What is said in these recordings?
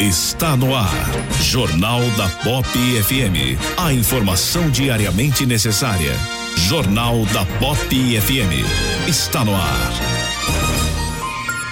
Está no ar. Jornal da Pop FM. A informação diariamente necessária. Jornal da Pop FM. Está no ar.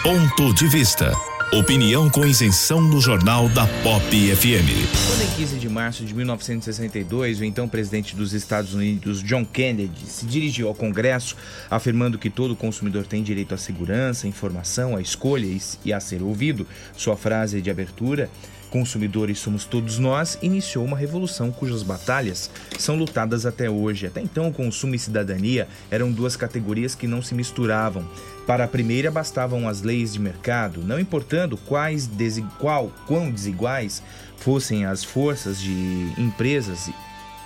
Ponto de vista. Opinião com isenção no Jornal da Pop FM. Quando em 15 de março de 1962, o então presidente dos Estados Unidos, John Kennedy, se dirigiu ao Congresso afirmando que todo consumidor tem direito à segurança, à informação, à escolha e a ser ouvido, sua frase de abertura consumidores somos todos nós, iniciou uma revolução cujas batalhas são lutadas até hoje. Até então, consumo e cidadania eram duas categorias que não se misturavam. Para a primeira, bastavam as leis de mercado, não importando quais desigual, quão desiguais fossem as forças de empresas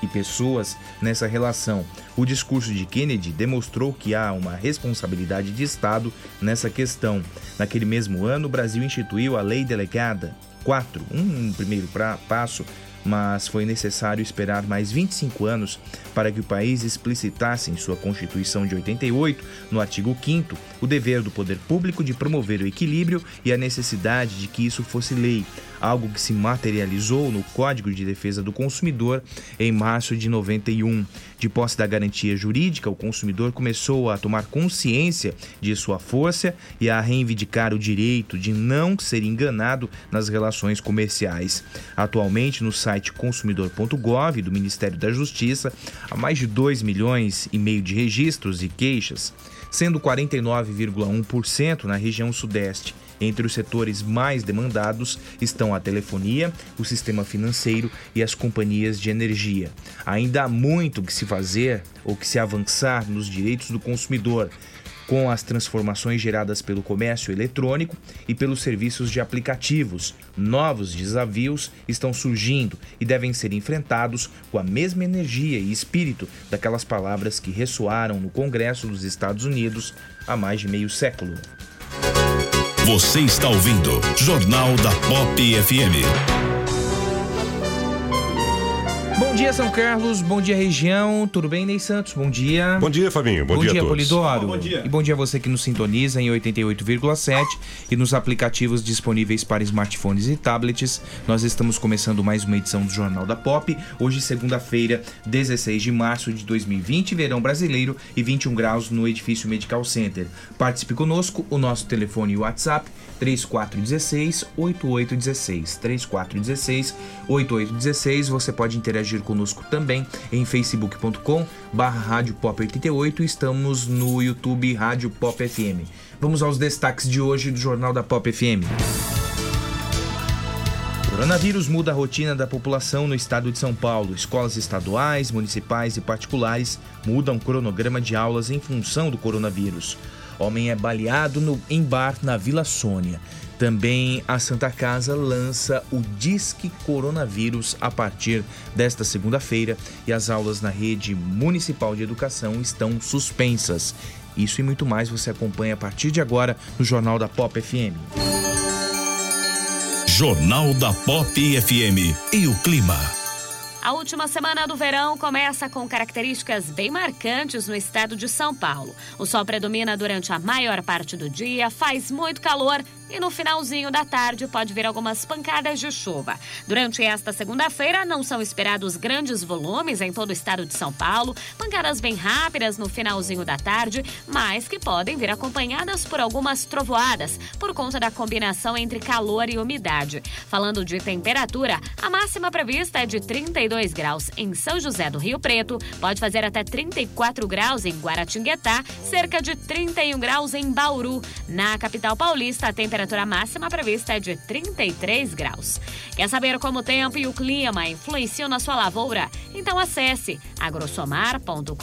e pessoas nessa relação. O discurso de Kennedy demonstrou que há uma responsabilidade de Estado nessa questão. Naquele mesmo ano, o Brasil instituiu a Lei Delegada 4, um primeiro pra, passo, mas foi necessário esperar mais 25 anos para que o país explicitasse em sua Constituição de 88, no artigo 5 o dever do poder público de promover o equilíbrio e a necessidade de que isso fosse lei, algo que se materializou no Código de Defesa do Consumidor em março de 91. De posse da garantia jurídica, o consumidor começou a tomar consciência de sua força e a reivindicar o direito de não ser enganado nas relações comerciais. Atualmente, no site consumidor.gov do Ministério da Justiça, há mais de 2 milhões e meio de registros e queixas, sendo 49,1% na região sudeste Entre os setores mais demandados estão a telefonia, o sistema financeiro e as companhias de energia. Ainda há muito que se fazer ou que se avançar nos direitos do consumidor com as transformações geradas pelo comércio eletrônico e pelos serviços de aplicativos. Novos desafios estão surgindo e devem ser enfrentados com a mesma energia e espírito daquelas palavras que ressoaram no Congresso dos Estados Unidos há mais de meio século. Você está ouvindo Jornal da Pop FM. Bom dia, São Carlos. Bom dia, região. Tudo bem, Ney Santos? Bom dia. Bom dia, Fabinho. Bom, dia, a todos. Polidoro. Bom dia. E bom dia a você que nos sintoniza em 88,7 e nos aplicativos disponíveis para smartphones e tablets. Nós estamos começando mais uma edição do Jornal da Pop. Hoje, segunda-feira, 16 de março de 2020, verão brasileiro e 21 graus no edifício Medical Center. Participe conosco, o nosso telefone e WhatsApp 3416 8816 3416 8816. Você pode interagir conosco também em facebook.com barra Rádio Pop 88 estamos no YouTube Rádio Pop FM. Vamos aos destaques de hoje do Jornal da Pop FM. Coronavírus muda a rotina da população no estado de São Paulo. Escolas estaduais, municipais e particulares mudam o cronograma de aulas em função do coronavírus. Homem é baleado no, em bar na Vila Sônia. Também a Santa Casa lança o Disque Coronavírus a partir desta segunda-feira e as aulas na rede municipal de educação estão suspensas. Isso e muito mais você acompanha a partir de agora no Jornal da Pop FM. Jornal da Pop FM e o clima. A última semana do verão começa com características bem marcantes no estado de São Paulo. O sol predomina durante a maior parte do dia, faz muito calor e no finalzinho da tarde pode vir algumas pancadas de chuva. Durante esta segunda-feira não são esperados grandes volumes em todo o estado de São Paulo, pancadas bem rápidas no finalzinho da tarde, mas que podem vir acompanhadas por algumas trovoadas por conta da combinação entre calor e umidade. Falando de temperatura, a máxima prevista é de 32 graus em São José do Rio Preto, pode fazer até 34 graus em Guaratinguetá, cerca de 31 graus em Bauru. Na capital paulista, a temperatura temperatura máxima prevista é de 33 graus. Quer saber como o tempo e o clima influenciam na sua lavoura? Então acesse agrosomar.com.br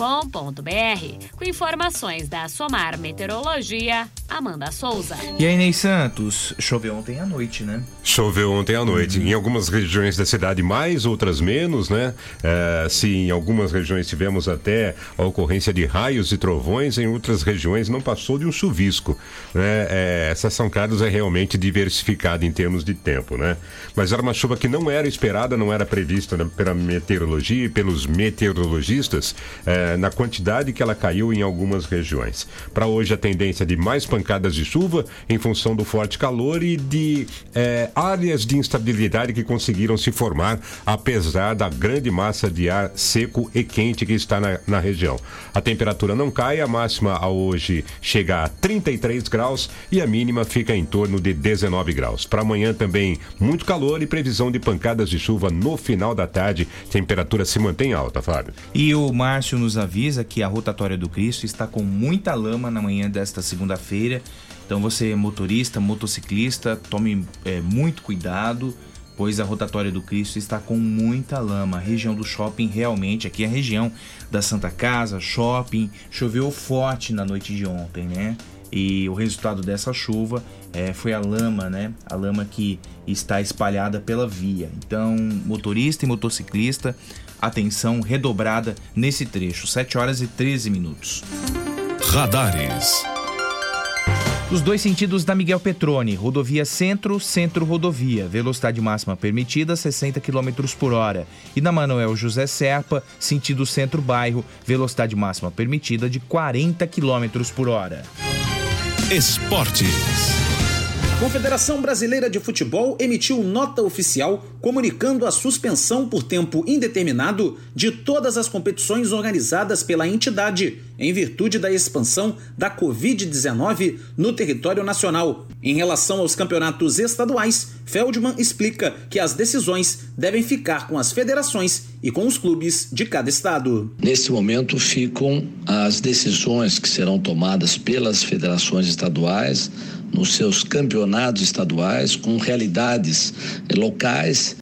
com informações da Somar Meteorologia, Amanda Souza. E aí, Ney Santos, choveu ontem à noite, né? Choveu ontem à noite. Em algumas regiões da cidade mais, outras menos, né? É, se em algumas regiões tivemos até a ocorrência de raios e trovões, em outras regiões não passou de um chuvisco. Né? É, essa São Carlos é realmente diversificada em termos de tempo, né? Mas era uma chuva que não era esperada, não era prevista né, pela meteorologia e pelos meteorologistas eh, na quantidade que ela caiu em algumas regiões. Para hoje, a tendência de mais pancadas de chuva em função do forte calor e de eh, áreas de instabilidade que conseguiram se formar apesar da grande massa de ar seco e quente que está na, na região. A temperatura não cai, a máxima a hoje chega a 33 graus e a mínima fica em torno de 19 graus. Para amanhã também muito calor e previsão de pancadas de chuva no final da tarde. Temperatura se mantém alta, Fábio. E o Márcio nos avisa que a rotatória do Cristo está com muita lama na manhã desta segunda-feira. Então você, motorista, motociclista, tome é, muito cuidado, pois a rotatória do Cristo está com muita lama. A região do shopping realmente, aqui é a região da Santa Casa, shopping, choveu forte na noite de ontem, né? E o resultado dessa chuva é, foi a lama, né? A lama que está espalhada pela via. Então, motorista e motociclista, atenção redobrada nesse trecho. 7 horas e 13 minutos. Radares. Os dois sentidos da Miguel Petrone, rodovia Centro, Centro Rodovia, velocidade máxima permitida 60 km por hora. E na Manuel José Serpa, sentido Centro Bairro, velocidade máxima permitida de 40 km por hora. Esportes. Confederação Brasileira de Futebol emitiu nota oficial comunicando a suspensão por tempo indeterminado de todas as competições organizadas pela entidade em virtude da expansão da Covid-19 no território nacional. Em relação aos campeonatos estaduais, Feldman explica que as decisões devem ficar com as federações e com os clubes de cada estado. Nesse momento ficam as decisões que serão tomadas pelas federações estaduais nos seus campeonatos estaduais com realidades locais.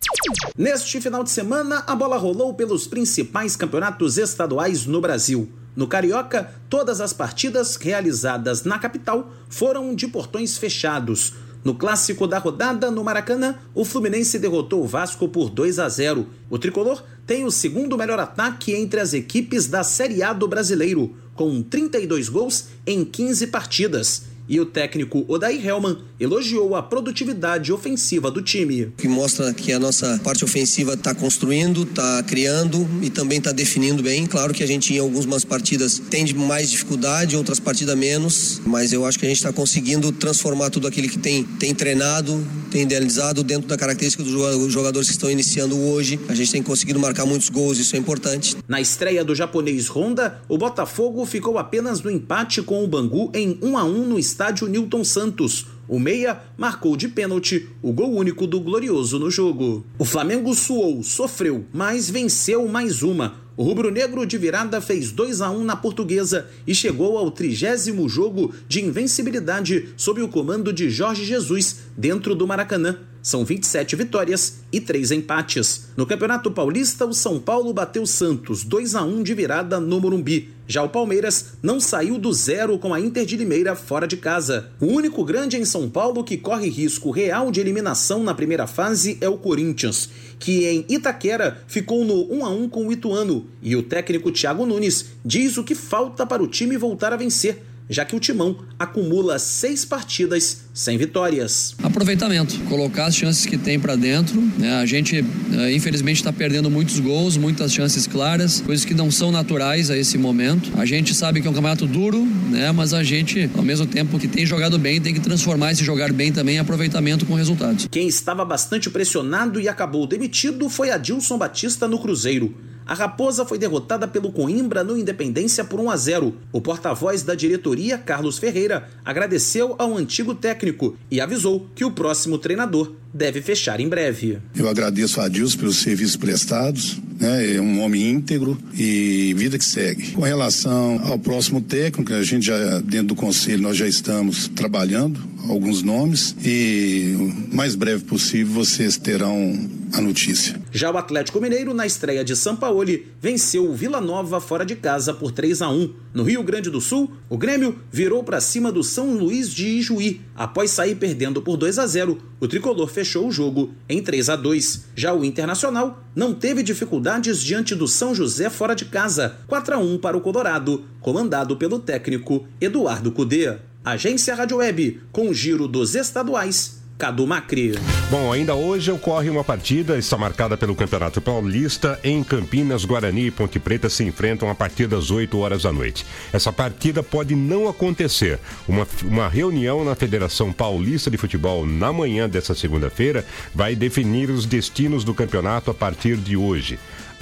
Neste final de semana, a bola rolou pelos principais campeonatos estaduais no Brasil. No Carioca, todas as partidas realizadas na capital foram de portões fechados. No clássico da rodada, no Maracanã, o Fluminense derrotou o Vasco por 2 a 0. O tricolor tem o segundo melhor ataque entre as equipes da Série A do Brasileiro, com 32 gols em 15 partidas. E o técnico Odair Helman elogiou a produtividade ofensiva do time. Que mostra que a nossa parte ofensiva está construindo, está criando e também está definindo bem. Claro que a gente em algumas partidas tem mais dificuldade, outras partidas menos, mas eu acho que a gente está conseguindo transformar tudo aquilo que tem, tem treinado, tem idealizado dentro da característica dos jogadores que estão iniciando hoje. A gente tem conseguido marcar muitos gols, isso é importante. Na estreia do japonês Honda, o Botafogo ficou apenas no empate com o Bangu em 1 a 1 no estádio Newton Santos. O Meia marcou de pênalti o gol único do Glorioso no jogo. O Flamengo suou, sofreu, mas venceu mais uma. O rubro-negro de virada fez 2 a 1 na Portuguesa e chegou ao trigésimo jogo de invencibilidade sob o comando de Jorge Jesus dentro do Maracanã. São 27 vitórias e 3 empates. No Campeonato Paulista, o São Paulo bateu Santos 2 a 1 de virada no Morumbi. Já o Palmeiras não saiu do zero com a Inter de Limeira fora de casa. O único grande em São Paulo que corre risco real de eliminação na primeira fase é o Corinthians, que em Itaquera ficou no 1 a 1 com o Ituano, e o técnico Thiago Nunes diz o que falta para o time voltar a vencer já que o Timão acumula seis partidas sem vitórias. Aproveitamento, colocar as chances que tem para dentro. Né? A gente, eh, infelizmente, está perdendo muitos gols, muitas chances claras, coisas que não são naturais a esse momento. A gente sabe que é um campeonato duro, né? mas a gente, ao mesmo tempo que tem jogado bem, tem que transformar esse jogar bem também em aproveitamento com resultados. Quem estava bastante pressionado e acabou demitido foi Adilson Batista no Cruzeiro. A Raposa foi derrotada pelo Coimbra no Independência por 1 a 0. O porta-voz da diretoria, Carlos Ferreira, agradeceu ao antigo técnico e avisou que o próximo treinador deve fechar em breve. Eu agradeço a Deus pelos serviços prestados, né? É um homem íntegro e vida que segue. Com relação ao próximo técnico, a gente já dentro do conselho nós já estamos trabalhando alguns nomes e o mais breve possível vocês terão a notícia. Já o Atlético Mineiro, na estreia de Sampaoli, venceu o Vila Nova fora de casa por 3 a 1. No Rio Grande do Sul, o Grêmio virou para cima do São Luís de Ijuí. Após sair perdendo por 2 a 0, o tricolor fechou o jogo em 3 a 2. Já o Internacional não teve dificuldades diante do São José fora de casa, 4 a 1 para o Colorado, comandado pelo técnico Eduardo Cudê. Agência Rádio Web, com o giro dos estaduais, Cadu Macri. Bom, ainda hoje ocorre uma partida, está marcada pelo Campeonato Paulista. Em Campinas, Guarani e Ponte Preta se enfrentam a partir das 8 horas da noite. Essa partida pode não acontecer. Uma, uma reunião na Federação Paulista de Futebol na manhã dessa segunda-feira vai definir os destinos do campeonato a partir de hoje.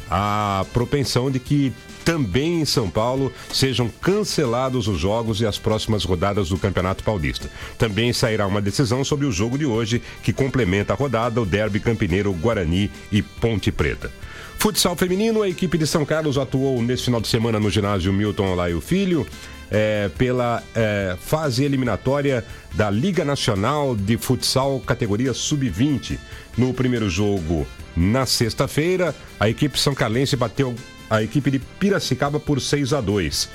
A propensão de que também em São Paulo sejam cancelados os jogos e as próximas rodadas do Campeonato Paulista. Também sairá uma decisão sobre o jogo de hoje, que complementa a rodada, o Derby Campineiro, Guarani e Ponte Preta. Futsal feminino, a equipe de São Carlos atuou nesse final de semana no ginásio Milton Olaio Filho. É, pela é, fase eliminatória da Liga Nacional de Futsal categoria Sub-20. No primeiro jogo, na sexta-feira, a equipe são carlense bateu a equipe de Piracicaba por 6 a 2.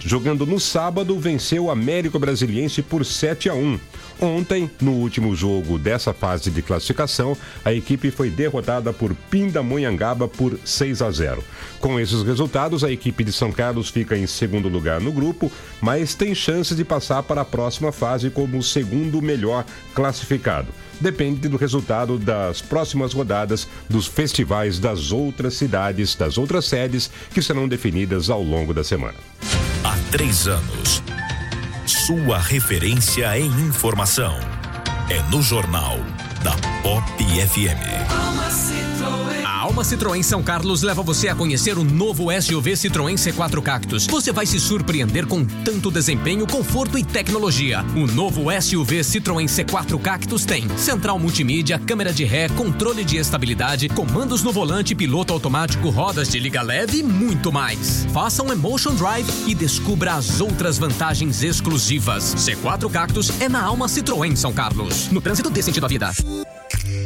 Jogando no sábado, venceu o Américo Brasiliense por 7 a 1. Ontem, no último jogo dessa fase de classificação, a equipe foi derrotada por Pindamonhangaba por 6 a 0. Com esses resultados, a equipe de São Carlos fica em segundo lugar no grupo, mas tem chances de passar para a próxima fase como o segundo melhor classificado depende do resultado das próximas rodadas dos festivais das outras cidades, das outras sedes, que serão definidas ao longo da semana. Há três anos. Sua referência em informação. É no Jornal da Pop FM. Alma Citroën. São Carlos leva você a conhecer o novo SUV Citroën C4 Cactus. Você vai se surpreender com tanto desempenho, conforto e tecnologia. O novo SUV Citroën C4 Cactus tem central multimídia, câmera de ré, controle de estabilidade, comandos no volante, piloto automático, rodas de liga leve e muito mais. Faça um Emotion Drive e descubra as outras vantagens exclusivas. C4 Cactus é na Alma Citroën São Carlos. No trânsito dê sentido à vida.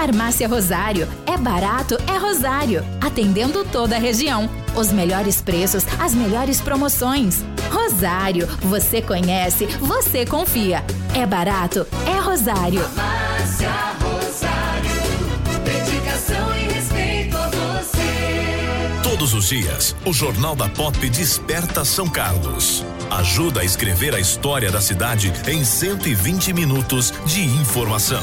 Farmácia Rosário. É barato, é Rosário. Atendendo toda a região. Os melhores preços, as melhores promoções. Rosário. Você conhece, você confia. É barato, é Rosário. Farmácia Rosário. Dedicação e respeito a você. Todos os dias, o Jornal da Pop desperta São Carlos. Ajuda a escrever a história da cidade em 120 minutos de informação.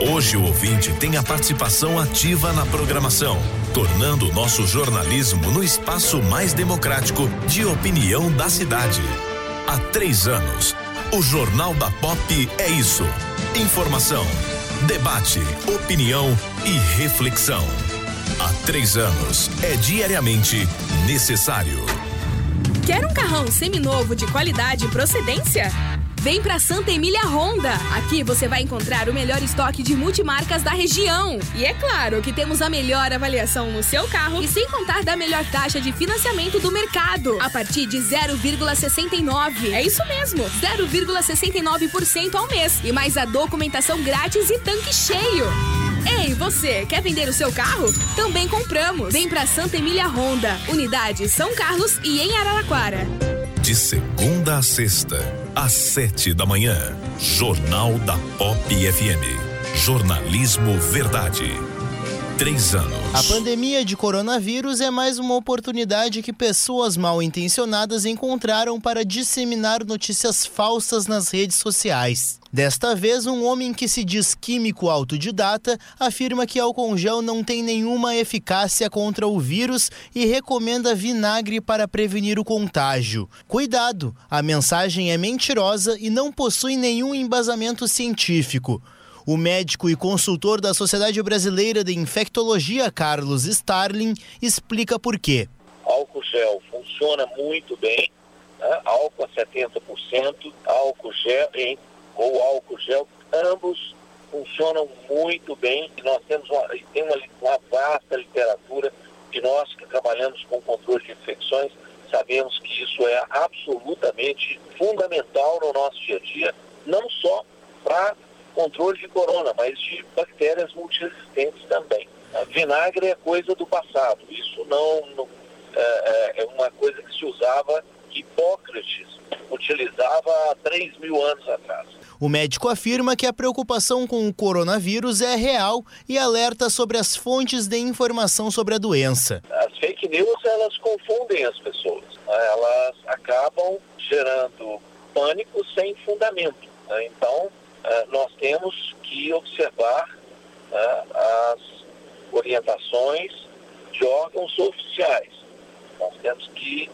Hoje o ouvinte tem a participação ativa na programação, tornando o nosso jornalismo no espaço mais democrático de opinião da cidade. Há três anos, o Jornal da Pop é isso: informação, debate, opinião e reflexão. Há três anos é diariamente necessário. Quer um carrão seminovo de qualidade e procedência? Vem pra Santa Emília Honda. Aqui você vai encontrar o melhor estoque de multimarcas da região. E é claro que temos a melhor avaliação no seu carro e sem contar da melhor taxa de financiamento do mercado, a partir de 0,69. É isso mesmo, 0,69% ao mês e mais a documentação grátis e tanque cheio. Ei, você, quer vender o seu carro? Também compramos. Vem pra Santa Emília Honda, unidade São Carlos e em Araraquara. De segunda a sexta, às sete da manhã. Jornal da Pop FM. Jornalismo Verdade. Três anos. A pandemia de coronavírus é mais uma oportunidade que pessoas mal intencionadas encontraram para disseminar notícias falsas nas redes sociais. Desta vez, um homem que se diz químico autodidata afirma que álcool gel não tem nenhuma eficácia contra o vírus e recomenda vinagre para prevenir o contágio. Cuidado, a mensagem é mentirosa e não possui nenhum embasamento científico. O médico e consultor da Sociedade Brasileira de Infectologia, Carlos Starling, explica por quê. Álcool gel funciona muito bem, né? álcool a 70%, álcool gel em, ou álcool gel, ambos funcionam muito bem. Nós temos uma, tem uma, uma vasta literatura e nós que trabalhamos com controle de infecções sabemos que isso é absolutamente fundamental no nosso dia a dia, não só para controle de corona, mas de bactérias multiresistentes também. Vinagre é coisa do passado. Isso não, não é, é, uma coisa que se usava, que Hipócrates utilizava há 3 mil anos atrás. O médico afirma que a preocupação com o coronavírus é real e alerta sobre as fontes de informação sobre a doença. As fake news, elas confundem as pessoas. Elas acabam gerando pânico sem fundamento. Né? Então, eh, nós temos que observar eh, as orientações de órgãos oficiais. Nós temos que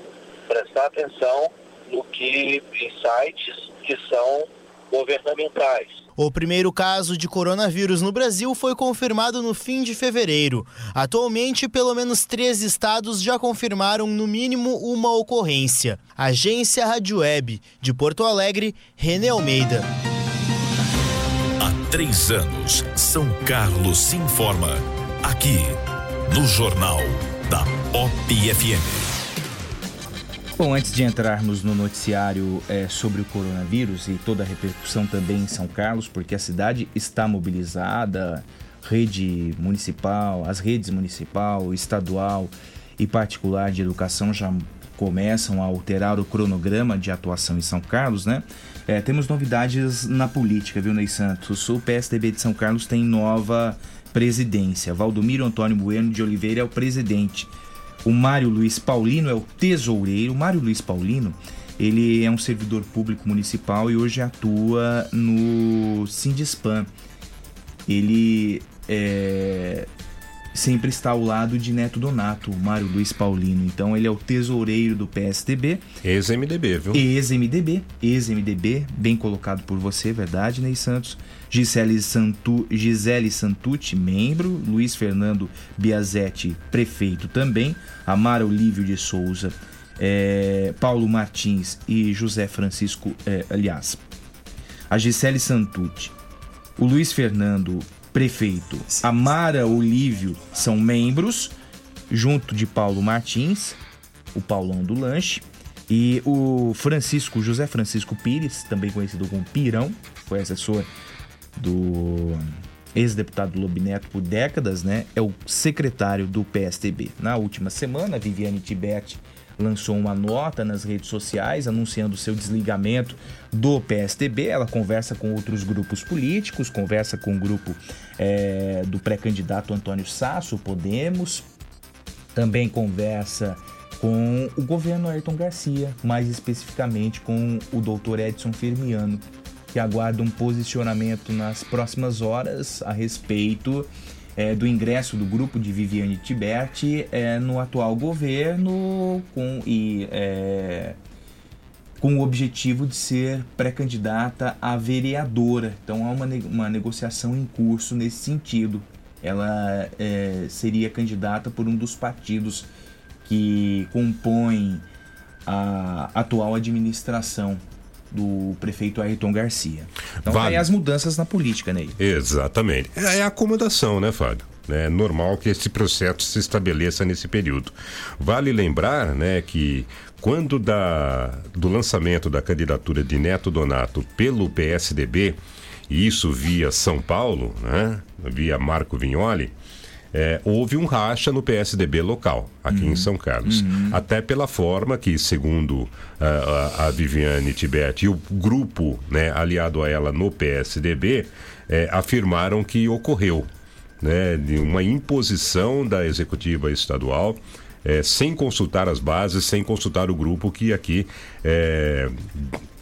prestar atenção no que em sites que são governamentais. O primeiro caso de coronavírus no Brasil foi confirmado no fim de fevereiro. Atualmente, pelo menos três estados já confirmaram no mínimo uma ocorrência. Agência Rádio Web, de Porto Alegre, René Almeida. três anos, São Carlos se informa. Aqui, no Jornal da Pop FM. Bom, antes de entrarmos no noticiário é, sobre o coronavírus e toda a repercussão também em São Carlos, porque a cidade está mobilizada, rede municipal, as redes municipal, estadual e particular de educação já começam a alterar o cronograma de atuação em São Carlos, né? É, temos novidades na política, viu, Ney Santos? O PSDB de São Carlos tem nova presidência. Valdomiro Antônio Bueno de Oliveira é o presidente. O Mário Luiz Paulino é o tesoureiro. O Mário Luiz Paulino, ele é um servidor público municipal e hoje atua no Sindispan. Ele é, sempre está ao lado de Neto Donato, o Mário Luiz Paulino. Então ele é o tesoureiro do PSDB. Ex-MDB, viu? Ex-MDB, ex-MDB, bem colocado por você, verdade, Ney Santos. Gisele, Santu, Gisele Santucci, membro. Luiz Fernando Biazetti, prefeito também. Amara Olívio de Souza, é, Paulo Martins e José Francisco, é, aliás, a Gisele Santucci, o Luiz Fernando, prefeito, a Mara Olívio são membros, junto de Paulo Martins, o Paulão do Lanche, e o Francisco, José Francisco Pires, também conhecido como Pirão, foi assessor do ex-deputado Lobineto por décadas, né? É o secretário do PSDB. Na última semana, Viviane Tibete lançou uma nota nas redes sociais anunciando seu desligamento do PSDB. Ela conversa com outros grupos políticos, conversa com o grupo é, do pré-candidato Antônio Sasso, Podemos, também conversa com o governo Ayrton Garcia, mais especificamente com o doutor Edson Firmiano, que aguarda um posicionamento nas próximas horas a respeito é, do ingresso do grupo de Viviane Tiberti é, no atual governo com, e é, com o objetivo de ser pré-candidata a vereadora. Então há uma, uma negociação em curso nesse sentido. Ela é, seria candidata por um dos partidos que compõem a atual administração do prefeito Ayrton Garcia. Então Vale. vai as mudanças na política, Ney. Exatamente. É é a acomodação, né, Fábio? É normal que esse processo se estabeleça nesse período. Vale lembrar, né, que quando da, do lançamento da candidatura de Neto Donato pelo PSDB, e isso via São Paulo, né, via Marco Vignoli, é, houve um racha no PSDB local, aqui em São Carlos. Até pela forma que, segundo ah, a, a Viviane Tibete e o grupo né, aliado a ela no PSDB, é, afirmaram que ocorreu né, de uma imposição da executiva estadual. é, sem consultar as bases, sem consultar o grupo que aqui é,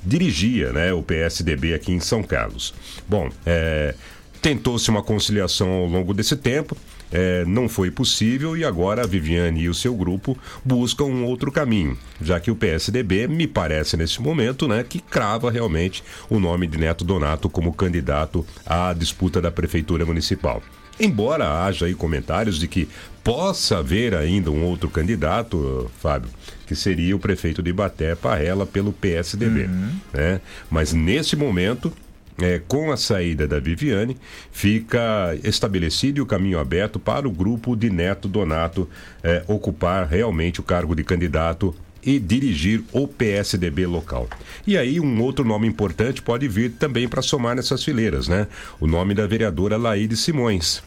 dirigia né, o PSDB aqui em São Carlos. Bom, é, tentou-se uma conciliação ao longo desse tempo, é, não foi possível e agora a Viviane e o seu grupo buscam um outro caminho, já que o PSDB, me parece nesse momento, né, que crava realmente o nome de Neto Donato como candidato à disputa da Prefeitura Municipal. Embora haja aí comentários de que possa haver ainda um outro candidato, Fábio, que seria o prefeito de Ibaté, Parrela, pelo PSDB. Né? Mas nesse momento, é, com a saída da Viviane, fica estabelecido o caminho aberto para o grupo de Neto Donato é, ocupar realmente o cargo de candidato e dirigir o PSDB local. E aí um outro nome importante pode vir também para somar nessas fileiras, né? O nome da vereadora Laíde Simões.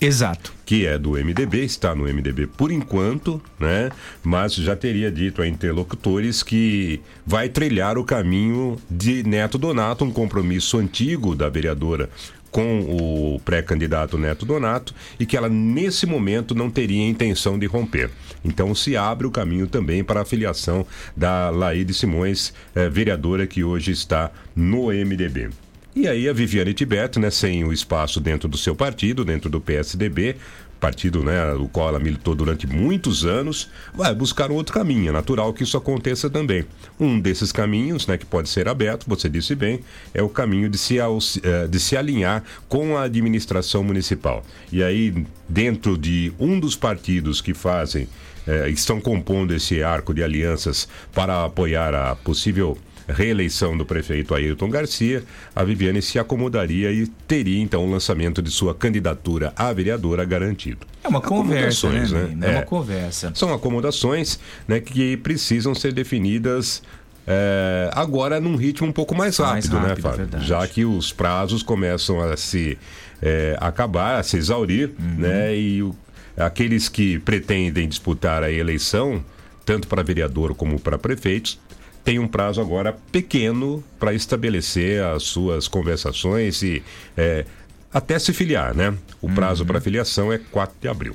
Exato. Que é do MDB, está no MDB por enquanto, né? Mas já teria dito a interlocutores que vai trilhar o caminho de Neto Donato, um compromisso antigo da vereadora com o pré-candidato Neto Donato e que ela nesse momento não teria intenção de romper. Então se abre o caminho também para a filiação da Laíde Simões, eh, vereadora que hoje está no MDB. E aí a Viviane Tibete, né, sem o espaço dentro do seu partido, dentro do PSDB, partido, né, o qual ela militou durante muitos anos, vai buscar um outro caminho. É natural que isso aconteça também. Um desses caminhos, né, que pode ser aberto, você disse bem, é o caminho de se, eh, de se alinhar com a administração municipal. E aí, dentro de um dos partidos que fazem, eh, estão compondo esse arco de alianças para apoiar a possível reeleição do prefeito Ayrton Garcia, a Viviane se acomodaria e teria então o lançamento de sua candidatura a vereadora garantido. É uma conversa, né? Acomodações, Ney? É uma conversa. São acomodações né, que precisam ser definidas é, agora num ritmo um pouco mais Mais rápido, né, rápido, Fábio? verdade. Já que os prazos começam a se é, acabar, a se exaurir, Uhum. né? E o- aqueles que pretendem disputar a eleição, tanto para vereador como para prefeitos, têm um prazo agora pequeno para estabelecer as suas conversações e é, até se filiar, né? O prazo Uhum. para filiação é 4 de abril.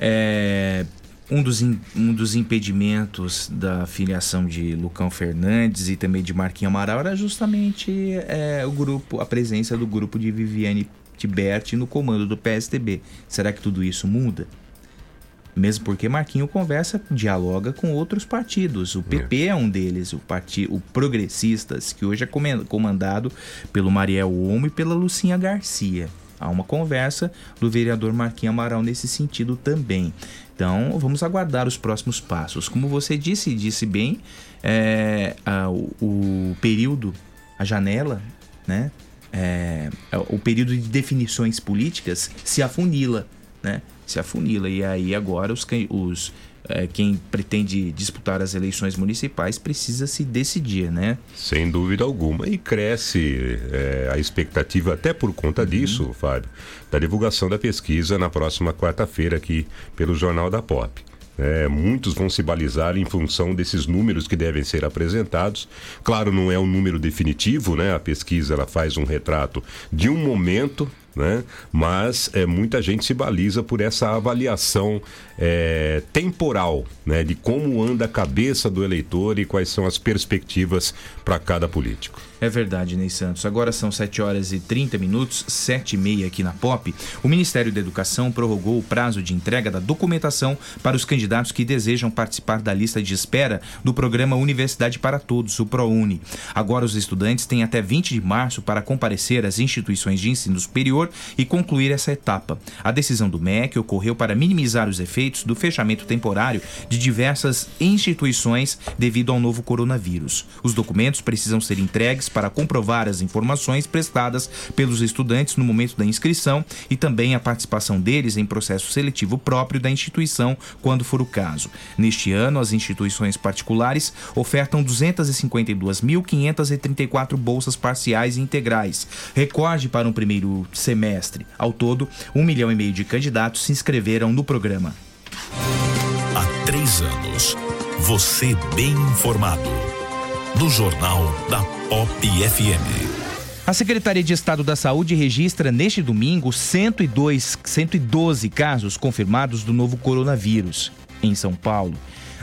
É, um, dos, in- um dos impedimentos da filiação de Lucão Fernandes e também de Marquinhos Amaral era justamente é, o grupo, a presença do grupo de Viviane Tiberti no comando do PSDB. Será que tudo isso muda? Mesmo porque Marquinho conversa, dialoga com outros partidos. O PP é, um deles, o partido Progressistas, que hoje é comandado pelo Mariel Omo e pela Lucinha Garcia. Há uma conversa do vereador Marquinhos Amaral nesse sentido também. Então, vamos aguardar os próximos passos. Como você disse, e disse bem, é, a- o, o período, a janela, né? é, o período de definições políticas se afunila, né? Se afunila. E aí agora os, os é, quem pretende disputar as eleições municipais precisa se decidir, né? Sem dúvida alguma. E cresce é, a expectativa, até por conta disso, Fábio, da divulgação da pesquisa na próxima quarta-feira aqui pelo Jornal da Pop. É, muitos vão se balizar em função desses números que devem ser apresentados. Claro, não é um número definitivo, né? A pesquisa ela faz um retrato de um momento, né? Mas é, muita gente se baliza por essa avaliação é, temporal, né? De como anda a cabeça do eleitor e quais são as perspectivas para cada político. É verdade, Ney Santos. Agora são 7 horas e 30 minutos, 7 e meia aqui na POP. O Ministério da Educação prorrogou o prazo de entrega da documentação para os candidatos que desejam participar da lista de espera do programa Universidade para Todos, o ProUni. Agora os estudantes têm até 20 de março para comparecer às instituições de ensino superior e concluir essa etapa. A decisão do MEC ocorreu para minimizar os efeitos do fechamento temporário de diversas instituições devido ao novo coronavírus. Os documentos precisam ser entregues para comprovar as informações prestadas pelos estudantes no momento da inscrição e também a participação deles em processo seletivo próprio da instituição, quando for o caso. Neste ano, as instituições particulares ofertam 252.534 bolsas parciais e integrais, recorde para um primeiro semestre. Ao todo, um milhão e meio de candidatos se inscreveram no programa. Há três anos, você bem informado. No Jornal da Pop FM. A Secretaria de Estado da Saúde registra neste domingo 102, 112 casos confirmados do novo coronavírus em São Paulo.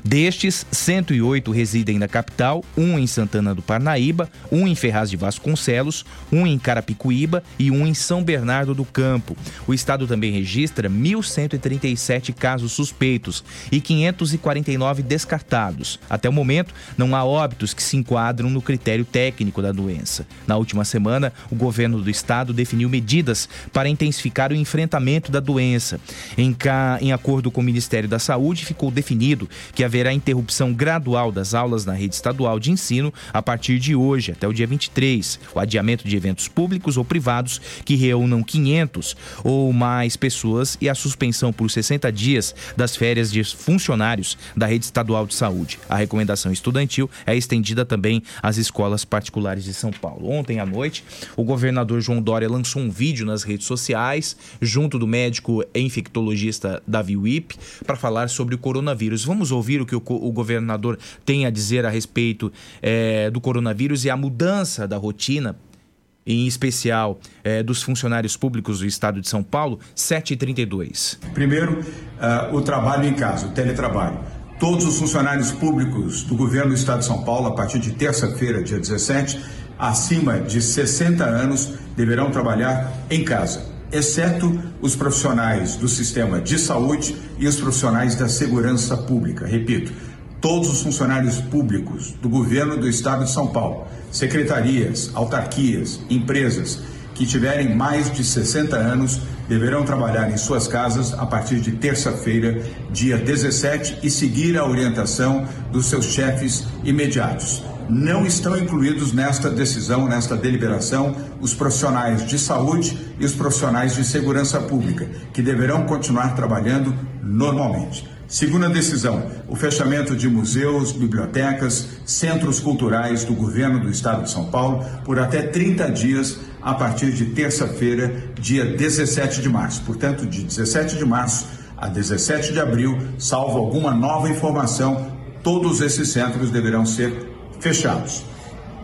Destes, 108 residem na capital, um em Santana do Parnaíba, um em Ferraz de Vasconcelos, um em Carapicuíba e um em São Bernardo do Campo. O estado também registra 1.137 casos suspeitos e 549 descartados. Até o momento, não há óbitos que se enquadram no critério técnico da doença. Na última semana, o governo do estado definiu medidas para intensificar o enfrentamento da doença. Em, ca... em acordo com o Ministério da Saúde, ficou definido que haverá interrupção gradual das aulas na rede estadual de ensino a partir de hoje, até o dia 23. O adiamento de eventos públicos ou privados que reúnam 500 ou mais pessoas e a suspensão por 60 dias das férias de funcionários da rede estadual de saúde. A recomendação estudantil é estendida também às escolas particulares de São Paulo. Ontem à noite, o governador João Dória lançou um vídeo nas redes sociais, junto do médico infectologista Davi Wip, para falar sobre o coronavírus. Vamos ouvir o que o, o governador tem a dizer a respeito eh, do coronavírus e a mudança da rotina, em especial eh, dos funcionários públicos do estado de São Paulo, 7h32. Primeiro, ah, o trabalho em casa, o teletrabalho. Todos os funcionários públicos do governo do Estado de São Paulo, a partir de terça-feira, dia 17, acima de 60 anos, deverão trabalhar em casa, exceto os profissionais do sistema de saúde e os profissionais da segurança pública. Repito, todos os funcionários públicos do governo do Estado de São Paulo, secretarias, autarquias, empresas que tiverem mais de 60 anos deverão trabalhar em suas casas a partir de terça-feira, dia 17, e seguir a orientação dos seus chefes imediatos. Não estão incluídos nesta decisão, nesta deliberação, os profissionais de saúde e os profissionais de segurança pública, que deverão continuar trabalhando normalmente. Segunda decisão, o fechamento de museus, bibliotecas, centros culturais do governo do estado de São Paulo por até 30 dias a partir de terça-feira, dia 17 de março. Portanto, de 17 de março a 17 de abril, salvo alguma nova informação, todos esses centros deverão ser fechados.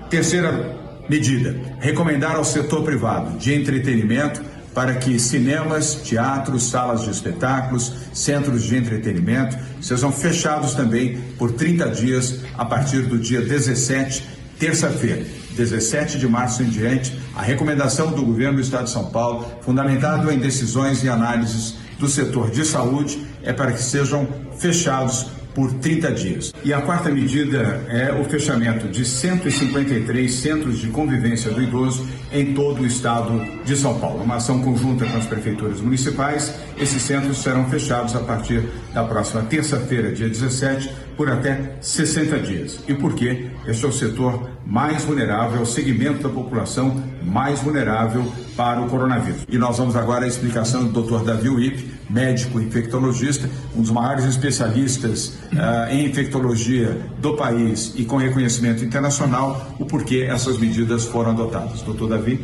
Terceira medida, recomendar ao setor privado de entretenimento para que cinemas, teatros, salas de espetáculos, centros de entretenimento sejam fechados também por 30 dias a partir do dia 17, terça-feira. 17 de março em diante, a recomendação do governo do Estado de São Paulo, fundamentado em decisões e análises do setor de saúde, é para que sejam fechados por 30 dias. E a quarta medida é o fechamento de 153 centros de convivência do idoso em todo o estado de São Paulo. Uma ação conjunta com as prefeituras municipais, esses centros serão fechados a partir da próxima terça-feira, dia 17, por até 60 dias. E por quê? Este é o setor mais vulnerável, o segmento da população mais vulnerável para o coronavírus. E nós vamos agora à explicação do Dr. Davi Wip, médico infectologista, um dos maiores especialistas uh, em infectologia do país e com reconhecimento internacional, o porquê essas medidas foram adotadas. Doutor Davi?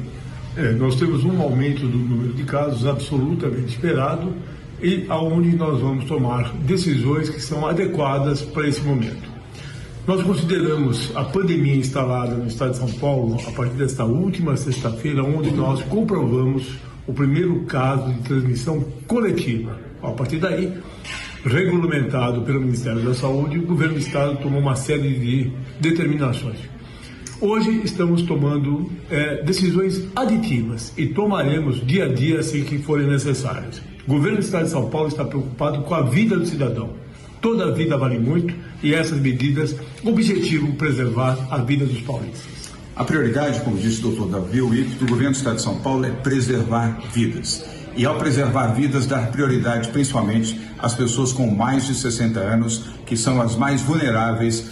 É, nós temos um aumento do número de casos absolutamente esperado e aonde nós vamos tomar decisões que são adequadas para esse momento. Nós consideramos a pandemia instalada no estado de São Paulo a partir desta última sexta-feira, onde nós comprovamos o primeiro caso de transmissão coletiva. A partir daí, regulamentado pelo Ministério da Saúde, o governo do estado tomou uma série de determinações. Hoje estamos tomando é, decisões aditivas e tomaremos dia a dia assim que forem necessárias. O governo do estado de São Paulo está preocupado com a vida do cidadão. Toda vida vale muito e essas medidas objetivam preservar a vida dos paulistas. A prioridade, como disse o doutor Davi Witt, do governo do Estado de São Paulo é preservar vidas. E ao preservar vidas, dar prioridade principalmente às pessoas com mais de 60 anos, que são as mais vulneráveis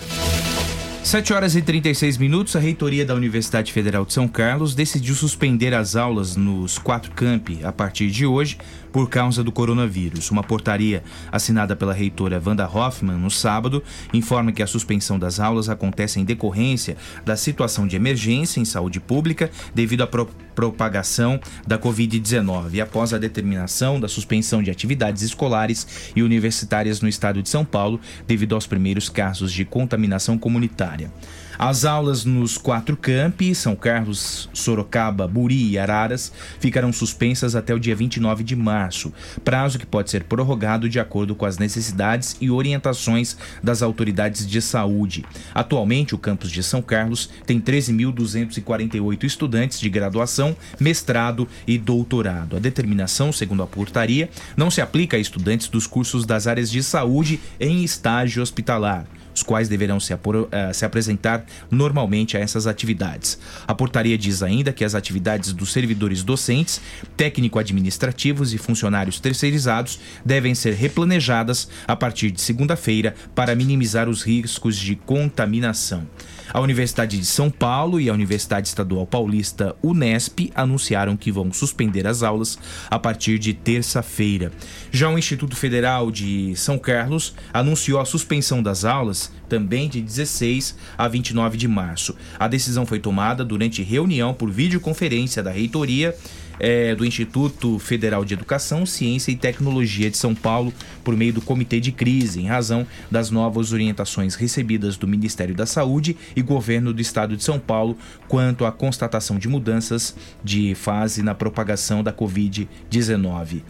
7 horas e 36 minutos, a reitoria da Universidade Federal de São Carlos decidiu suspender as aulas nos quatro campi a partir de hoje por causa do coronavírus. Uma portaria assinada pela reitora Wanda Hoffmann no sábado informa que a suspensão das aulas acontece em decorrência da situação de emergência em saúde pública devido à pro propagação da Covid-19 e após a determinação da suspensão de atividades escolares e universitárias no estado de São Paulo devido aos primeiros casos de contaminação comunitária. As aulas nos quatro campi, São Carlos, Sorocaba, Buri e Araras, ficarão suspensas até o dia 29 de março, prazo que pode ser prorrogado de acordo com as necessidades e orientações das autoridades de saúde. Atualmente, o campus de São Carlos tem 13.248 estudantes de graduação, mestrado e doutorado. A determinação, segundo a portaria, não se aplica a estudantes dos cursos das áreas de saúde em estágio hospitalar os quais deverão se, apor, uh, se, apresentar normalmente a essas atividades. A portaria diz ainda que as atividades dos servidores docentes, técnico-administrativos e funcionários terceirizados devem ser replanejadas a partir de segunda-feira para minimizar os riscos de contaminação. A Universidade de São Paulo e a Universidade Estadual Paulista Unesp anunciaram que vão suspender as aulas a partir de terça-feira. Já o Instituto Federal de São Carlos anunciou a suspensão das aulas também de 16 a 29 de março. A decisão foi tomada durante reunião por videoconferência da reitoria é, do Instituto Federal de Educação, Ciência e Tecnologia de São Paulo por meio do Comitê de Crise, em razão das novas orientações recebidas do Ministério da Saúde e Governo do Estado de São Paulo quanto à constatação de mudanças de fase na propagação da Covid-19.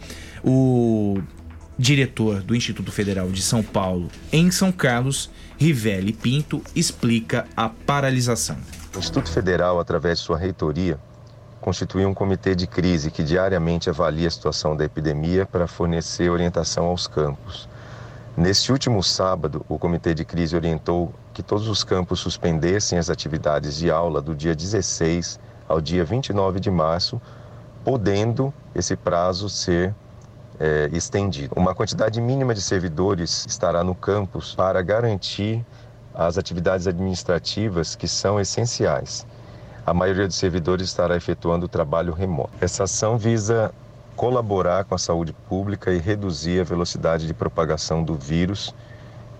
O diretor do Instituto Federal de São Paulo em São Carlos, Rivelli Pinto, explica a paralisação. O Instituto Federal, através de sua reitoria, constitui um comitê de crise que diariamente avalia a situação da epidemia para fornecer orientação aos campos. Neste último sábado, o comitê de crise orientou que todos os campos suspendessem as atividades de aula do dia 16 ao dia 29 de março, podendo esse prazo ser é, estendido. Uma quantidade mínima de servidores estará no campus para garantir às atividades administrativas que são essenciais. A maioria dos servidores estará efetuando o trabalho remoto. Essa ação visa colaborar com a saúde pública e reduzir a velocidade de propagação do vírus,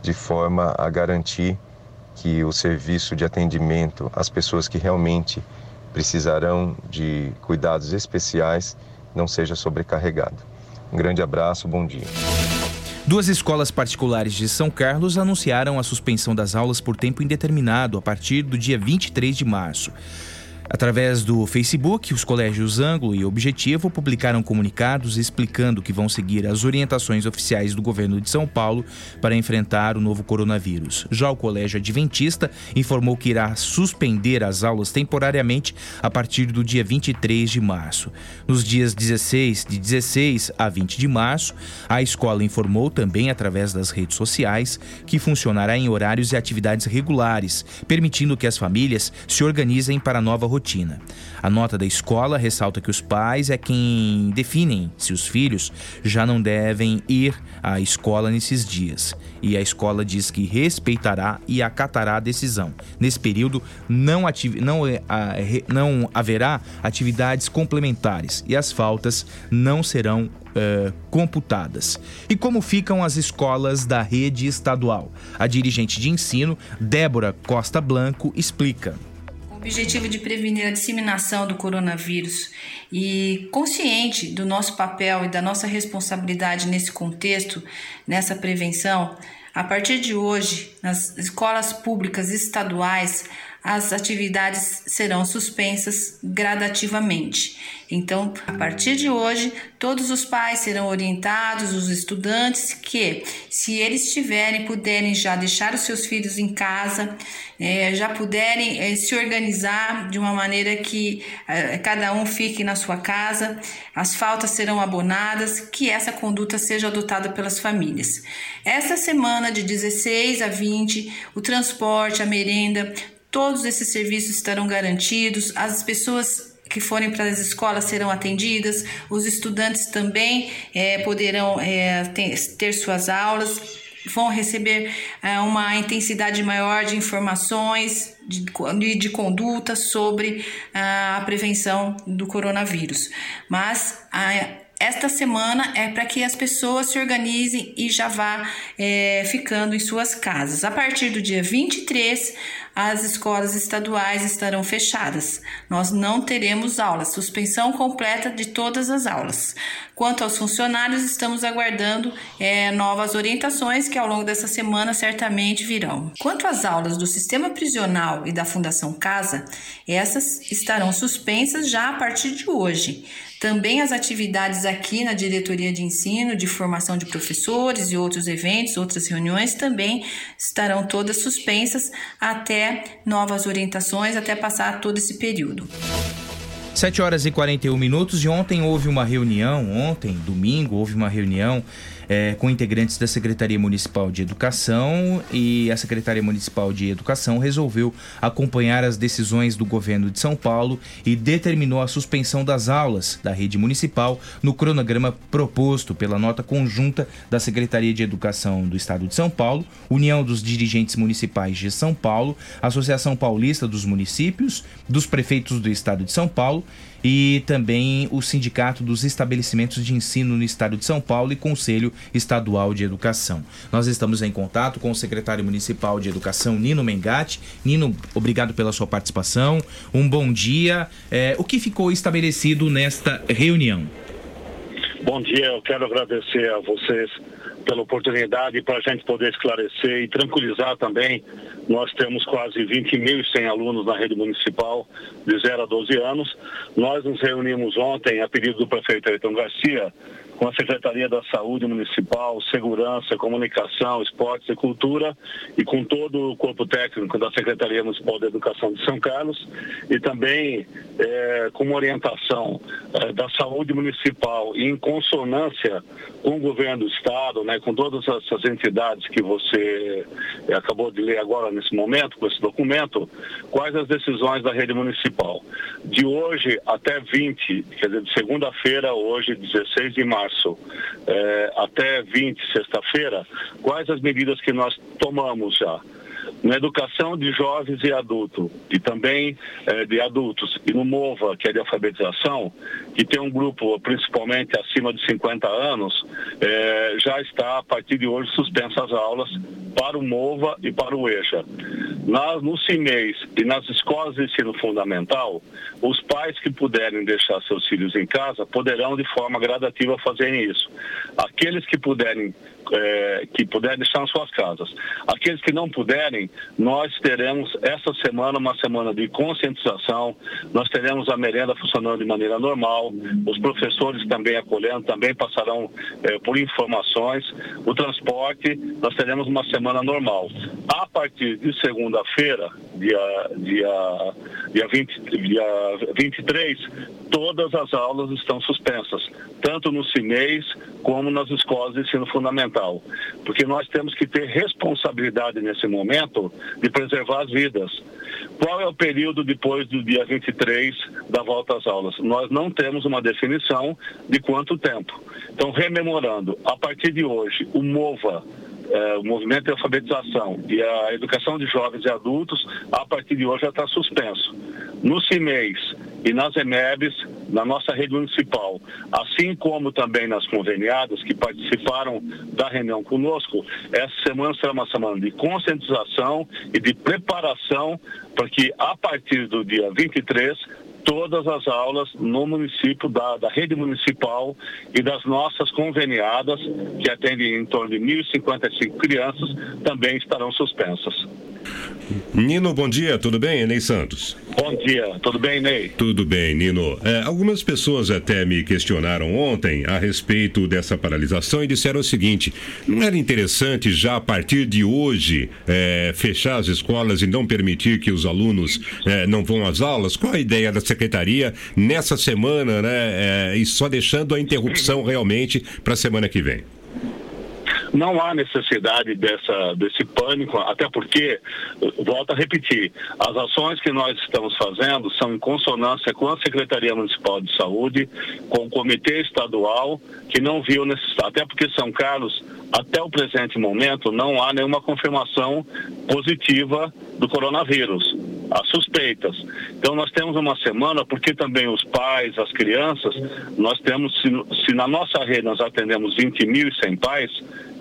de forma a garantir que o serviço de atendimento às pessoas que realmente precisarão de cuidados especiais não seja sobrecarregado. Um grande abraço, bom dia. Duas escolas particulares de São Carlos anunciaram a suspensão das aulas por tempo indeterminado a partir do dia 23 de março. Através do Facebook, os colégios Ângulo e Objetivo publicaram comunicados explicando que vão seguir as orientações oficiais do governo de São Paulo para enfrentar o novo coronavírus. Já o Colégio Adventista informou que irá suspender as aulas temporariamente a partir do dia 23 de março. Nos dias 16, de 16 a 20 de março, a escola informou também através das redes sociais que funcionará em horários e atividades regulares, permitindo que as famílias se organizem para a nova rotina. A nota da escola ressalta que os pais é quem definem se os filhos já não devem ir à escola nesses dias. E a escola diz que respeitará e acatará a decisão. Nesse período, não, não, é, não haverá atividades complementares e as faltas não serão Uh, computadas. E como ficam as escolas da rede estadual? A dirigente de ensino, Débora Costa Blanco, explica objetivo de prevenir a disseminação do coronavírus. E consciente do nosso papel e da nossa responsabilidade nesse contexto, nessa prevenção, a partir de hoje, nas escolas públicas estaduais, as atividades serão suspensas gradativamente. Então, a partir de hoje, todos os pais serão orientados, os estudantes, que se eles tiverem, puderem já deixar os seus filhos em casa, é, já puderem é, se organizar de uma maneira que é, cada um fique na sua casa, as faltas serão abonadas, que essa conduta seja adotada pelas famílias. Essa semana, de 16 a 20, o transporte, a merenda, Todos esses serviços estarão garantidos, as pessoas que forem para as escolas serão atendidas, os estudantes também é, poderão é, ter, suas aulas, vão receber é, uma intensidade maior de informações, de, de conduta sobre a prevenção do coronavírus. Mas a, esta semana é para que as pessoas se organizem e já vá é, ficando em suas casas. A partir do dia 23, as escolas estaduais estarão fechadas. Nós não teremos aulas, suspensão completa de todas as aulas. Quanto aos funcionários, estamos aguardando é, novas orientações que ao longo dessa semana certamente virão. Quanto às aulas do sistema prisional e da Fundação Casa, essas estarão suspensas já a partir de hoje. Também as atividades aqui na diretoria de ensino, de formação de professores e outros eventos, outras reuniões também estarão todas suspensas até novas orientações, até passar todo esse período. 7 horas e 41 minutos e ontem houve uma reunião, ontem, domingo, houve uma reunião é, com integrantes da Secretaria Municipal de Educação e a Secretaria Municipal de Educação resolveu acompanhar as decisões do governo de São Paulo e determinou a suspensão das aulas da rede municipal no cronograma proposto pela nota conjunta da Secretaria de Educação do Estado de São Paulo, União dos Dirigentes Municipais de São Paulo, Associação Paulista dos Municípios, dos Prefeitos do Estado de São Paulo e também o Sindicato dos Estabelecimentos de Ensino no Estado de São Paulo e Conselho Estadual de Educação. Nós estamos em contato com o secretário municipal de Educação, Nino Mengatti. Nino, obrigado pela sua participação. Um bom dia. É, o que ficou estabelecido nesta reunião? Bom dia, eu quero agradecer a vocês pela oportunidade para a gente poder esclarecer e tranquilizar também. Nós temos quase 20.100 alunos na rede municipal de 0 a 12 anos. Nós nos reunimos ontem, a pedido do prefeito Ayrton Garcia, com a Secretaria da Saúde Municipal, Segurança, Comunicação, Esportes e Cultura e com todo o corpo técnico da Secretaria Municipal de Educação de São Carlos e também é, com uma orientação é, da Saúde Municipal e em consonância com o governo do Estado, né, com todas essas entidades que você é, acabou de ler agora nesse momento, com esse documento, quais as decisões da rede municipal. De hoje até 20, quer dizer, de segunda-feira, hoje, 16 de março, março é, até 20, sexta-feira, quais as medidas que nós tomamos já? Na educação de jovens e adultos, e também eh, de adultos, e no MOVA, que é de alfabetização, que tem um grupo principalmente acima de 50 anos, eh, já está a partir de hoje suspensas as aulas para o MOVA e para o EJA. Na, no CIMEIS e nas escolas de ensino fundamental, os pais que puderem deixar seus filhos em casa poderão de forma gradativa fazerem isso. Aqueles que puderem é, que puderem deixar nas suas casas. Aqueles que não puderem, nós teremos essa semana uma semana de conscientização, nós teremos a merenda funcionando de maneira normal, os professores também acolhendo, também passarão é, por informações, o transporte, nós teremos uma semana normal. A partir de segunda-feira, dia, dia, dia, 20, dia 23, todas as aulas estão suspensas, tanto no CIMEIS como nas escolas de ensino fundamental, porque nós temos que ter responsabilidade nesse momento de preservar as vidas. Qual é o período depois do dia 23 da volta às aulas? Nós não temos uma definição de quanto tempo. Então, rememorando, a partir de hoje, o MOVA, eh, o movimento de alfabetização e a educação de jovens e adultos, a partir de hoje já está suspenso. No CIMEIS e nas EMEBs, na nossa rede municipal, assim como também nas conveniadas que participaram da reunião conosco, essa semana será uma semana de conscientização e de preparação para que a partir do dia 23 todas as aulas no município, da, da rede municipal e das nossas conveniadas, que atendem em torno de 1.055 crianças, também estarão suspensas. Nino, bom dia, tudo bem? Ney Santos. Bom dia, tudo bem, Ney? Tudo bem, Nino. É, algumas pessoas até me questionaram ontem a respeito dessa paralisação e disseram o seguinte: não era interessante já a partir de hoje é, fechar as escolas e não permitir que os alunos é, não vão às aulas? Qual a ideia da secretaria nessa semana, né? É, e só deixando a interrupção realmente para a semana que vem? Não há necessidade dessa, desse pânico, até porque, volto a repetir, as ações que nós estamos fazendo são em consonância com a Secretaria Municipal de Saúde, com o Comitê Estadual, que não viu necessidade, até porque São Carlos, até o presente momento, não há nenhuma confirmação positiva do coronavírus as suspeitas. Então nós temos uma semana, porque também os pais, as crianças, nós temos, se, se na nossa rede nós atendemos 20.100 pais,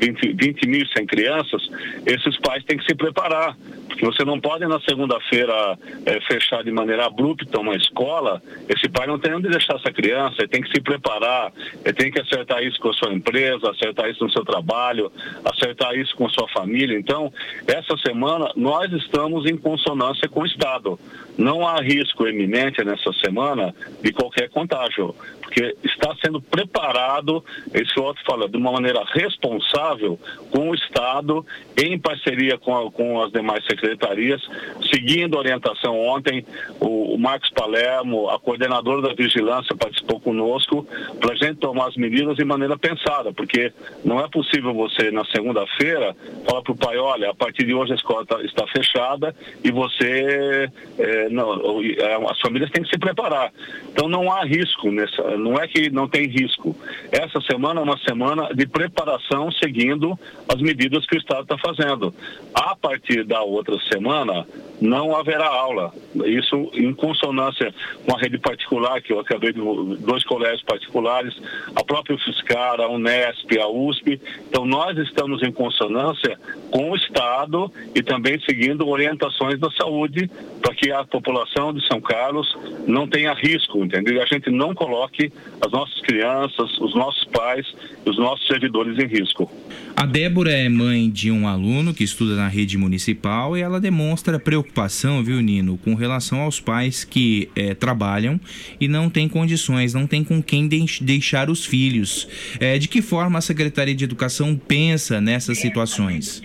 20, 20.100 crianças, esses pais têm que se preparar. Porque você não pode na segunda-feira é, fechar de maneira abrupta uma escola, esse pai não tem onde deixar essa criança, ele tem que se preparar, ele tem que acertar isso com a sua empresa, acertar isso no seu trabalho, acertar isso com a sua família. Então, essa semana nós estamos em consonância com o Estado. Não há risco eminente nessa semana de qualquer contágio porque está sendo preparado, esse outro fala, de uma maneira responsável com o Estado, em parceria com, a, com as demais secretarias, seguindo a orientação ontem, o, o Marcos Palermo, a coordenadora da vigilância, participou conosco para a gente tomar as medidas de maneira pensada, porque não é possível você, na segunda-feira, falar para o pai, olha, a partir de hoje a escola tá, está fechada e você, é, não, as famílias têm que se preparar. Então não há risco nessa, não é que não tem risco. Essa semana é uma semana de preparação seguindo as medidas que o Estado está fazendo. A partir da outra semana, não haverá aula. Isso em consonância com a rede particular, que eu acabei de dois colégios particulares, a própria Fiscar, a Unesp, a USP. Então nós estamos em consonância com o Estado e também seguindo orientações da saúde para que a população de São Carlos não tenha risco, entendeu? E a gente não coloque as nossas crianças, os nossos pais, os nossos servidores em risco. A Débora é mãe de um aluno que estuda na rede municipal e ela demonstra preocupação, viu, Nino, com relação aos pais que é, trabalham e não têm condições, não tem com quem deixar os filhos. É, de que forma a Secretaria de Educação pensa nessas situações?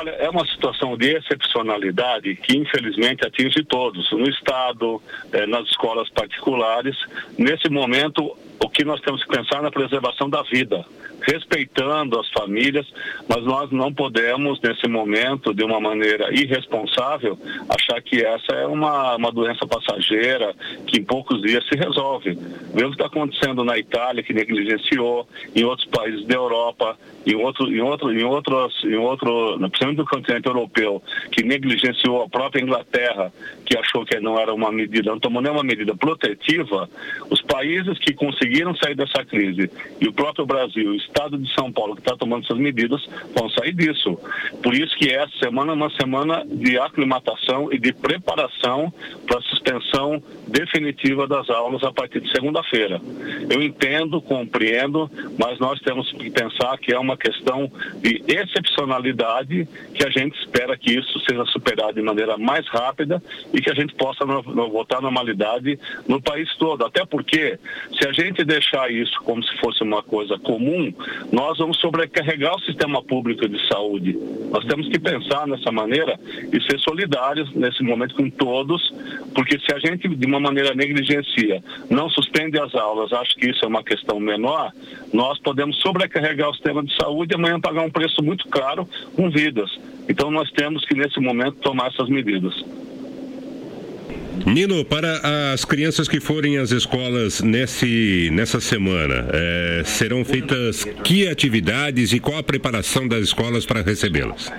Olha, é uma situação de excepcionalidade que infelizmente atinge todos, no Estado, eh, nas escolas particulares. Nesse momento, o que nós temos que pensar é na preservação da vida respeitando as famílias, mas nós não podemos, nesse momento, de uma maneira irresponsável, achar que essa é uma, uma doença passageira que em poucos dias se resolve. Vê o que está acontecendo na Itália, que negligenciou, em outros países da Europa, em outro, em outro, em outros, em outro, principalmente continente europeu, que negligenciou a própria Inglaterra, que achou que não era uma medida, não tomou nenhuma medida protetiva, os países que conseguiram sair dessa crise, e o próprio Brasil, Estado de São Paulo, que está tomando essas medidas, vão sair disso. Por isso que essa semana é uma semana de aclimatação e de preparação para a suspensão definitiva das aulas a partir de segunda-feira. Eu entendo, compreendo, mas nós temos que pensar que é uma questão de excepcionalidade que a gente espera que isso seja superado de maneira mais rápida e que a gente possa voltar à normalidade no país todo. Até porque, se a gente deixar isso como se fosse uma coisa comum, nós vamos sobrecarregar o sistema público de saúde. Nós temos que pensar nessa maneira e ser solidários nesse momento com todos, porque se a gente, de uma maneira negligencia, não suspende as aulas, acho que isso é uma questão menor, nós podemos sobrecarregar o sistema de saúde e amanhã pagar um preço muito caro com vidas. Então nós temos que, nesse momento, tomar essas medidas. Nino, para as crianças que forem às escolas nesse, nessa semana, eh, serão feitas que atividades e qual a preparação das escolas para recebê-las?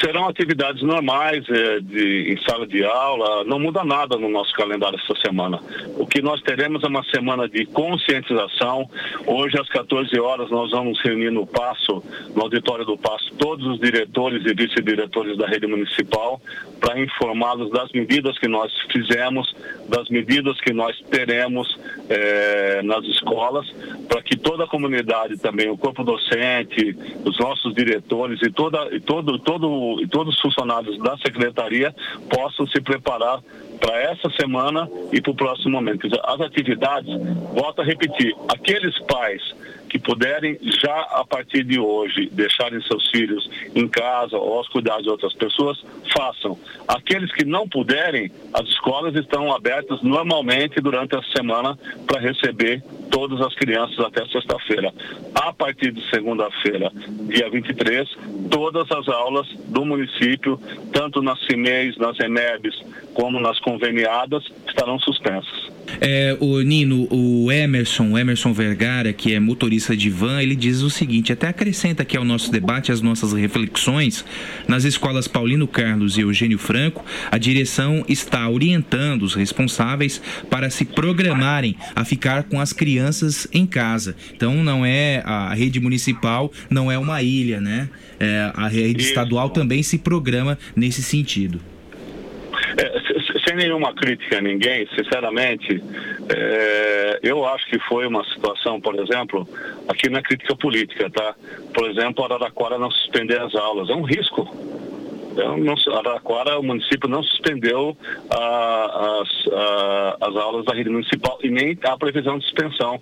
Serão atividades normais eh, de, em sala de aula, não muda nada no nosso calendário essa semana. O que nós teremos é uma semana de conscientização. Hoje, às 14 horas, nós vamos reunir no Passo, no auditório do Passo, todos os diretores e vice-diretores da rede municipal para informá-los das medidas que nós fizemos, das medidas que nós teremos eh, nas escolas, para que toda a comunidade também, o corpo docente, os nossos diretores e, toda, e todo, todo, e todos os funcionários da secretaria possam se preparar para essa semana e para o próximo momento. As atividades, volto a repetir, aqueles pais que puderem já a partir de hoje deixarem seus filhos em casa ou aos cuidados de outras pessoas, façam. Aqueles que não puderem, as escolas estão abertas normalmente durante a semana para receber todas as crianças até sexta-feira. A partir de segunda-feira, dia 23, todas as aulas do município, tanto nas CIMEIs, nas EMEBs, como nas conveniadas, estarão suspensas. É, o Nino, o Emerson, o Emerson Vergara, que é motorista de van, ele diz o seguinte: até acrescenta aqui ao nosso debate as nossas reflexões. Nas escolas Paulino Carlos e Eugênio Franco, a direção está orientando os responsáveis para se programarem a ficar com as crianças em casa. Então, não é a rede municipal, não é uma ilha, né? É, a rede estadual também se programa nesse sentido. É, sem nenhuma crítica a ninguém, sinceramente, é, eu acho que foi uma situação, por exemplo, aqui na crítica política, tá? Por exemplo, Araraquara não suspender as aulas, é um risco. Então, não, Araraquara, o município não suspendeu as, as aulas da rede municipal e nem a previsão de suspensão.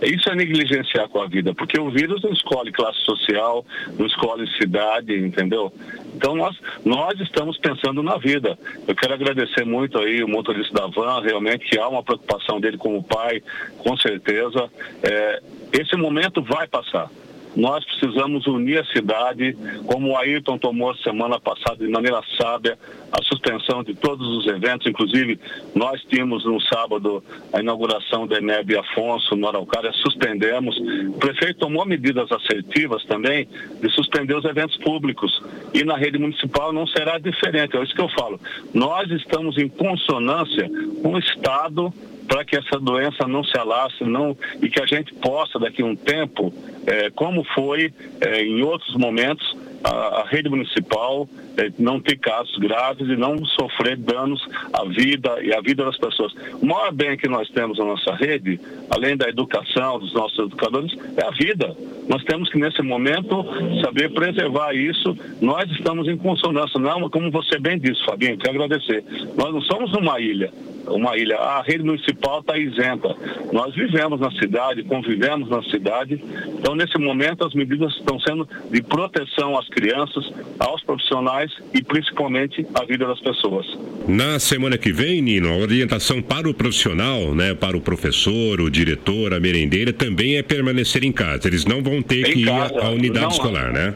Isso é negligenciar com a vida, porque o vírus não escolhe classe social, não escolhe cidade, entendeu? Então nós, nós estamos pensando na vida. Eu quero agradecer muito aí o motorista da van, realmente que há uma preocupação dele como pai, com certeza. É, esse momento vai passar. Nós precisamos unir a cidade, como o Ayrton tomou semana passada de maneira sábia, a suspensão de todos os eventos, inclusive nós tínhamos no sábado a inauguração da Eneb Afonso no Araucária, suspendemos. O prefeito tomou medidas assertivas também de suspender os eventos públicos e na rede municipal não será diferente, é isso que eu falo. Nós estamos em consonância com o Estado para que essa doença não se alastre não, e que a gente possa, daqui a um tempo, é, como foi é, em outros momentos, a, a rede municipal é, não ter casos graves e não sofrer danos à vida e à vida das pessoas. O maior bem que nós temos na nossa rede, além da educação dos nossos educadores, é a vida. Nós temos que, nesse momento, saber preservar isso. Nós estamos em consonância, não, como você bem disse, Fabinho, quero agradecer. Nós não somos uma ilha uma ilha. A rede municipal está isenta. Nós vivemos na cidade, convivemos na cidade. Então, nesse momento, as medidas estão sendo de proteção às crianças, aos profissionais e principalmente à vida das pessoas. Na semana que vem, Nino, a orientação para o profissional, né, para o professor, o diretor, a merendeira, também é permanecer em casa. Eles não vão ter em que casa, ir à unidade não, escolar, né?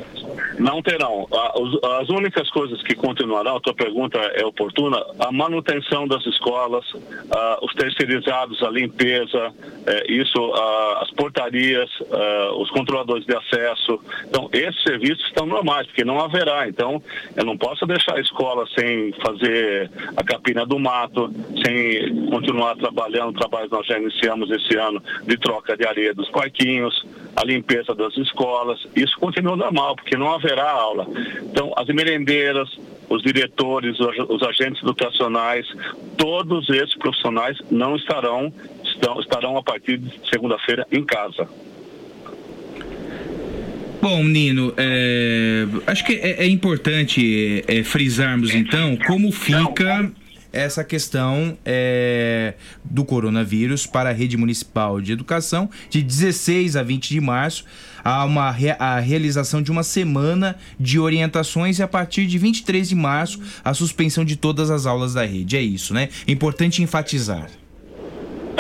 Não terão. As únicas coisas que continuarão, a tua pergunta é oportuna, a manutenção das escolas, os terceirizados, a limpeza, eh, isso, as portarias, os controladores de acesso. Então, esses serviços estão normais, porque não haverá. Então, eu não posso deixar a escola sem fazer a capina do mato, sem continuar trabalhando, o trabalho que nós já iniciamos esse ano de troca de areia dos parquinhos, a limpeza das escolas. Isso continua normal, porque não haverá aula. Então, as merendeiras, os diretores, os ag- os agentes educacionais, todos esses profissionais não estarão, estão, estarão a partir de segunda-feira em casa. Bom, Nino, é, acho que é, é importante é, frisarmos então como fica essa questão é, do coronavírus para a rede municipal de educação de 16 a 20 de março há uma a realização de uma semana de orientações e a partir de 23 de março a suspensão de todas as aulas da rede. É isso né? É importante enfatizar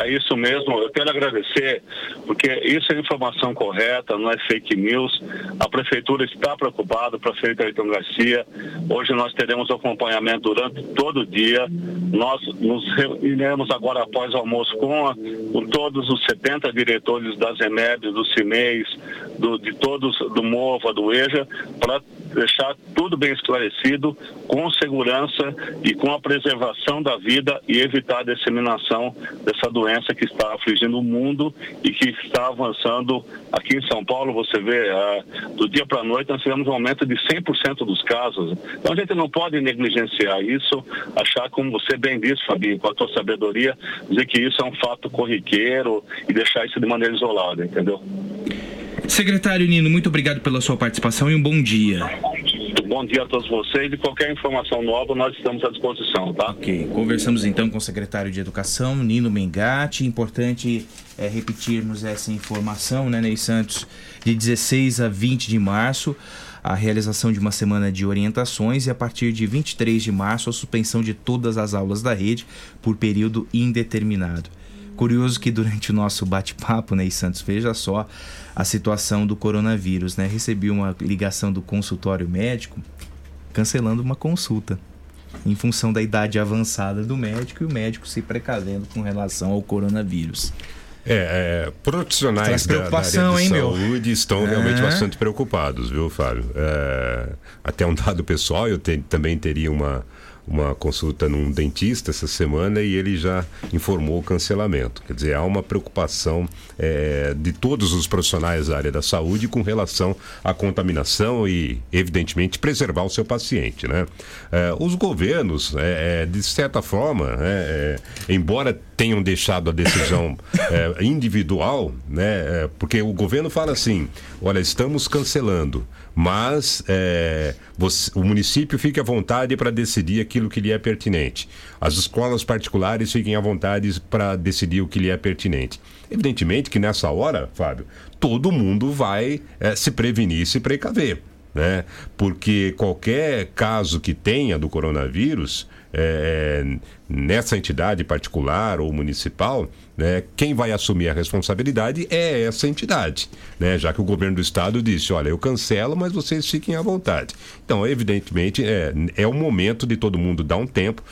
É isso mesmo, eu quero agradecer, porque isso é informação correta, não é fake news. A prefeitura está preocupada, o prefeito Ayrton Garcia. Hoje nós teremos acompanhamento durante todo o dia. Nós nos reuniremos agora após o almoço com, a- com todos os 70 diretores das EMEBs, do CIMEIs, do, de todos, do MOVA, do EJA, para deixar tudo bem esclarecido, com segurança e com a preservação da vida e evitar a disseminação dessa doença que está afligindo o mundo e que está avançando aqui em São Paulo. Você vê, ah, do dia para a noite nós tivemos um aumento de 100% dos casos. Então a gente não pode negligenciar isso, achar, como você bem disse, Fabinho, com a tua sabedoria, dizer que isso é um fato corriqueiro e deixar isso de maneira isolada, entendeu? Secretário Nino muito obrigado pela sua participação e um bom dia Bom dia a todos vocês e qualquer informação nova nós estamos à disposição, tá? Ok, conversamos então com o secretário de Educação, Nino Mengatti. Importante é, repetirmos essa informação, né, Ney Santos? De 16 a 20 de março, a realização de uma semana de orientações e a partir de 23 de março, a suspensão de todas as aulas da rede por período indeterminado. Curioso que durante o nosso bate-papo, Ney Santos, veja só a situação do coronavírus, né? Recebi uma ligação do consultório médico cancelando uma consulta em função da idade avançada do médico e o médico se precavendo com relação ao coronavírus. É, é, profissionais da, da área de hein, meu? saúde estão realmente É. bastante preocupados, viu, Fábio? É, até um dado pessoal, eu te- também teria uma, uma consulta num dentista essa semana e ele já informou o cancelamento. Quer dizer, há uma preocupação é, de todos os profissionais da área da saúde com relação à contaminação e, evidentemente, preservar o seu paciente, né? É, os governos, é, é, de certa forma, né, é, embora tenham deixado a decisão é, individual, né? porque o governo fala assim: olha, estamos cancelando, mas é, você- o município fique à vontade para decidir aquilo que lhe é pertinente. As escolas particulares fiquem à vontade para decidir o que lhe é pertinente. Evidentemente que nessa hora, Fábio, todo mundo vai é, se prevenir e se precaver né? Porque qualquer caso que tenha do coronavírus é, nessa entidade particular ou municipal, né, quem vai assumir a responsabilidade é essa entidade, né? Já que o governo do estado disse, olha, eu cancelo, mas vocês fiquem à vontade. Então, evidentemente, é, é o momento de todo mundo dar um tempo,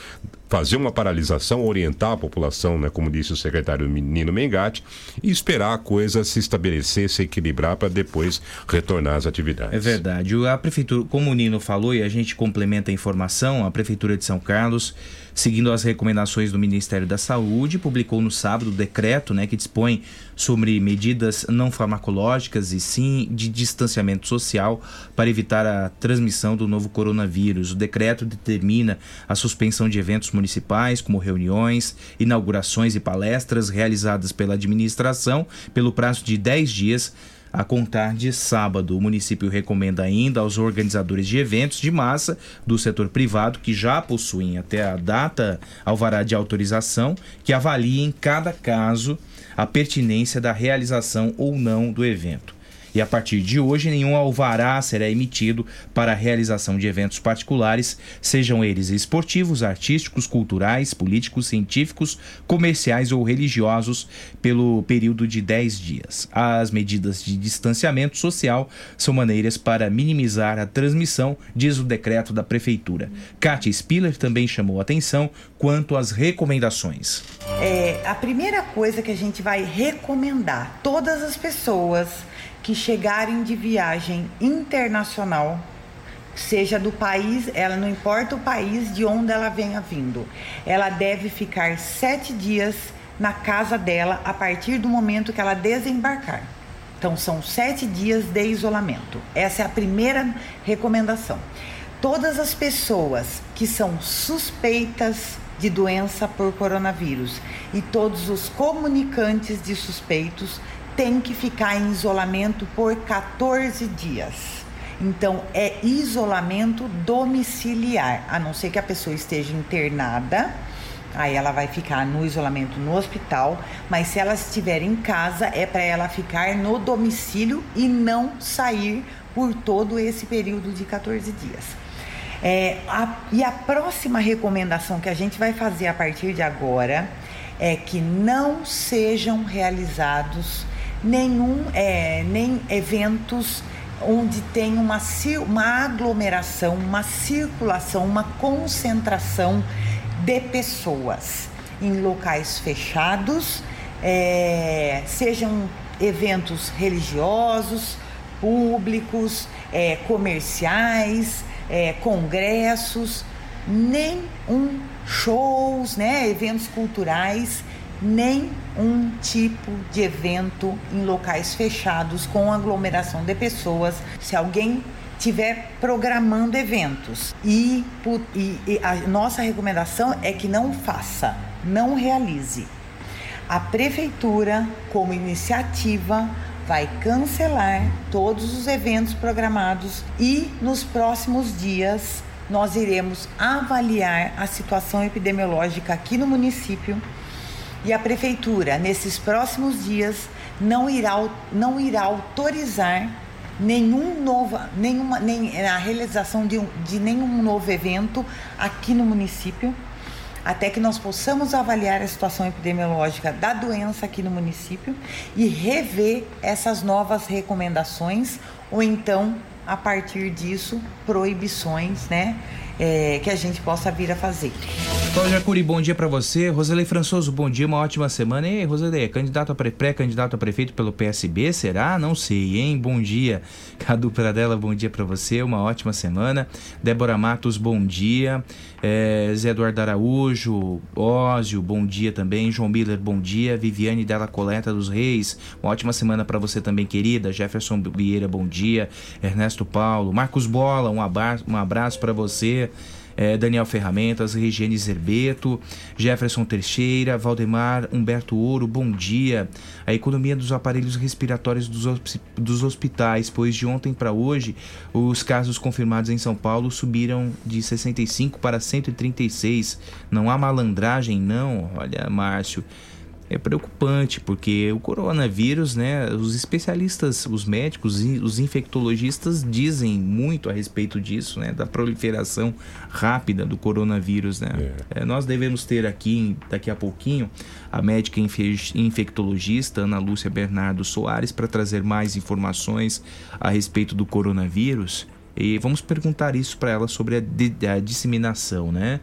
fazer uma paralisação, orientar a população, né, como disse o secretário Nino Mengatti, e esperar a coisa se estabelecer, se equilibrar para depois retornar às atividades. É verdade. A prefeitura, como o Nino falou, e a gente complementa a informação, a prefeitura de São Carlos, seguindo as recomendações do Ministério da Saúde, publicou no sábado o decreto, né, que dispõe sobre medidas não farmacológicas e sim de distanciamento social para evitar a transmissão do novo coronavírus. O decreto determina a suspensão de eventos municipais, como reuniões, inaugurações e palestras realizadas pela administração pelo prazo de 10 dias a contar de sábado. O município recomenda ainda aos organizadores de eventos de massa do setor privado que já possuem até a data alvará de autorização que avaliem cada caso a pertinência da realização ou não do evento. E a partir de hoje, nenhum alvará será emitido para a realização de eventos particulares, sejam eles esportivos, artísticos, culturais, políticos, científicos, comerciais ou religiosos, pelo período de 10 dias. As medidas de distanciamento social são maneiras para minimizar a transmissão, diz o decreto da Prefeitura. Kátia Spiller também chamou atenção quanto às recomendações. É, a primeira coisa que a gente vai recomendar todas as pessoas que chegarem de viagem internacional, seja do país, ela não importa o país de onde ela venha vindo, ela deve ficar sete dias na casa dela a partir do momento que ela desembarcar. Então são sete dias de isolamento. Essa é a primeira recomendação. Todas as pessoas que são suspeitas de doença por coronavírus e todos os comunicantes de suspeitos têm que ficar em isolamento por 14 dias. Então é isolamento domiciliar, a não ser que a pessoa esteja internada, aí ela vai ficar no isolamento no hospital, mas se ela estiver em casa é para ela ficar no domicílio e não sair por todo esse período de 14 dias. É, a- e a próxima recomendação que a gente vai fazer a partir de agora é que não sejam realizados nenhum é, nem eventos onde tem uma, uma aglomeração, uma circulação, uma concentração de pessoas em locais fechados, é, sejam eventos religiosos, públicos, é, comerciais, é, congressos, nem um shows, né, eventos culturais, nem um tipo de evento em locais fechados com aglomeração de pessoas. Se alguém tiver programando eventos e, e- e a nossa recomendação é que não faça, não realize. A prefeitura, como iniciativa, vai cancelar todos os eventos programados e nos próximos dias nós iremos avaliar a situação epidemiológica aqui no município e a prefeitura, nesses próximos dias, não irá, não irá autorizar nenhum novo, nenhuma, nem a realização de, de nenhum novo evento aqui no município, até que nós possamos avaliar a situação epidemiológica da doença aqui no município e rever essas novas recomendações, ou então, a partir disso, proibições, né? É, que a gente possa vir a fazer. Cláudia Curi, bom dia pra você. Roselei Françoso, bom dia, uma ótima semana. Ei, Roselei, candidato a pré-candidato a prefeito pelo PSB, será? Não sei, hein? Bom dia. Cadu Pradella, bom dia pra você, uma ótima semana. Débora Matos, bom dia. É, Zé Eduardo Araújo, Ózio, bom dia também. João Miller, bom dia. Viviane Della Coleta dos Reis, uma ótima semana pra você também, querida. Jefferson Vieira, bom dia. Ernesto Paulo, Marcos Bola, um abraço, um abraço para você. É, Daniel Ferramentas, Regiane Zerbeto, Jefferson Teixeira, Valdemar Humberto Ouro, bom dia. A economia dos aparelhos respiratórios dos, dos hospitais, pois de ontem para hoje os casos confirmados em São Paulo subiram de 65 para 136. Não há malandragem, não. Olha, Márcio. É preocupante porque o coronavírus, né? Os especialistas, os médicos e os infectologistas dizem muito a respeito disso, né? Da proliferação rápida do coronavírus, né? É, nós devemos ter aqui, daqui a pouquinho, a médica infe- infectologista Ana Lúcia Bernardo Soares para trazer mais informações a respeito do coronavírus. E vamos perguntar isso para ela sobre a, a disseminação, né?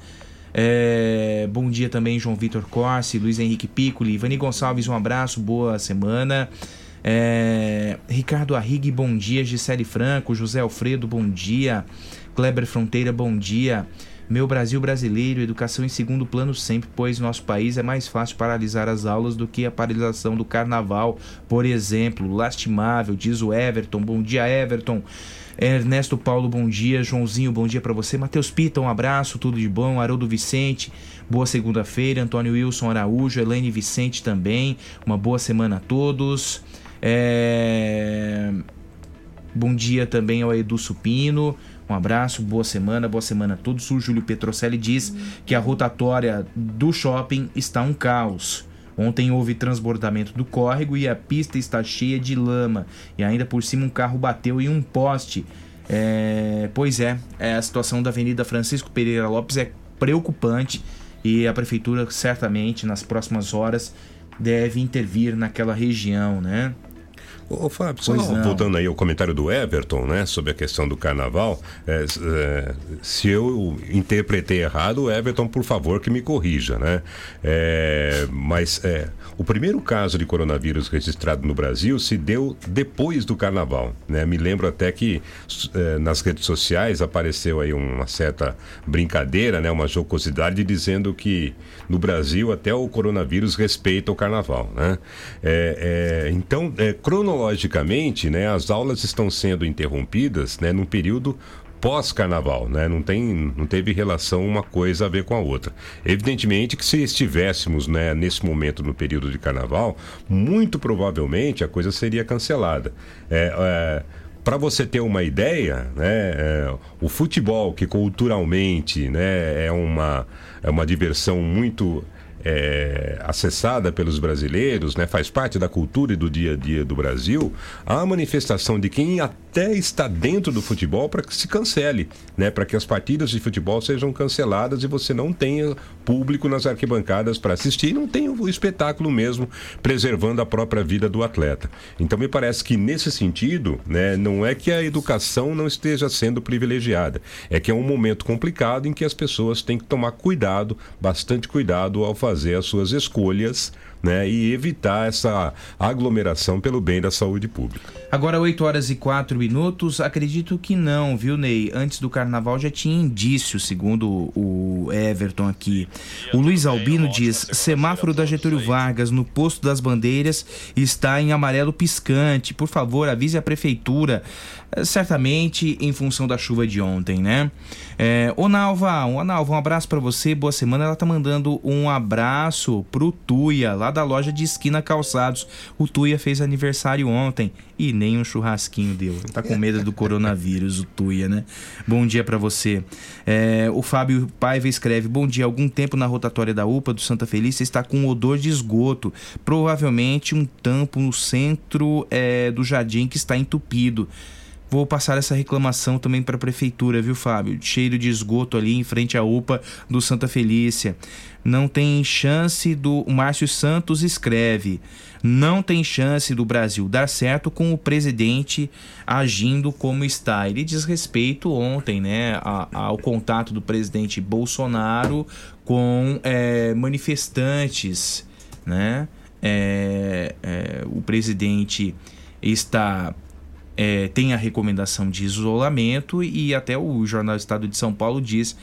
É, bom dia também, João Vitor Corsi, Luiz Henrique Piccoli, Ivani Gonçalves, um abraço, boa semana. É, Ricardo Arrigue, bom dia. Gisele Franco, José Alfredo, bom dia. Kleber Fronteira, bom dia. Meu Brasil brasileiro, educação em segundo plano sempre, pois nosso país é mais fácil paralisar as aulas do que a paralisação do carnaval, por exemplo. Lastimável, diz o Everton. Bom dia, Everton. Ernesto Paulo, bom dia. Joãozinho, bom dia pra você. Matheus Pita, um abraço, tudo de bom. Haroldo Vicente, boa segunda-feira. Antônio Wilson Araújo, Elaine Vicente também. Uma boa semana a todos. É... Bom dia também ao Edu Supino. Um abraço, boa semana, boa semana a todos. O Júlio Petrocelli diz que a rotatória do shopping está um caos. Ontem houve transbordamento do córrego e a pista está cheia de lama. E ainda por cima um carro bateu em um poste. É, pois é, é, a situação da Avenida Francisco Pereira Lopes é preocupante e a prefeitura certamente nas próximas horas deve intervir naquela região, né? Ô, Fábio, só não. voltando aí ao comentário do Everton, né, sobre a questão do carnaval, é, é, se eu interpretei errado, Everton, por favor, que me corrija, né? É, mas é, o primeiro caso de coronavírus registrado no Brasil se deu depois do carnaval, né? Me lembro até que é, nas redes sociais apareceu aí uma certa brincadeira, né, uma jocosidade dizendo que no Brasil até o coronavírus respeita o carnaval, né? É, então, é, cronologicamente, né, as aulas estão sendo interrompidas, né, num período pós-carnaval, né? Não tem, não teve relação uma coisa a ver com a outra. Evidentemente que se estivéssemos, né, nesse momento no período de carnaval, muito provavelmente a coisa seria cancelada. É, é, para você ter uma ideia, né, é, o futebol que culturalmente, né, é uma é uma diversão muito é, acessada pelos brasileiros, né, faz parte da cultura e do dia a dia do Brasil, a manifestação de quem até está dentro do futebol para que se cancele, né, para que as partidas de futebol sejam canceladas e você não tenha público nas arquibancadas para assistir não tenha o espetáculo mesmo, preservando a própria vida do atleta. Então me parece que nesse sentido, né, não é que a educação não esteja sendo privilegiada, é que é um momento complicado em que as pessoas têm que tomar cuidado, bastante cuidado ao fazer as suas escolhas, né, e evitar essa aglomeração pelo bem da saúde pública. Agora 8 horas e 4 minutos, acredito que não, viu, Ney? Antes do carnaval já tinha indício, segundo o Everton aqui. O Luiz Albino diz: semáforo da Getúlio Vargas no posto das bandeiras está em amarelo piscante. Por favor, avise a prefeitura. Eh, Certamente em função da chuva de ontem, né? É, ô Nalva, ô Nalva, um abraço pra você, boa semana. Ela tá mandando um abraço pro Tuia, lá da loja de esquina calçados. O Tuia fez aniversário ontem e nem um churrasquinho deu. Tá com medo do coronavírus, o Tuia, né? Bom dia pra você. É, o Fábio Paiva escreve: Bom dia, algum tempo na rotatória da UPA do Santa Felícia está com odor de esgoto. Provavelmente um tampo no centro é, do jardim que está entupido. Vou passar essa reclamação também para a prefeitura, viu, Fábio? Cheiro de esgoto ali em frente à UPA do Santa Felícia. Não tem chance do. O Márcio Santos escreve. Não tem chance do Brasil dar certo com o presidente agindo como está. Ele diz respeito ontem, né, ao contato do presidente Bolsonaro com eh, manifestantes, né? É, é, o presidente está é, tem a recomendação de isolamento e até o Jornal Estado de São Paulo diz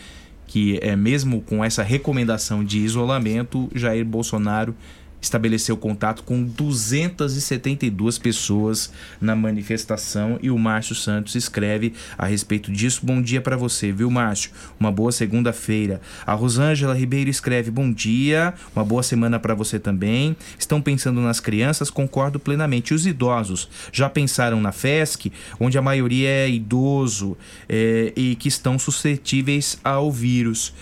que é mesmo com essa recomendação de isolamento, Jair Bolsonaro estabeleceu contato com 272 pessoas na manifestação e o Márcio Santos escreve a respeito disso. Bom dia para você, viu, Márcio? Uma boa segunda-feira. A Rosângela Ribeiro escreve: Bom dia, uma boa semana para você também. Estão pensando nas crianças? Concordo plenamente. Os idosos já pensaram na FESC, onde a maioria é idoso é, e que estão suscetíveis ao vírus.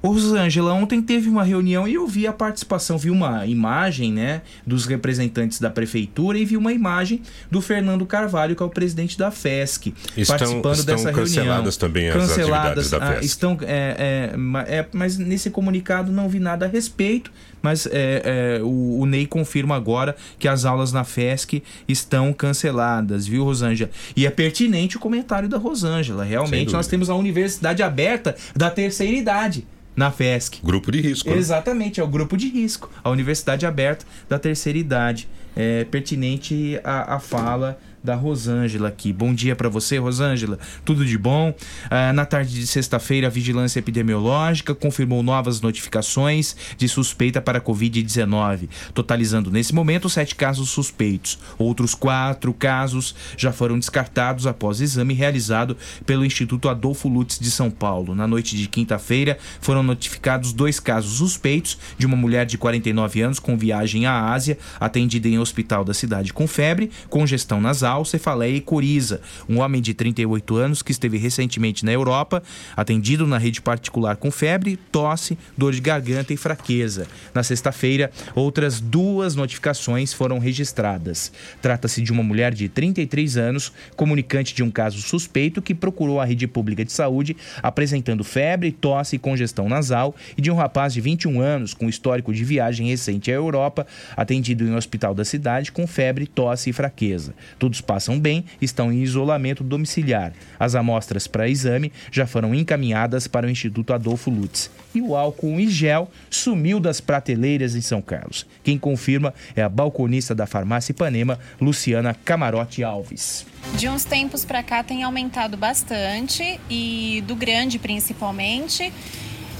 Ô, Rosângela, ontem teve uma reunião e eu vi a participação, vi uma imagem, né, dos representantes da prefeitura e vi uma imagem do Fernando Carvalho, que é o presidente da FESC, Estão- participando estão dessa canceladas reunião. também as atividades da ah, FESC. estão, é, é, é, mas nesse comunicado não vi nada a respeito, mas é, é, o, o Ney confirma agora que as aulas na FESC estão canceladas, viu, Rosângela? E é pertinente o comentário da Rosângela. Realmente, nós temos a universidade aberta da terceira idade na FESC. Grupo de risco. né? Exatamente, é o grupo de risco. A Universidade Aberta da Terceira Idade. É pertinente a, a fala da Rosângela aqui. Bom dia para você, Rosângela. Tudo de bom? Ah, na tarde de sexta-feira, a Vigilância Epidemiológica confirmou novas notificações de suspeita para a Covid-19, totalizando nesse momento sete casos suspeitos. Outros quatro casos já foram descartados após exame realizado pelo Instituto Adolfo Lutz de São Paulo. Na noite de quinta-feira, foram notificados dois casos suspeitos de uma mulher de 49 anos com viagem à Ásia, atendida em hospital da cidade com febre, congestão nasal, cefaleia e coriza. Um homem de 38 anos que esteve recentemente na Europa, atendido na rede particular com febre, tosse, dor de garganta e fraqueza. Na sexta-feira, outras duas notificações foram registradas. Trata-se de uma mulher de 33 anos, comunicante de um caso suspeito que procurou a rede pública de saúde apresentando febre, tosse e congestão nasal, e de um rapaz de 21 anos com histórico de viagem recente à Europa, atendido em um hospital da cidade com febre, tosse e fraqueza. Todos passam bem, estão em isolamento domiciliar. As amostras para exame já foram encaminhadas para o Instituto Adolfo Lutz. E o álcool em gel sumiu das prateleiras em São Carlos. Quem confirma é a balconista da farmácia Ipanema, Luciana Camarote Alves. De uns tempos para cá tem aumentado bastante e do grande principalmente.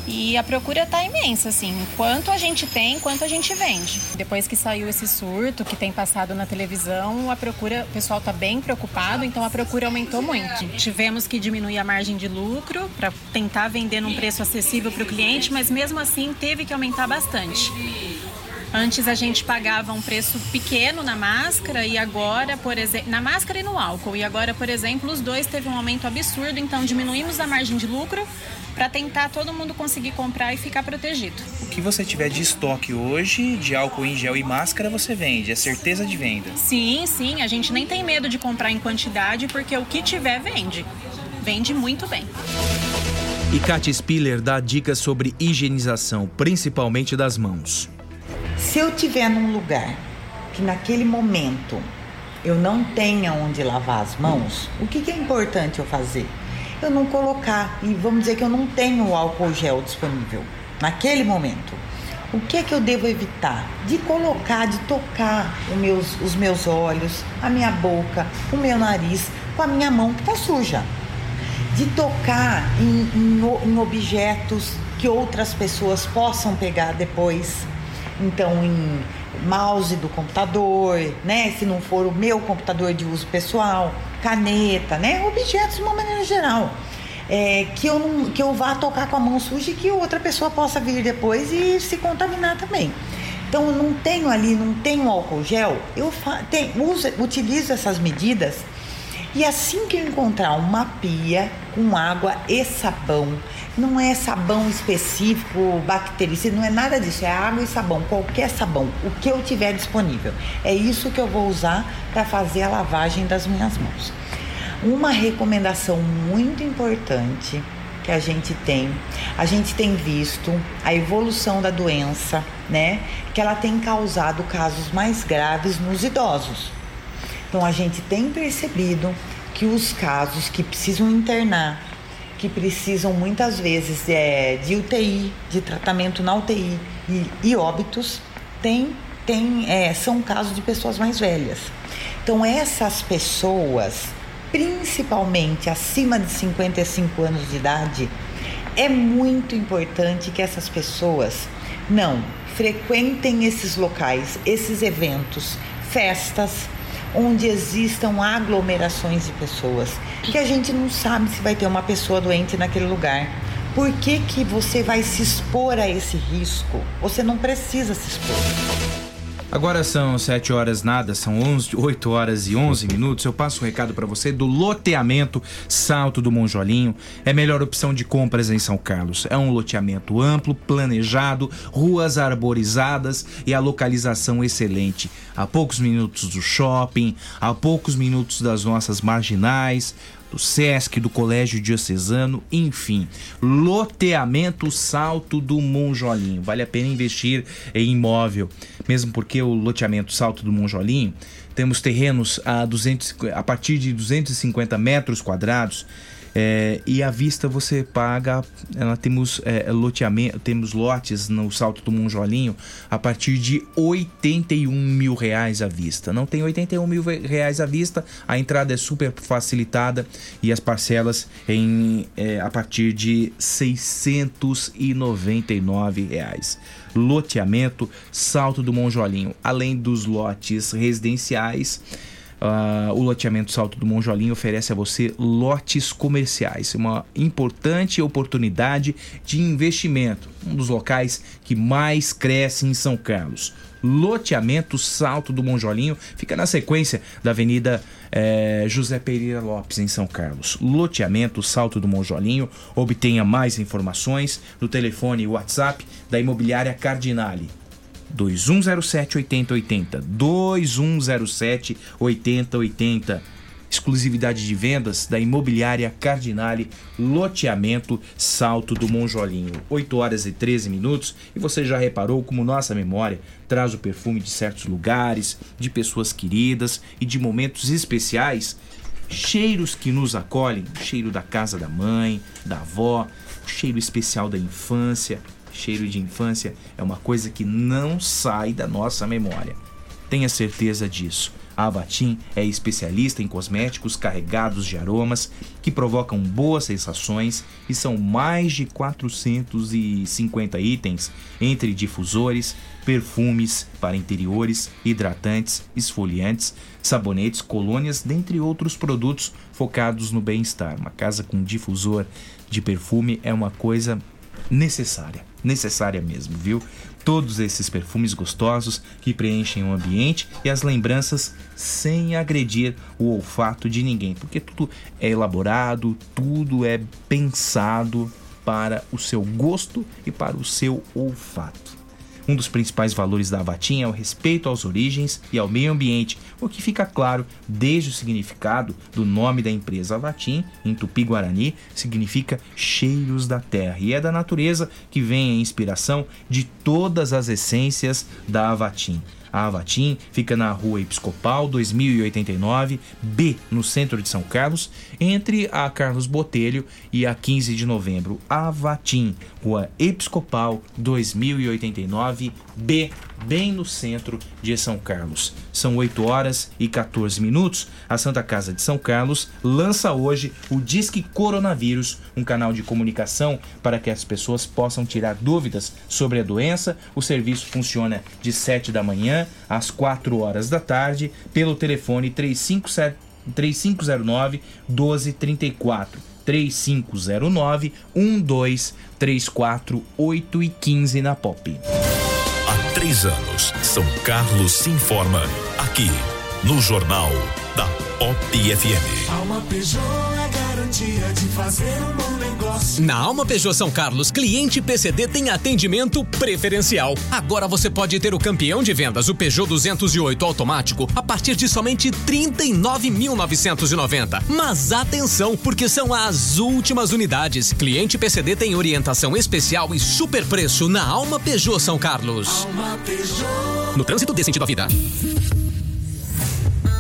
E a procura tá imensa, assim. Quanto a gente tem, quanto a gente vende. Depois que saiu esse surto que tem passado na televisão, a procura, o pessoal tá bem preocupado, então a procura aumentou muito. Tivemos que diminuir a margem de lucro para tentar vender num preço acessível para o cliente, mas mesmo assim teve que aumentar bastante. Antes a gente pagava um preço pequeno na máscara e agora, por exemplo, na máscara e no álcool. E agora, por exemplo, os dois teve um aumento absurdo, então diminuímos a margem de lucro para tentar todo mundo conseguir comprar e ficar protegido. O que você tiver de estoque hoje, de álcool em gel e máscara, você vende. É certeza de venda. Sim, sim, a gente nem tem medo de comprar em quantidade porque o que tiver vende. Vende muito bem. E Katia Spiller dá dicas sobre higienização, principalmente das mãos. Se eu tiver num lugar que naquele momento eu não tenha onde lavar as mãos, o que, que é importante eu fazer? Eu não colocar, e vamos dizer que eu não tenho o álcool gel disponível naquele momento. O que é que eu devo evitar? De colocar, de tocar os meus, os meus olhos, a minha boca, o meu nariz com a minha mão que está suja. De tocar em, em em objetos que outras pessoas possam pegar depois. Então, em mouse do computador, né? Se não for o meu computador de uso pessoal, caneta, né? Objetos de uma maneira geral. É, que, eu não, que eu vá tocar com a mão suja e que outra pessoa possa vir depois e se contaminar também. Então, eu não tenho ali, não tenho álcool gel, eu fa- tem- uso, utilizo essas medidas e assim que eu encontrar uma pia com água e sabão, não é sabão específico, bactericida, não é nada disso, é água e sabão, qualquer sabão, o que eu tiver disponível. É isso que eu vou usar para fazer a lavagem das minhas mãos. Uma recomendação muito importante que a gente tem, a gente tem visto a evolução da doença, né? Que ela tem causado casos mais graves nos idosos. Então a gente tem percebido que os casos que precisam internar, que precisam muitas vezes é, de UTI, de tratamento na UTI e, e óbitos, tem, tem, é, são casos de pessoas mais velhas. Então essas pessoas, principalmente acima de 55 anos de idade, é muito importante que essas pessoas não frequentem esses locais, esses eventos, festas, onde existam aglomerações de pessoas, que a gente não sabe se vai ter uma pessoa doente naquele lugar. Por que, que você vai se expor a esse risco? Você não precisa se expor. Agora são 7 horas nada, são 11, 8 horas e 11 minutos. Eu passo um recado para você do loteamento Salto do Monjolinho. É a melhor opção de compras em São Carlos. É um loteamento amplo, planejado, ruas arborizadas e a localização excelente. A poucos minutos do shopping, a poucos minutos das nossas marginais, do SESC, do Colégio Diocesano, enfim. Loteamento Salto do Monjolinho. Vale a pena investir em imóvel, mesmo porque o loteamento Salto do Monjolinho temos terrenos a, 200, a partir de 250 metros quadrados. É, e à vista você paga, ela temos é, loteamento, temos lotes no Salto do Monjolinho a partir de 81 mil reais à vista. Não tem 81 mil reais à vista, a entrada é super facilitada e as parcelas em, é, a partir de 699 reais. Loteamento Salto do Monjolinho, além dos lotes residenciais. Ah, o loteamento Salto do Monjolinho oferece a você lotes comerciais, uma importante oportunidade de investimento, um dos locais que mais cresce em São Carlos. Loteamento Salto do Monjolinho fica na sequência da Avenida eh, José Pereira Lopes, em São Carlos. Loteamento Salto do Monjolinho. Obtenha mais informações no telefone e WhatsApp da Imobiliária Cardinale. 2107 8080. 2107 8080. Exclusividade de vendas da Imobiliária Cardinale, loteamento Salto do Monjolinho. 8 horas e 13 minutos. E você já reparou como nossa memória traz o perfume de certos lugares, de pessoas queridas e de momentos especiais? Cheiros que nos acolhem, o cheiro da casa da mãe, da avó, o cheiro especial da infância, cheiro de infância é uma coisa que não sai da nossa memória. Tenha certeza disso. A Avatim é especialista em cosméticos carregados de aromas que provocam boas sensações e são mais de 450 itens entre difusores, perfumes para interiores, hidratantes, esfoliantes, sabonetes, colônias, dentre outros produtos focados no bem-estar. Uma casa com difusor de perfume é uma coisa necessária, necessária mesmo, viu? Todos esses perfumes gostosos que preenchem o ambiente e as lembranças sem agredir o olfato de ninguém, porque tudo é elaborado, tudo é pensado para o seu gosto e para o seu olfato. Um dos principais valores da Avatim é o respeito às origens e ao meio ambiente, o que fica claro desde o significado do nome da empresa Avatim, em Tupi-Guarani, significa cheiros da terra. E é da natureza que vem a inspiração de todas as essências da Avatim. A Avatim fica na rua Episcopal 2089, B, no centro de São Carlos, entre a Carlos Botelho e a 15 de novembro. Avatim, rua Episcopal 2089, B, bem no centro de São Carlos. São 8 horas e 14 minutos. A Santa Casa de São Carlos lança hoje o Disque Coronavírus, um canal de comunicação para que as pessoas possam tirar dúvidas sobre a doença. O serviço funciona de 7 da manhã às 4 horas da tarde pelo telefone 357 3509 1234. 3509 1234 8 e 15 na Pop. Há três anos, São Carlos se informa aqui no Jornal da Pop FM. Garantia de fazer um bom negócio. Na Alma Peugeot São Carlos, cliente PCD tem atendimento preferencial. Agora você pode ter o campeão de vendas, o Peugeot 208 automático, a partir de somente 39.990. Mas atenção, porque são as últimas unidades. Cliente PCD tem orientação especial e super preço na Alma Peugeot São Carlos. Alma Peugeot. No trânsito dê sentido à vida.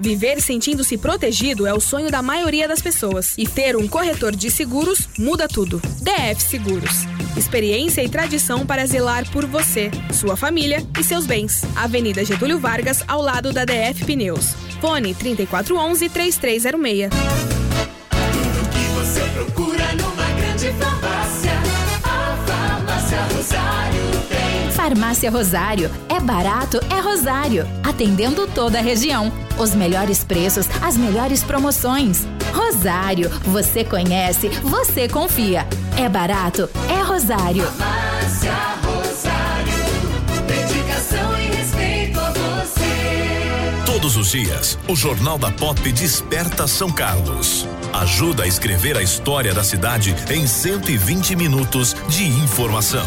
Viver sentindo-se protegido é o sonho da maioria das pessoas. E ter um corretor de seguros muda tudo. DF Seguros. Experiência e tradição para zelar por você, sua família e seus bens. Avenida Getúlio Vargas, ao lado da DF Pneus. Fone 3411 3306. Farmácia Rosário. É barato, é Rosário. Atendendo toda a região. Os melhores preços, as melhores promoções. Rosário. Você conhece, você confia. É barato, é Rosário. Farmácia Rosário. Dedicação e respeito a você. Todos os dias, o Jornal da Pop desperta São Carlos. Ajuda a escrever a história da cidade em 120 minutos de informação.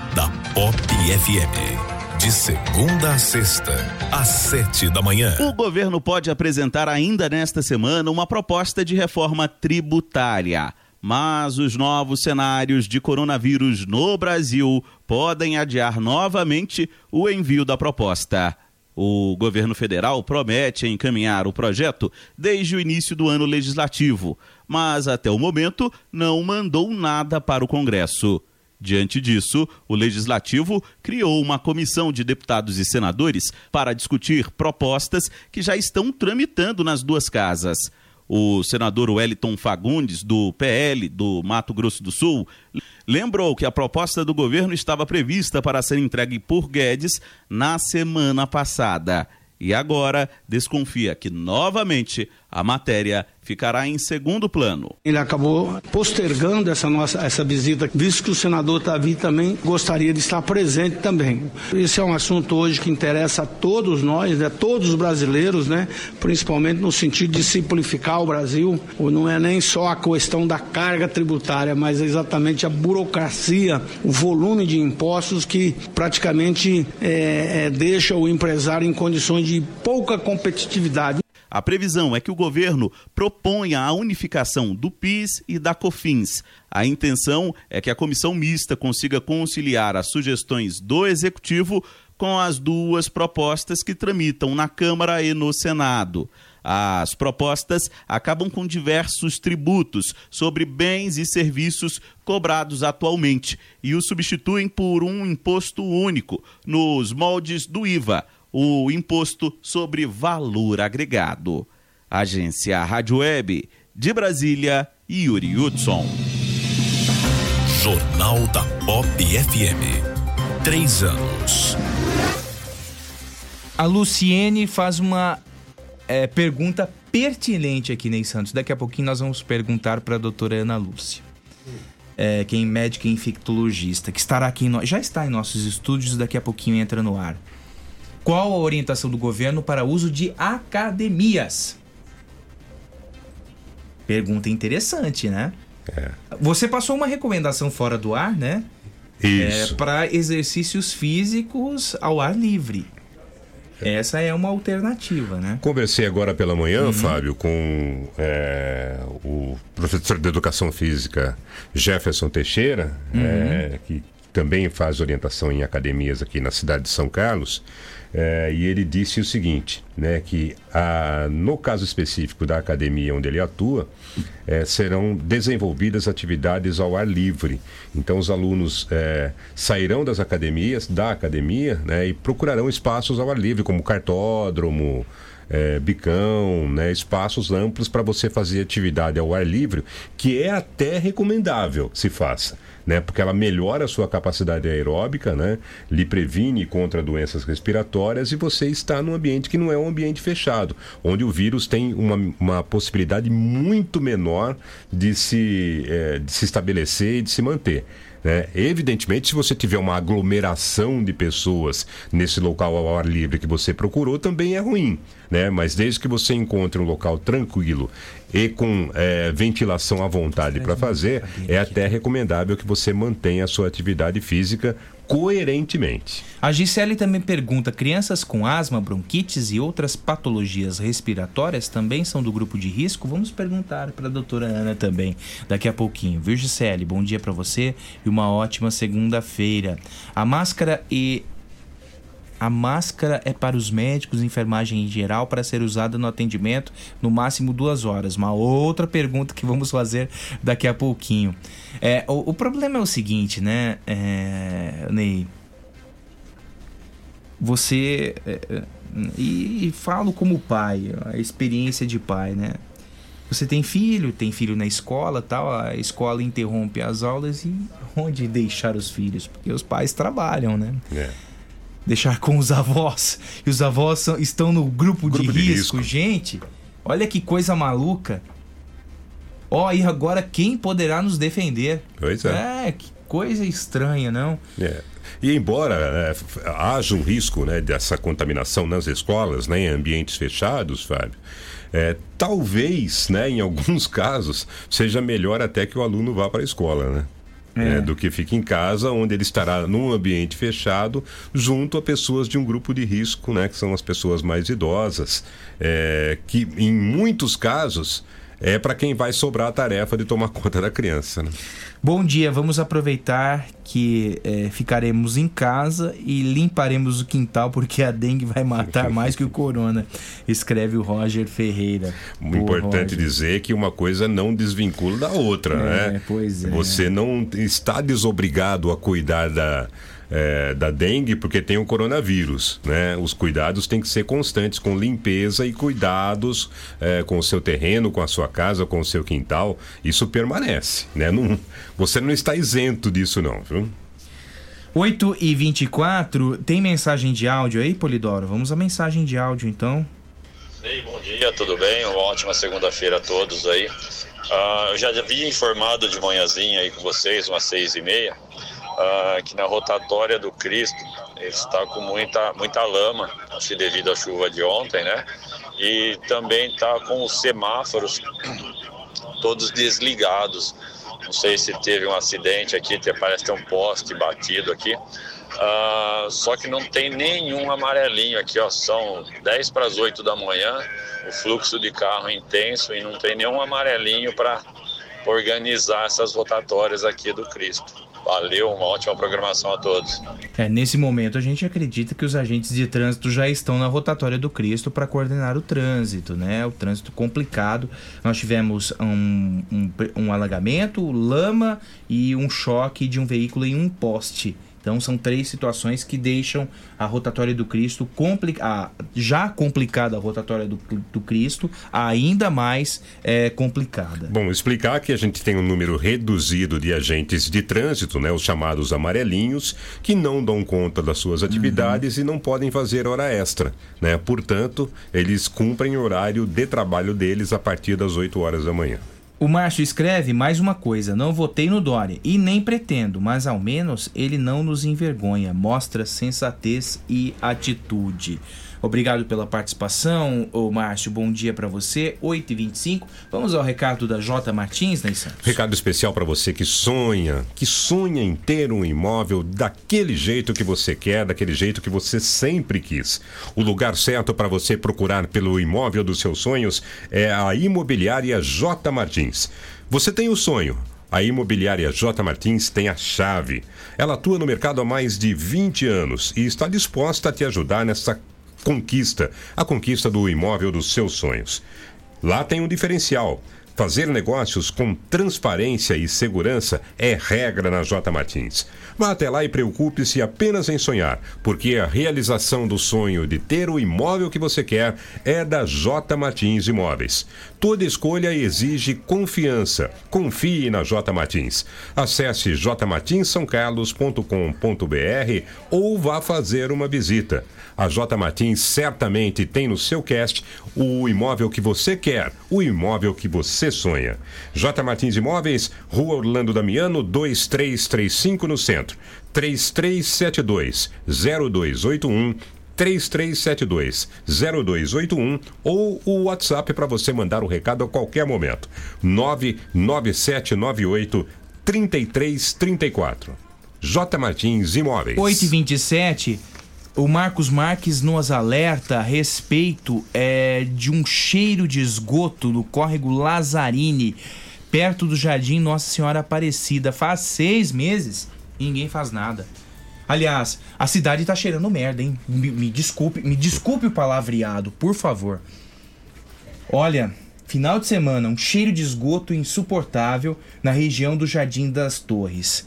da Pop FM. De segunda a sexta, às sete da manhã. O governo pode apresentar ainda nesta semana uma proposta de reforma tributária. Mas os novos cenários de coronavírus no Brasil podem adiar novamente o envio da proposta. O governo federal promete encaminhar o projeto desde o início do ano legislativo, mas até o momento não mandou nada para o Congresso. Diante disso, o Legislativo criou uma comissão de deputados e senadores para discutir propostas que já estão tramitando nas duas casas. O senador Wellington Fagundes, do PL do Mato Grosso do Sul, lembrou que a proposta do governo estava prevista para ser entregue por Guedes na semana passada. E agora desconfia que novamente a matéria ficará em segundo plano. Ele acabou postergando essa nossa essa visita, visto que o senador Tavi também gostaria de estar presente também. Esse é um assunto hoje que interessa a todos nós, né, todos os brasileiros, né, principalmente no sentido de simplificar o Brasil. Não é nem só a questão da carga tributária, mas é exatamente a burocracia, o volume de impostos que praticamente é, é, deixa o empresário em condições de pouca competitividade. A previsão é que o governo proponha a unificação do PIS e da COFINS. A intenção é que a comissão mista consiga conciliar as sugestões do executivo com as duas propostas que tramitam na Câmara e no Senado. As propostas acabam com diversos tributos sobre bens e serviços cobrados atualmente e o substituem por um imposto único nos moldes do IVA, o imposto sobre valor agregado. Agência Rádio Web de Brasília, Yuri Hudson. Jornal da Pop FM. Três anos. A Luciene faz uma é, pergunta pertinente aqui, Ney Santos. Daqui a pouquinho nós vamos perguntar para a doutora Ana Lúcia. É, quem é médica e infectologista, que estará aqui, no, já está em nossos estúdios, daqui a pouquinho entra no ar. Qual a orientação do governo para uso de academias? Pergunta interessante, né? É. Você passou uma recomendação fora do ar, né? Isso. É, para exercícios físicos ao ar livre. Essa é uma alternativa, né? Conversei agora pela manhã, uhum. Fábio, com é, o professor de Educação Física Jefferson Teixeira, uhum. é, que também faz orientação em academias aqui na cidade de São Carlos. É, e ele disse o seguinte, né, que a, no caso específico da academia onde ele atua, é, serão desenvolvidas atividades ao ar livre. Então os alunos é, sairão das academias, da academia, né, e procurarão espaços ao ar livre, como cartódromo, é, bicão, né, espaços amplos para você fazer atividade ao ar livre, que é até recomendável se faça né? Porque ela melhora a sua capacidade aeróbica, né? Lhe previne contra doenças respiratórias e você está num ambiente que não é um ambiente fechado, onde o vírus tem uma, uma possibilidade muito menor de se, é, de se estabelecer e de se manter. Né? Evidentemente, se você tiver uma aglomeração de pessoas nesse local ao ar livre que você procurou, também é ruim. Né? Mas desde que você encontre um local tranquilo e com é, ventilação à vontade para fazer, é até recomendável que você mantenha a sua atividade física coerentemente. A Gisele também pergunta: crianças com asma, bronquites e outras patologias respiratórias também são do grupo de risco? Vamos perguntar para a doutora Ana também daqui a pouquinho. Viu, Gisele? Bom dia para você e uma ótima segunda-feira. A máscara e A máscara é para os médicos, enfermagem em geral, para ser usada no atendimento no máximo duas horas. Uma outra pergunta que vamos fazer daqui a pouquinho. É, o, o problema é o seguinte, né, é, Ney? Você. É, é, e, e falo como pai, a experiência de pai, né? Você tem filho, tem filho na escola, tal, a escola interrompe as aulas e onde deixar os filhos? Porque os pais trabalham, né? É. Deixar com os avós. E os avós são, estão no grupo, Grupo de, de risco. risco. Gente, olha que coisa maluca. Ó, e agora quem poderá nos defender? Pois é. É, que coisa estranha, não? É. E embora é, f- haja um risco né, dessa contaminação nas escolas, né, em ambientes fechados, Fábio, é, talvez, né, em alguns casos, seja melhor até que o aluno vá para a escola, né? É. É, do que fique em casa, onde ele estará num ambiente fechado, junto a pessoas de um grupo de risco, né, que são as pessoas mais idosas, é, que em muitos casos é para quem vai sobrar a tarefa de tomar conta da criança. Né? Bom dia, vamos aproveitar que é, ficaremos em casa e limparemos o quintal porque a dengue vai matar mais que o corona, escreve o Roger Ferreira. O Boa, importante Roger. dizer que uma coisa não desvincula da outra, É, né? pois é. Você não está desobrigado a cuidar da, é, da dengue porque tem o coronavírus, né? Os cuidados têm que ser constantes com limpeza e cuidados é, com o seu terreno, com a sua casa, com o seu quintal. Isso permanece, né? Não, você não está isento disso não, viu? 8 e 24 tem mensagem de áudio aí, Polidoro? Vamos à mensagem de áudio então. Ei, bom dia, tudo bem? Uma ótima segunda-feira a todos aí. Ah, eu já havia informado de manhãzinha aí com vocês, umas seis e meia, ah, que na rotatória do Cristo está com muita, muita lama, que devido à chuva de ontem, né? E também está com os semáforos todos desligados. Não sei se teve um acidente aqui, parece ter um poste batido aqui. Ah, só que não tem nenhum amarelinho aqui, ó. São 10 para as 8 da manhã, o fluxo de carro é intenso e não tem nenhum amarelinho para organizar essas rotatórias aqui do Cristo. Valeu, uma ótima programação a todos. É, nesse momento a gente acredita que os agentes de trânsito já estão na rotatória do Cristo para coordenar o trânsito, né? O trânsito complicado. Nós tivemos um, um, um alagamento, lama e um choque de um veículo em um poste. Então são três situações que deixam a rotatória do Cristo compli a já complicada a rotatória do, do Cristo ainda mais é, complicada. Bom, explicar que a gente tem um número reduzido de agentes de trânsito, né, os chamados amarelinhos, que não dão conta das suas atividades e não podem fazer hora extra, né? Portanto, eles cumprem o horário de trabalho deles a partir das 8 horas da manhã. O Márcio escreve mais uma coisa: não votei no Dória e nem pretendo, mas ao menos ele não nos envergonha, mostra sensatez e atitude. Obrigado pela participação, ô Márcio. Bom dia pra você. 8h25. Vamos ao recado da J Martins, né, Santos? Recado especial para você que sonha, que sonha em ter um imóvel daquele jeito que você quer, daquele jeito que você sempre quis. O lugar certo para você procurar pelo imóvel dos seus sonhos é a Imobiliária J Martins. Você tem o sonho. A Imobiliária J Martins tem a chave. Ela atua no mercado há mais de 20 anos e está disposta a te ajudar nessa conquista, a conquista do imóvel dos seus sonhos. Lá tem um diferencial. Fazer negócios com transparência e segurança é regra na J Martins. Vá até lá e preocupe-se apenas em sonhar, porque a realização do sonho de ter o imóvel que você quer é da J Martins Imóveis. Toda escolha exige confiança. Confie na J Martins. Acesse jmartinssaocarlos.com.br ou vá fazer uma visita. A J Martins certamente tem no seu cast o imóvel que você quer, o imóvel que você sonha. J Martins Imóveis, Rua Orlando Damiano, 2335 no centro. 3372 0281 3372 0281 ou o WhatsApp para você mandar o recado a qualquer momento. 99798 3334. J Martins Imóveis. 8 e 27 o Marcos Marques nos alerta a respeito é, de um cheiro de esgoto no córrego Lazzarini, perto do Jardim Nossa Senhora Aparecida. Faz seis meses e ninguém faz nada. Aliás, a cidade tá cheirando merda, hein? Me, me desculpe, me desculpe o palavreado, por favor. Olha, final de semana, um cheiro de esgoto insuportável na região do Jardim das Torres.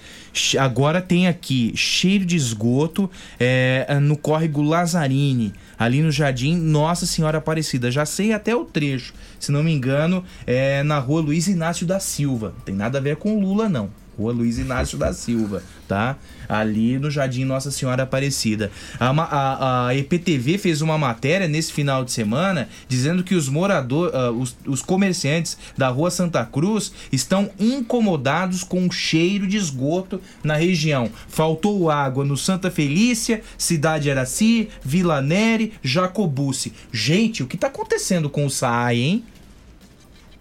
Agora tem aqui cheiro de esgoto é, no córrego Lazzarini, ali no Jardim Nossa Senhora Aparecida. Já sei até o trecho, se não me engano, é na rua Luiz Inácio da Silva. Não tem nada a ver com Lula, não. Rua Luiz Inácio da Silva, tá? Ali no Jardim Nossa Senhora Aparecida. A, a, a EPTV fez uma matéria nesse final de semana dizendo que os moradores, os, os comerciantes da Rua Santa Cruz estão incomodados com o cheiro de esgoto na região. Faltou água no Santa Felícia, Cidade Araci, Vila Neri, Jacobucci. Gente, o que tá acontecendo com o SAAI, hein?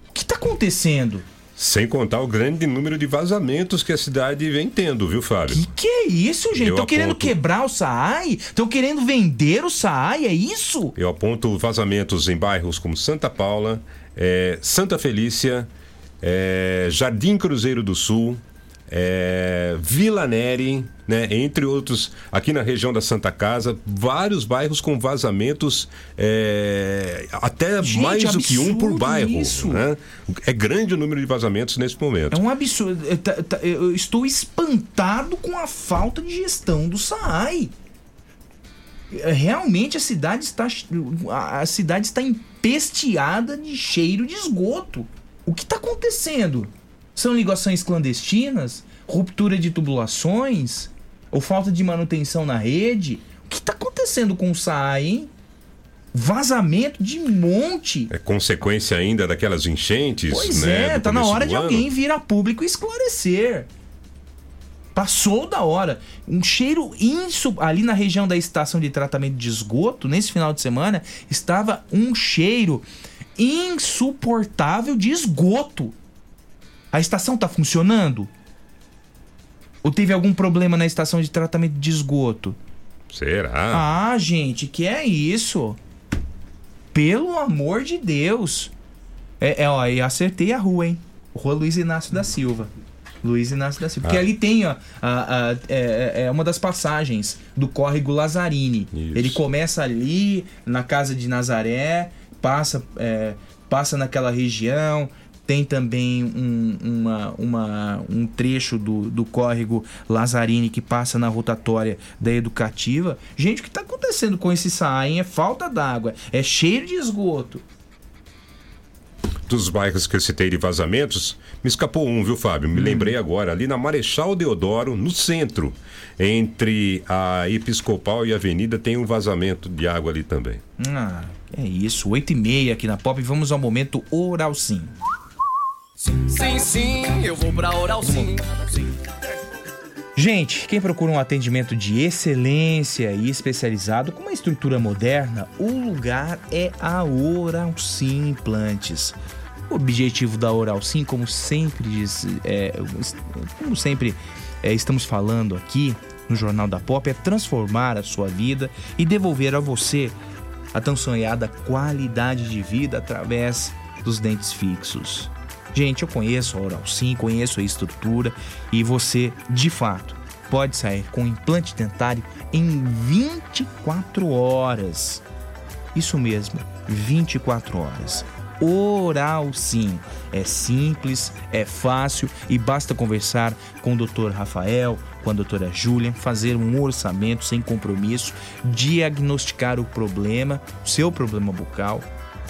O que tá acontecendo? Sem contar o grande número de vazamentos que a cidade vem tendo, viu, Fábio? Que que é isso, gente? Estão querendo aponto- quebrar o SAAI? Estão querendo vender o SAAI? É isso? Eu aponto vazamentos em bairros como Santa Paula, eh, Santa Felícia, eh, Jardim Cruzeiro do Sul, eh, Vila Neri, né, entre outros, aqui na região da Santa Casa, vários bairros com vazamentos, eh, até Gente, mais do que um por bairro. né? É grande o número de vazamentos nesse momento. É um absurdo. Eu estou espantado com a falta de gestão do SAAI. Realmente a cidade está a a cidade está empesteada de cheiro de esgoto. O que está acontecendo? São ligações clandestinas? Ruptura de tubulações? Ou falta de manutenção na rede? O que está acontecendo com o SAAI, hein? Vazamento de monte. É consequência ainda daquelas enchentes, Pois né? é, tá na hora de ano. alguém vir a público esclarecer. Passou da hora. Um cheiro insu... ali na região da estação de tratamento de esgoto, nesse final de semana, estava um cheiro insuportável de esgoto. A estação tá funcionando? Ou teve algum problema na estação de tratamento de esgoto? Será? Ah, gente, que é isso? Pelo amor de Deus. É, é ó, e acertei a rua, hein? Rua Luiz Inácio da Silva. Luiz Inácio da Silva. Porque Ah. ali tem, ó, a, a- é, é uma das passagens do córrego Lazzarini. Ele começa ali, na casa de Nazaré, passa, é, passa naquela região. Tem também um, uma, uma- um trecho do, do córrego Lazzarini que passa na rotatória da educativa. Gente, o que está acontecendo com esse SAAI? É falta d'água, é cheiro de esgoto. Dos bairros que eu citei de vazamentos, me escapou um, viu, Fábio? Hum. Me lembrei agora, ali na Marechal Deodoro, no centro, entre a Episcopal e a Avenida, tem um vazamento de água ali também. Ah, é isso, 8 e meia aqui na Pop. Vamos ao momento Oral Sim. Sim, sim, eu vou pra Oral Sim. Gente, quem procura um atendimento de excelência e especializado com uma estrutura moderna, o lugar é a Oral Sim Implantes. O objetivo da Oral Sim, como sempre, diz- é, como sempre é, estamos falando aqui no Jornal da Pop, é transformar a sua vida e devolver a você a tão sonhada qualidade de vida através dos dentes fixos. Gente, eu conheço a Oral Sim, conheço a estrutura e você, de fato, pode sair com implante dentário em 24 horas. Isso mesmo, 24 horas. Oral Sim. É simples, é fácil e basta conversar com o Dr. Rafael, com a doutora Júlia, fazer um orçamento sem compromisso, diagnosticar o problema, seu problema bucal.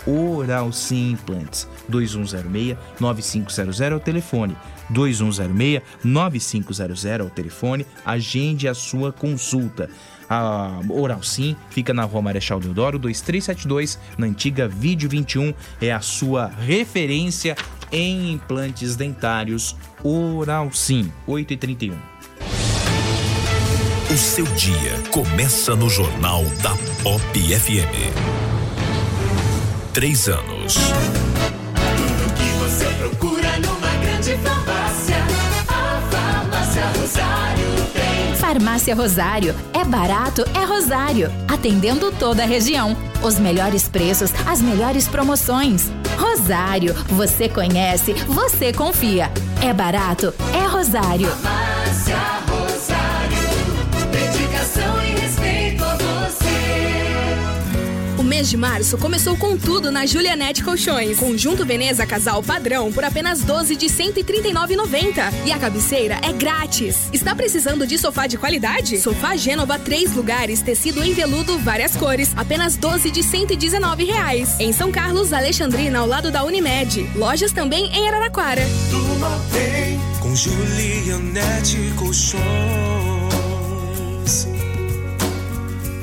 Oral Sim Implantes. 2106-9500 é o telefone. 2106-9500 é o telefone. Agende a sua consulta. A Oral Sim fica na rua Marechal Deodoro 2372 na antiga Vídeo 21 é a sua referência em implantes dentários. Oral Sim 8h31 O seu dia começa no Jornal da Pop FM. Três anos. Tudo que você procura numa grande farmácia. A Farmácia Rosário tem. Farmácia Rosário. É barato, é Rosário. Atendendo toda a região. Os melhores preços, as melhores promoções. Rosário, você conhece, você confia. É barato, é Rosário. Farmácia mês de março começou com tudo na Julianete Colchões. Conjunto Veneza Casal Padrão por apenas 12 de 139,90. E a cabeceira é grátis. Está precisando de sofá de qualidade? Sofá Gênova três lugares, tecido em veludo, várias cores, apenas 12 de 119 reais. Em São Carlos, Alexandrina, ao lado da Unimed. Lojas também em Araraquara. Durma bem com Julianete Colchões.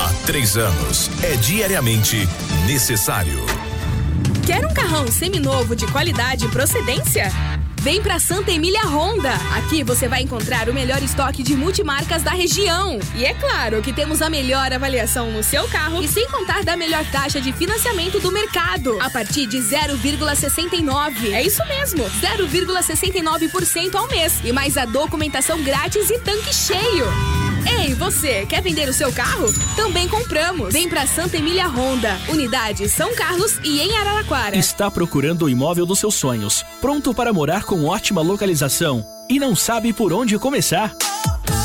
Há três anos, é diariamente necessário. Quer um carrão seminovo de qualidade e procedência? Vem pra Santa Emília Honda. Aqui você vai encontrar o melhor estoque de multimarcas da região. E é claro que temos a melhor avaliação no seu carro e sem contar da melhor taxa de financiamento do mercado. A partir de 0,69. É isso mesmo, 0,69% ao mês. E mais a documentação grátis e tanque cheio. Ei, você, quer vender o seu carro? Também compramos. Vem pra Santa Emília Honda, unidade São Carlos e em Araraquara. Está procurando o imóvel dos seus sonhos, pronto para morar com ótima localização e não sabe por onde começar?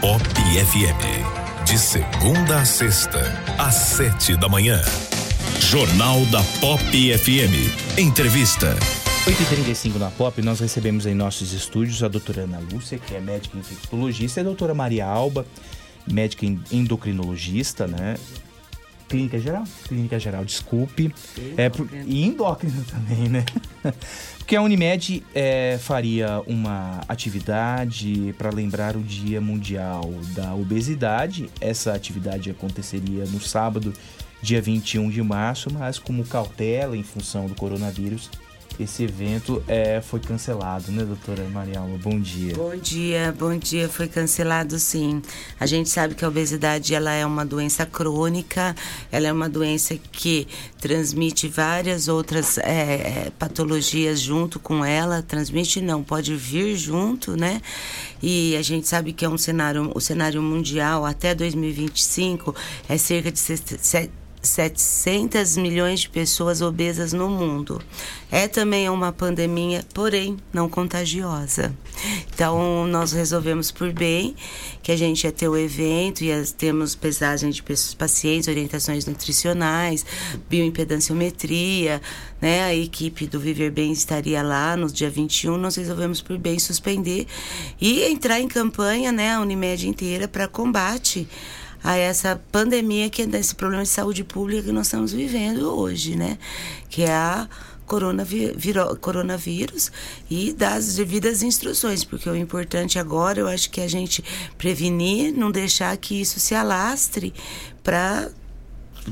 Pop FM. De segunda a sexta, às sete da manhã. Jornal da Pop FM. Entrevista. 8h35 na Pop, nós recebemos em nossos estúdios a doutora Ana Lúcia, que é médica infectologista, e a doutora Maria Alba, médica endocrinologista, né? Clínica geral? Clínica geral, desculpe. É, por, e endócrina também, né? Porque a Unimed é, faria uma atividade para lembrar o Dia Mundial da Obesidade. Essa atividade aconteceria no sábado, dia 21 de março, mas como cautela em função do coronavírus, esse evento é, foi cancelado, né, doutora Maria Alba? Bom dia. Bom dia, bom dia. Foi cancelado sim. A gente sabe que a obesidade ela é uma doença crônica, ela é uma doença que transmite várias outras é, patologias junto com ela. Transmite não, pode vir junto, né? E a gente sabe que é um cenário, o cenário mundial até 2025 é cerca de 700 milhões de pessoas obesas no mundo. É também uma pandemia, porém não contagiosa. Então, nós resolvemos por bem que a gente ia ter o evento, ia temos pesagem de pacientes, orientações nutricionais, bioimpedanciometria, né? A equipe do Viver Bem estaria lá no dia 21, nós resolvemos por bem suspender e entrar em campanha, né, a Unimed inteira para combate a essa pandemia que é desse problema de saúde pública que nós estamos vivendo hoje, né? Que é a coronavírus e das devidas instruções, porque o importante agora eu acho que é a gente prevenir, não deixar que isso se alastre para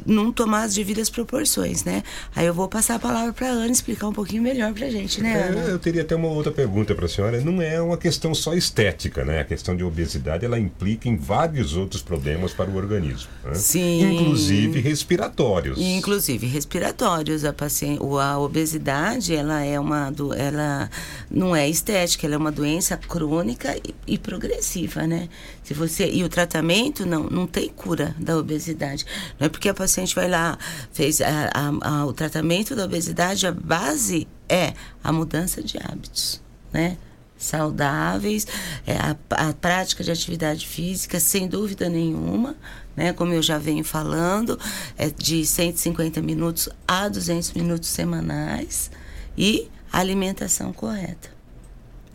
não tomar as devidas proporções, né? Aí eu vou passar a palavra para a Ana explicar um pouquinho melhor para a gente, né, Ana? Eu teria até uma outra pergunta para a senhora. Não é uma questão só estética, né? A questão de obesidade, ela implica em vários outros problemas para o organismo. Né? Sim. Inclusive respiratórios. Inclusive respiratórios. A, paciente, a obesidade, ela é uma... Do, ela não é estética, ela é uma doença crônica e, e progressiva, né? Se você e o tratamento não não tem cura da obesidade. Não é porque a paciente vai lá fez a, a, a, o tratamento da obesidade, a base é a mudança de hábitos. né? Saudáveis, é, a, a prática de atividade física, sem dúvida nenhuma, né? Como eu já venho falando, é de 150 minutos a 200 minutos semanais e alimentação correta.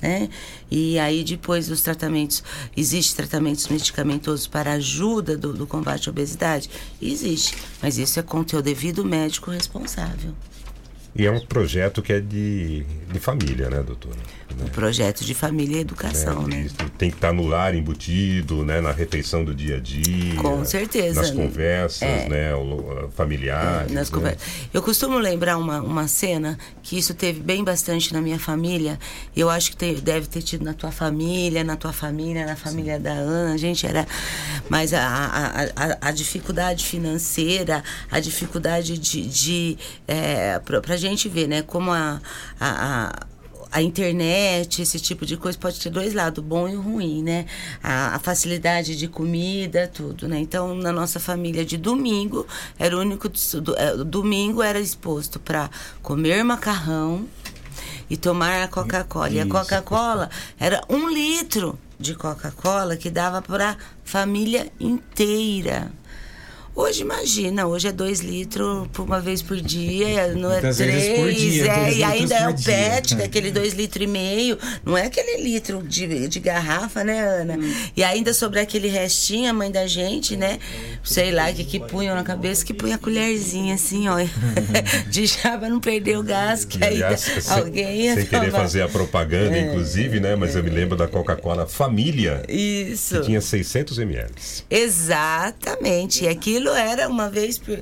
Né? E aí depois os tratamentos, existe tratamentos medicamentosos para ajuda do, do combate à obesidade? Existe, mas isso é com o teu devido médico responsável. E é um projeto que é de, de família, né, doutora? Um projeto de família e educação, né? Isso Tem que estar no lar embutido, né, na refeição do dia a dia. Com certeza. Nas conversas, É. né, familiares. nas né? conversas. Eu costumo lembrar uma, uma cena que isso teve bem bastante na minha família. Eu acho que te- deve ter tido na tua família, na tua família, na família da Ana. Gente, era. Mas a, a, a, a dificuldade financeira, a dificuldade de. de é, pra, pra gente ver, né? Como a. a, a internet, esse tipo de coisa pode ter dois lados, bom e ruim, né? A, a facilidade de comida, tudo, né? Então, na nossa família de domingo, era o único do, é, domingo era exposto para comer macarrão e tomar a Coca-Cola. E a. Coca-Cola era um litro de Coca-Cola que dava para família inteira. Hoje imagina, hoje é dois litros por uma vez por dia, não é Muitas vezes três, por dia, é, dois e ainda é o. PET, que é aquele dois litros e meio, não é aquele litro de, de garrafa, né, Ana? E ainda sobre aquele restinho, a mãe da gente, né, sei lá, que, que punham na cabeça, que punha a colherzinha assim, ó, de já pra não perder o gás, que aí alguém ia sem querer fazer a propaganda, É. inclusive, né? Mas eu me lembro da Coca-Cola Família. Isso. Que tinha 600 ml. Exatamente. E aquilo era uma vez por.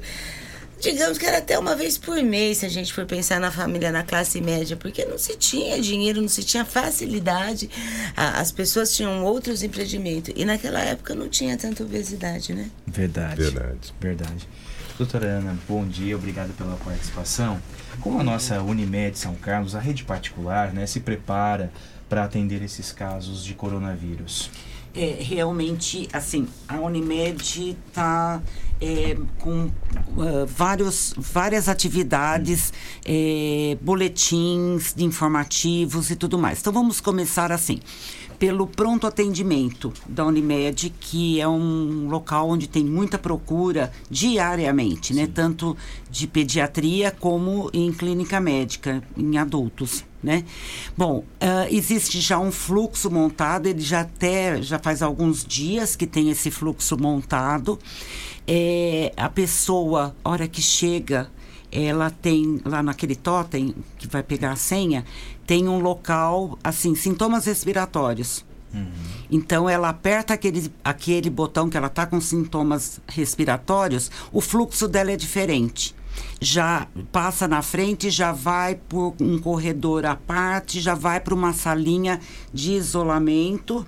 Digamos que era até uma vez por mês, se a gente for pensar na família, na classe média, porque não se tinha dinheiro, não se tinha facilidade. A- As pessoas tinham outros empreendimentos. E naquela época não tinha tanta obesidade, né? Verdade. Verdade. Verdade. Doutora Ana, bom dia, obrigado pela participação. Como a nossa Unimed São Carlos, a rede particular, né, se prepara para atender esses casos de coronavírus? É, realmente, assim, a Unimed está com ah, vários, várias atividades, é, boletins informativos e tudo mais. Então, vamos começar assim. Pelo pronto atendimento da Unimed, que é um local onde tem muita procura diariamente, né? Tanto de pediatria como em clínica médica, em adultos né? Bom, ah, existe já um fluxo montado, ele já até já faz alguns dias que tem esse fluxo montado. É, a pessoa, hora que chega, ela tem lá naquele totem que vai pegar a senha, tem um local assim, sintomas respiratórios. Então ela aperta aquele, aquele botão que ela está com sintomas respiratórios, o fluxo dela é diferente. Já passa na frente, já vai por um corredor à parte, já vai para uma salinha de isolamento,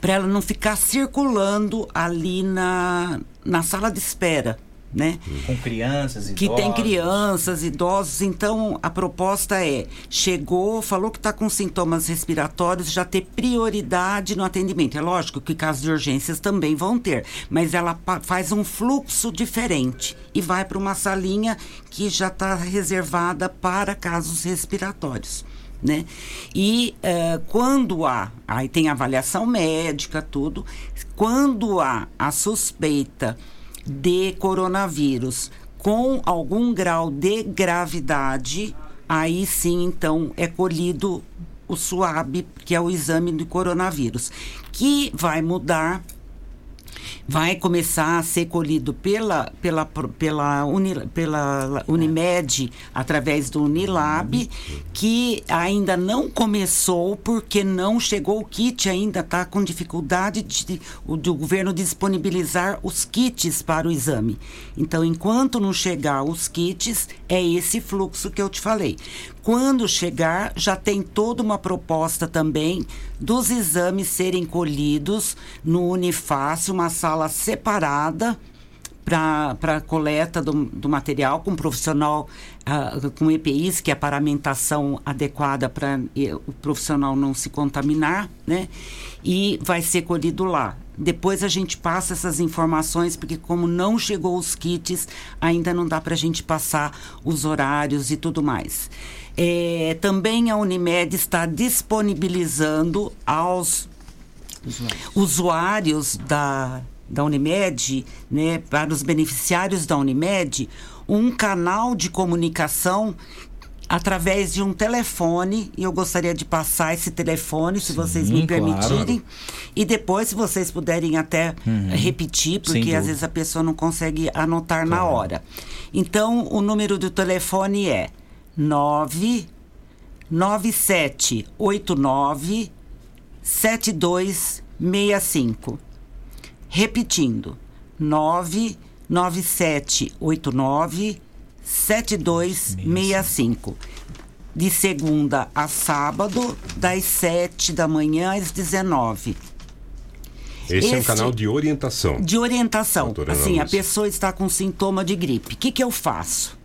para ela não ficar circulando ali na, na sala de espera. Né? Com crianças, que idosos. tem crianças, idosos. Então, a proposta é: chegou, falou que está com sintomas respiratórios, já ter prioridade no atendimento. É lógico que casos de urgências também vão ter, mas ela faz um fluxo diferente e vai para uma salinha que já está reservada para casos respiratórios. Né? E eh, quando há, aí tem avaliação médica, tudo, quando há a suspeita de coronavírus. Com algum grau de gravidade, aí sim, então, é colhido o SUAB, que é o exame do coronavírus, que vai mudar vai começar a ser colhido pela, pela, pela, Uni, pela Unimed através do Unilab, que ainda não começou porque não chegou o kit, ainda está com dificuldade de, o, do governo disponibilizar os kits para o exame. Então, enquanto não chegar os kits, é esse fluxo que eu te falei. Quando chegar, já tem toda uma proposta também dos exames serem colhidos no Unifácil, uma sala separada para a coleta do, do material com profissional ah, com EPIs, que é a paramentação adequada para o profissional não se contaminar, né? E vai ser colhido lá. Depois a gente passa essas informações, porque como não chegou os kits, ainda não dá para a gente passar os horários e tudo mais. É, também a Unimed está disponibilizando aos usuários da, da Unimed, né, para os beneficiários da Unimed, um canal de comunicação através de um telefone, e eu gostaria de passar esse telefone, se Sim, vocês me permitirem, claro. e depois, se vocês puderem até Uhum. repetir, porque às vezes a pessoa não consegue anotar na hora. Então, o número do telefone é 9 9789 7265. Repetindo, 99789 7265. De segunda a sábado, das 7 da manhã às 19. Esse, é um Esse- canal de orientação. De orientação. Doutora Assim, a pessoa está com sintoma de gripe. O que, que eu faço?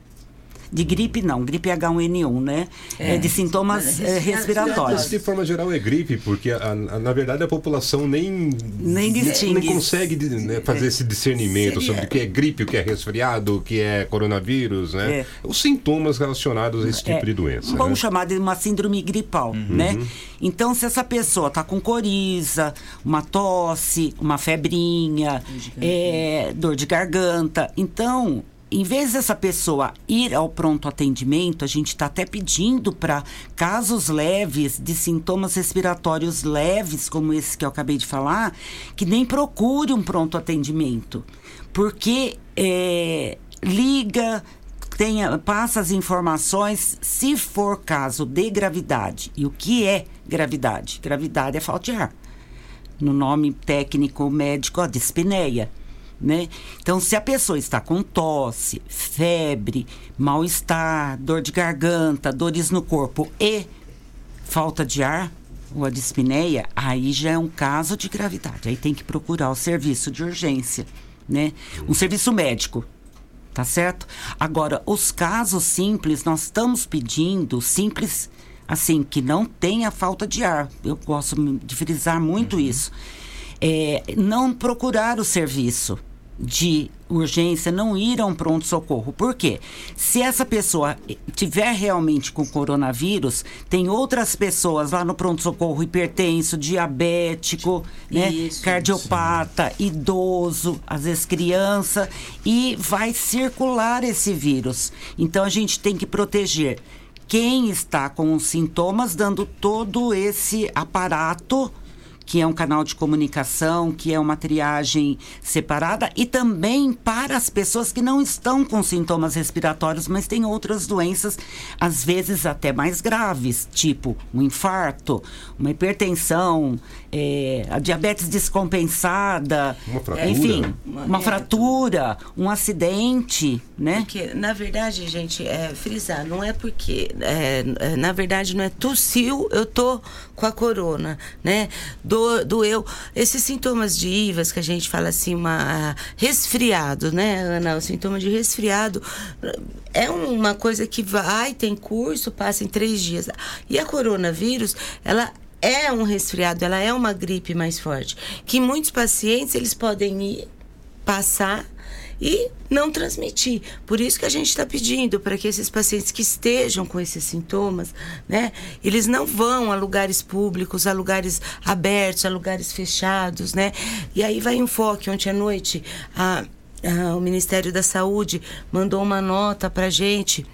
De gripe não, gripe H1N1, né? É, de sintomas eh, respiratórios. Mas, de forma geral é gripe, porque a- a- na verdade a população nem Nem distingue. nem consegue né, fazer esse discernimento Seria- sobre o que é gripe, o que é resfriado, o que é coronavírus, né? É. Os sintomas relacionados a esse tipo É, de doença. Vamos né? chamar de uma síndrome gripal, né? Então, se essa pessoa está com coriza, uma tosse, uma febrinha, é, dor de garganta, então, em vez dessa pessoa ir ao pronto atendimento, a gente está até pedindo para casos leves de sintomas respiratórios leves, como esse que eu acabei de falar, que nem procure um pronto atendimento, porque é, liga tenha, passa as informações se for caso de gravidade. E o que é gravidade? Gravidade é falta de ar. No nome técnico médico, ó, dispneia. Né? Então, se a pessoa está com tosse, febre, mal-estar, dor de garganta, dores no corpo e falta de ar, ou a dispneia, aí já é um caso de gravidade. Aí tem que procurar o serviço de urgência, né? Um serviço médico, tá certo? Agora, os casos simples, nós estamos pedindo simples, assim, que não tenha falta de ar. Eu gosto de frisar muito isso. É, não procurar o serviço de urgência, não ir a um pronto-socorro. Por quê? Se essa pessoa tiver realmente com coronavírus, tem outras pessoas lá no pronto-socorro, hipertenso, diabético, né? Isso, cardiopata, idoso, às vezes criança, e vai circular esse vírus. Então a gente tem que proteger quem está com os sintomas, dando todo esse aparato que é um canal de comunicação, que é uma triagem separada, e também para as pessoas que não estão com sintomas respiratórios, mas têm outras doenças, às vezes até mais graves, tipo um infarto, uma hipertensão, é, a diabetes descompensada, Uma fratura. enfim, Uma- uma é. fratura, um acidente, né? Porque, na verdade, gente, é frisar, não é porque, é, é, na verdade, não é tossiu, eu tô com a corona, né? Do, doeu. Esses sintomas de IVAS que a gente fala assim, uma resfriado, né, Ana? O sintoma de resfriado é uma coisa que vai, tem curso, passa em três dias. E a coronavírus, ela é um resfriado, ela é uma gripe mais forte. Que muitos pacientes, eles podem ir, passar e não transmitir. Por isso que a gente está pedindo para que esses pacientes que estejam com esses sintomas, né, eles não vão a lugares públicos, a lugares abertos, a lugares fechados, né? E aí vai um foco. Ontem à noite, a, a- o Ministério da Saúde mandou uma nota para gente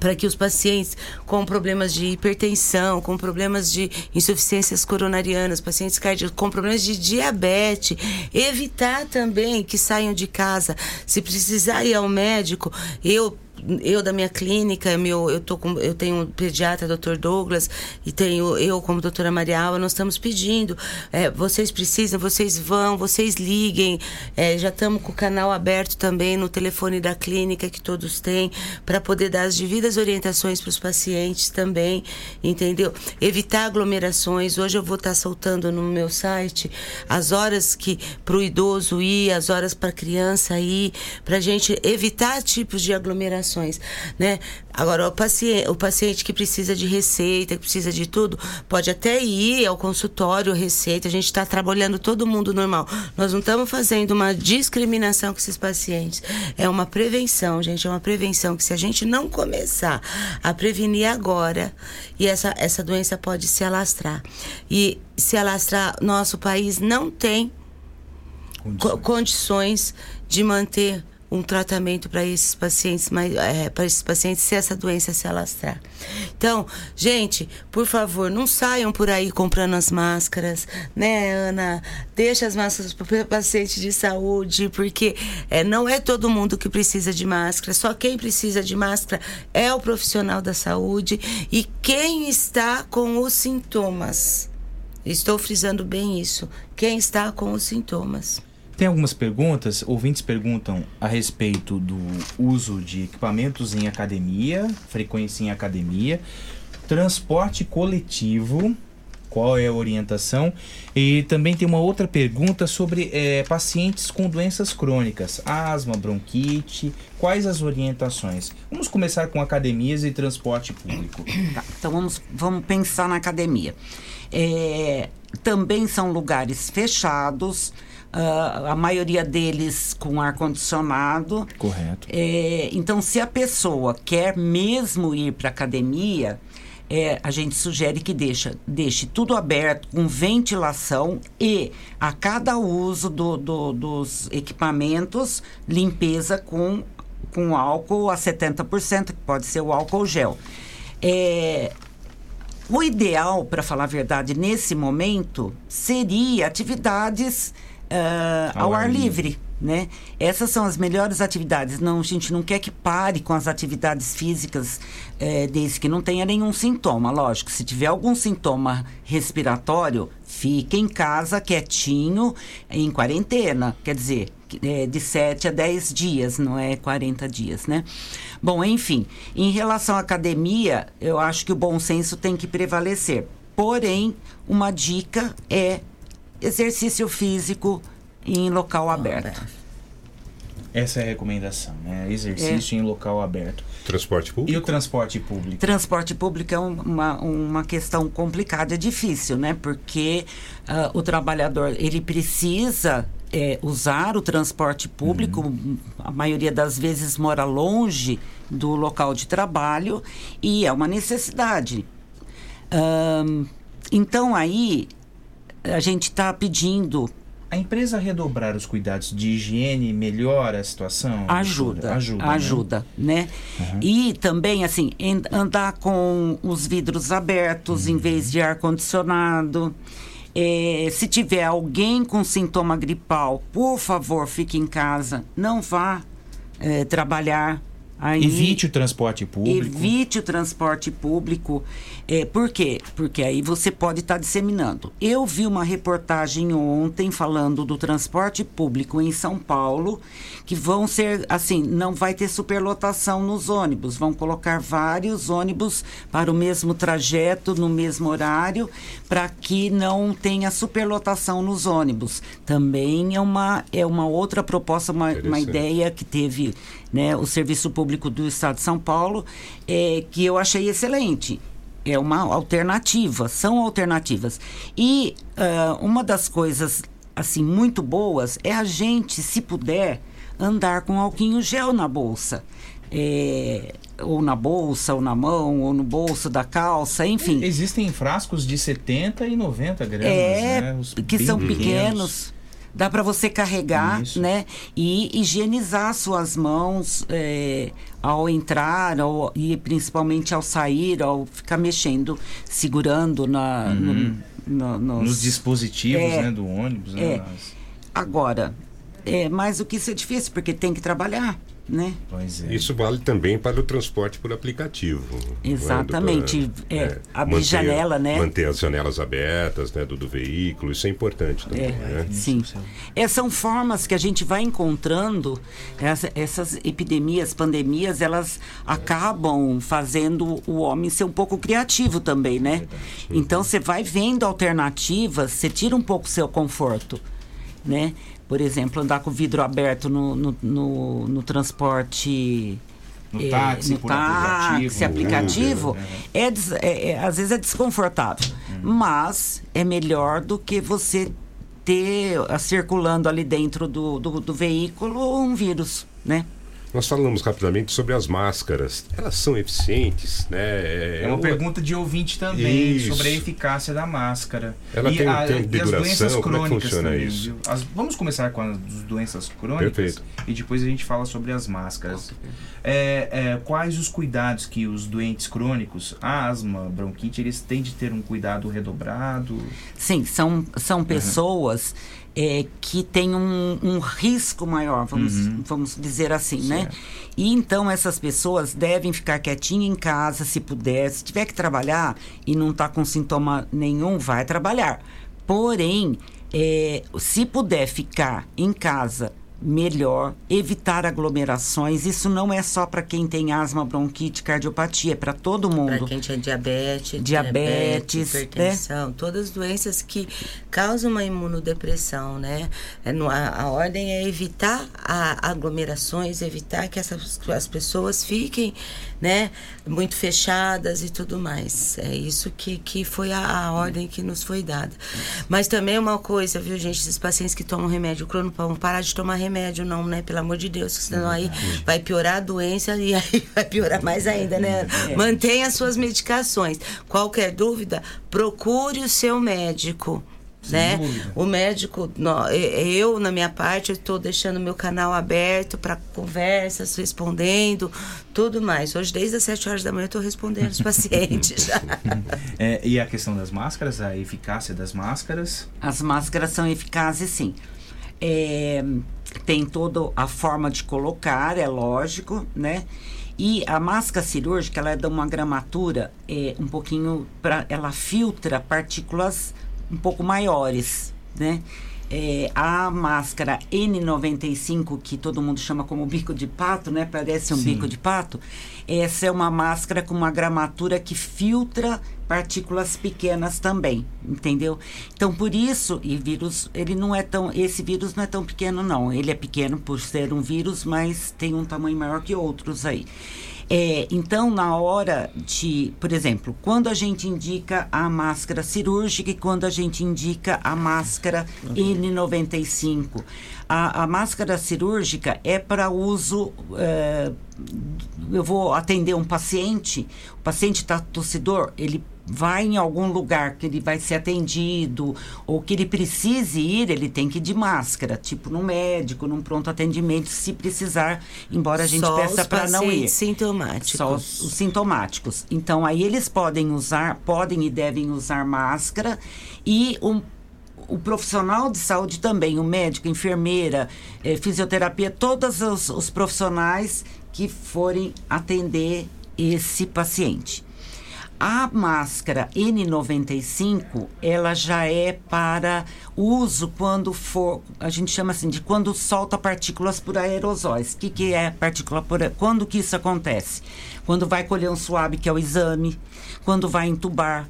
para que os pacientes com problemas de hipertensão, com problemas de insuficiências coronarianas, pacientes cardíacos, com problemas de diabetes, evitar também que saiam de casa. Se precisar ir ao médico, eu eu da minha clínica, meu, eu, tô com, eu tenho um pediatra, Dr. Douglas, e tenho eu como doutora Maria Alva, nós estamos pedindo, é, vocês precisam, vocês vão, vocês liguem, é, já estamos com o canal aberto também no telefone da clínica que todos têm, para poder dar as devidas orientações para os pacientes também, entendeu? Evitar aglomerações, hoje eu vou estar soltando no meu site as horas que para o idoso ir, as horas para a criança ir, para a gente evitar tipos de aglomerações orientações, né? Agora, o paciente, o paciente que precisa de receita, que precisa de tudo, pode até ir ao consultório, receita, a gente está trabalhando todo mundo normal. Nós não estamos fazendo uma discriminação com esses pacientes. É uma prevenção, gente, é uma prevenção que se a gente não começar a prevenir agora, e essa, essa doença pode se alastrar. E se alastrar, nosso país não tem condições, condições de manter um tratamento para esses pacientes, é, para esses pacientes se essa doença se alastrar. Então, gente, por favor, não saiam por aí comprando as máscaras, né, Ana? Deixa as máscaras para paciente de saúde, porque é, não é todo mundo que precisa de máscara. Só quem precisa de máscara é o profissional da saúde e quem está com os sintomas. Estou frisando bem isso. Quem está com os sintomas. Tem algumas perguntas, ouvintes perguntam a respeito do uso de equipamentos em academia, frequência em academia, transporte coletivo, qual é a orientação? E também tem uma outra pergunta sobre é, pacientes com doenças crônicas, asma, bronquite, quais as orientações? Vamos começar com academias e transporte público. Tá, então vamos, vamos pensar na academia. É, também são lugares fechados, Uh, a maioria deles com ar-condicionado. Correto. É, então, se a pessoa quer mesmo ir para academia, é, a gente sugere que deixa, deixe tudo aberto, com ventilação e a cada uso do, do, dos equipamentos, limpeza com, com álcool a 70%, que pode ser o álcool gel. É, o ideal, para falar a verdade, nesse momento, seria atividades uh, ao, ao, ar, livre. livre. Né? Essas são as melhores atividades. Não, a gente não quer que pare com as atividades físicas é, desde que não tenha nenhum sintoma. Lógico, se tiver algum sintoma respiratório, fique em casa quietinho, em quarentena. Quer dizer, é, de 7 a 10 dias, não é 40 dias, né? Bom, enfim, em relação à academia, eu acho que o bom senso tem que prevalecer. Porém, uma dica é exercício físico em local aberto. Essa é a recomendação, né? Exercício é. em local aberto. Transporte público? E o transporte público? Transporte público é uma, uma questão complicada, é difícil, né? Porque uh, o trabalhador, ele precisa é, usar o transporte público, uhum. a maioria das vezes mora longe do local de trabalho e é uma necessidade. Um, então aí a gente está pedindo. A empresa redobrar os cuidados de higiene melhora a situação? Ajuda, ajuda, ajuda, né? né? Uhum. E também, assim, andar com os vidros abertos uhum. em vez de ar-condicionado. É, se tiver alguém com sintoma gripal, por favor, fique em casa. Não vá é, trabalhar Aí, evite o transporte público. Evite o transporte público. É, por quê? Porque aí você pode estar tá disseminando. Eu vi uma reportagem ontem falando do transporte público em São Paulo, que vão ser, assim, não vai ter superlotação nos ônibus. Vão colocar vários ônibus para o mesmo trajeto, no mesmo horário, para que não tenha superlotação nos ônibus. Também é uma, é uma outra proposta, uma, uma ideia que teve né, o Serviço Público do Estado de São Paulo, é, que eu achei excelente. É uma alternativa, são alternativas. E uh, uma das coisas assim muito boas é a gente, se puder, andar com alquinho gel na bolsa. É, ou na bolsa, ou na mão, ou no bolso da calça, enfim. Existem frascos de 70 e 90 gramas, é, né? que são pequenos. pequenos dá para você carregar, Isso. né? E higienizar suas mãos é, ao entrar ao, e principalmente ao sair, ao ficar mexendo, segurando na, uhum. no, no, nos, nos, dispositivos é, né, do ônibus. Né? É. Agora, é, mais do que isso é difícil, porque tem que trabalhar né? Pois é. Isso vale também para o transporte por aplicativo. Exatamente. É, é, abrir manter, janela, né? Manter as janelas abertas né, do, do veículo, isso é importante também. É, né? Sim. É, são formas que a gente vai encontrando, essa, essas epidemias, pandemias, elas acabam fazendo o homem ser um pouco criativo também, né? Então você vai vendo alternativas, você tira um pouco o seu conforto, né? Por exemplo, andar com o vidro aberto no, no, no, no transporte No é, táxi, no táxi, aplicativo, aplicativo, Uber, é, é- é- às vezes é desconfortável. Uhum. Mas é melhor do que você ter ah, circulando ali dentro do, do, do veículo um vírus, né? Nós falamos rapidamente sobre as máscaras. Elas são eficientes, né? É uma pergunta de ouvinte também Isso. sobre a eficácia da máscara. Ela tem um tempo de e as duração? doenças Como é que crônicas funciona também, isso? viu? As- vamos começar com as doenças crônicas Perfeito. e depois a gente fala sobre as máscaras. É, é, quais os cuidados que os doentes crônicos, asma, bronquite, eles têm de ter um cuidado redobrado? Sim, são, são pessoas é, que têm um, um risco maior, vamos, Uhum. vamos dizer assim, né? E então essas pessoas devem ficar quietinhas em casa, se puder. Se tiver que trabalhar e não está com sintoma nenhum, vai trabalhar. Porém, é, se puder ficar em casa melhor, evitar aglomerações. Isso não é só para quem tem asma, bronquite, cardiopatia, é para todo mundo. Para quem tinha diabetes, Diabetes, né? hipertensão, todas as doenças que causam uma imunodepressão, né? É no- a, a ordem é evitar a, aglomerações, evitar que essas as pessoas fiquem, né, muito fechadas e tudo mais. É isso que, que foi a, a ordem que nos foi dada. Mas também uma coisa, viu, gente, esses pacientes que tomam remédio crônico, vão parar de tomar remédio, não, né? Pelo amor de Deus, senão aí vai piorar a doença e aí vai piorar mais ainda, né? É. Mantenha as suas medicações. Qualquer dúvida, procure o seu médico. Né? O médico, eu, na minha parte, estou deixando meu canal aberto para conversas, respondendo, tudo mais. Hoje, desde as 7 horas da manhã, eu estou respondendo os pacientes já. É, e a questão das máscaras, a eficácia das máscaras? As máscaras são eficazes, sim. É, tem toda a forma de colocar, é lógico, né? E a máscara cirúrgica, ela é de uma gramatura é, um pouquinho... Pra, ela filtra partículas um pouco maiores, né? É, a máscara N95, que todo mundo chama como bico de pato, né? Parece um Sim. bico de pato. Essa é uma máscara com uma gramatura que filtra partículas pequenas também, entendeu? Então, por isso, e vírus, ele não é tão, esse vírus não é tão pequeno não. Ele é pequeno por ser um vírus, mas tem um tamanho maior que outros aí. É, então, na hora de, por exemplo, quando a gente indica a máscara cirúrgica e quando a gente indica a máscara N95, a, a máscara cirúrgica é para uso. é, eu vou atender um paciente, o paciente está tossidor, ele vai em algum lugar que ele vai ser atendido ou que ele precise ir, ele tem que ir de máscara, tipo no médico, num pronto atendimento, se precisar, embora a gente Só peça para não ir. sintomáticos. Só os, os sintomáticos. Então aí eles podem usar, podem e devem usar máscara e um o profissional de saúde também, o médico, enfermeira, eh, fisioterapia, todos os, os profissionais que forem atender esse paciente. A máscara N95, ela já é para uso quando for, a gente chama assim, de quando solta partículas por aerosóis. O que, que é partícula por Quando que isso acontece? Quando vai colher um suave, que é o exame, quando vai entubar.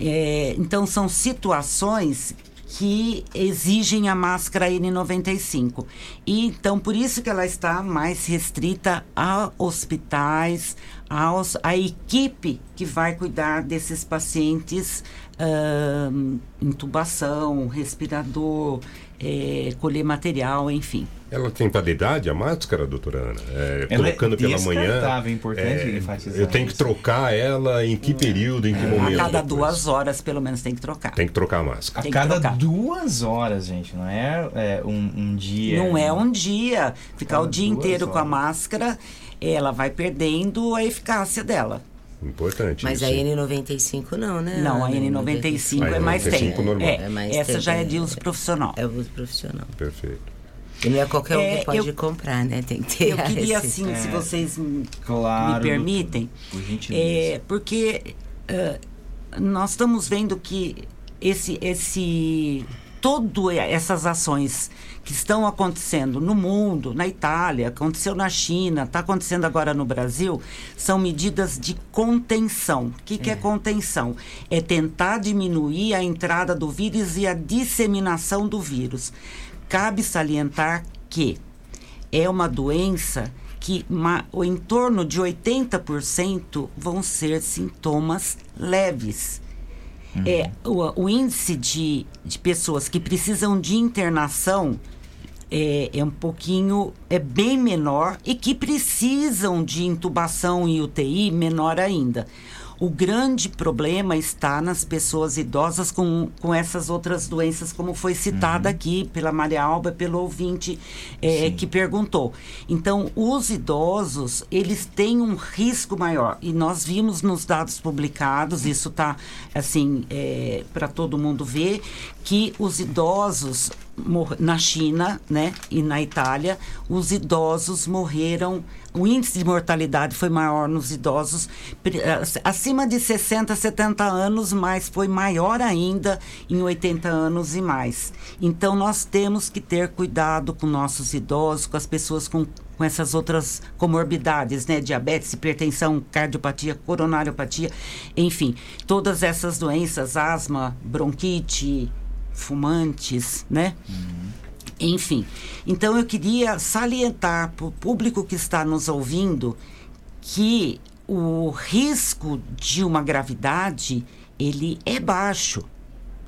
É, então, são situações que exigem a máscara N95. E então por isso que ela está mais restrita a hospitais, aos, a equipe que vai cuidar desses pacientes, ahn, intubação, respirador, eh, colher material, enfim. Ela tem validade, a máscara, doutora Ana? É, Ela é colocando pela manhã. é importante enfatizar Eu tenho que trocar ela em que período, em que A momento? cada depois? duas horas, pelo menos, tem que trocar. Tem que trocar a máscara. A Tem cada duas horas, gente, não é, é, um, um dia. Não é um dia. Ficar o dia inteiro com a horas. máscara, ela vai perdendo a eficácia dela. Importante Mas isso. a N95 não, né? Não, a Ana? N95 A é mais N95 tempo. normal. É, É mais essa tempo, já é é. de uso profissional. É o uso profissional. Perfeito. E não é qualquer um É, que pode eu- comprar, né? Tem que ter Eu queria, assim, se vocês me Claro, me permitem, Por é, porque eh, nós estamos vendo que esse, esse, todo essas ações que estão acontecendo no mundo, na Itália, aconteceu na China, está acontecendo agora no Brasil, são medidas de contenção. O que, que é contenção? É tentar diminuir a entrada do vírus e a disseminação do vírus. Cabe salientar que é uma doença que ma, o em torno de 80% vão ser sintomas leves. É, o, o índice de, de pessoas que precisam de internação é, é um pouquinho, é bem menor e que precisam de intubação e UTI menor ainda. O grande problema está nas pessoas idosas com, com essas outras doenças, como foi citada aqui pela Maria Alba, pelo ouvinte é, que perguntou. Então, os idosos, eles têm um risco maior. E nós vimos nos dados publicados, isso está, assim, é, para todo mundo ver, que os idosos na China, né, e na Itália, os idosos morreram, o índice de mortalidade foi maior nos idosos ac- acima de 60, 70 anos, mas foi maior ainda em 80 anos e mais. Então nós temos que ter cuidado com nossos idosos, com as pessoas com com essas outras comorbidades, né? Diabetes, hipertensão, cardiopatia, coronariopatia, enfim, todas essas doenças, asma, bronquite, fumantes, né? Enfim, então eu queria salientar para o público que está nos ouvindo que o risco de uma gravidade ele é baixo,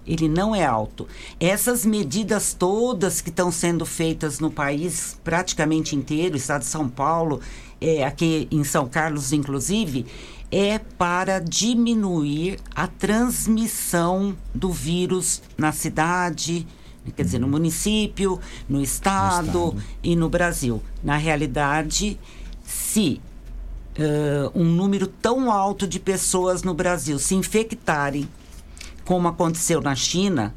ele não é alto. Essas medidas todas que estão sendo feitas no país praticamente inteiro, estado de São Paulo, é, aqui em São Carlos inclusive, é para diminuir a transmissão do vírus na cidade, quer dizer, no município, no estado, e no Brasil. Na realidade, se eh, um número tão alto de pessoas no Brasil se infectarem, como aconteceu na China,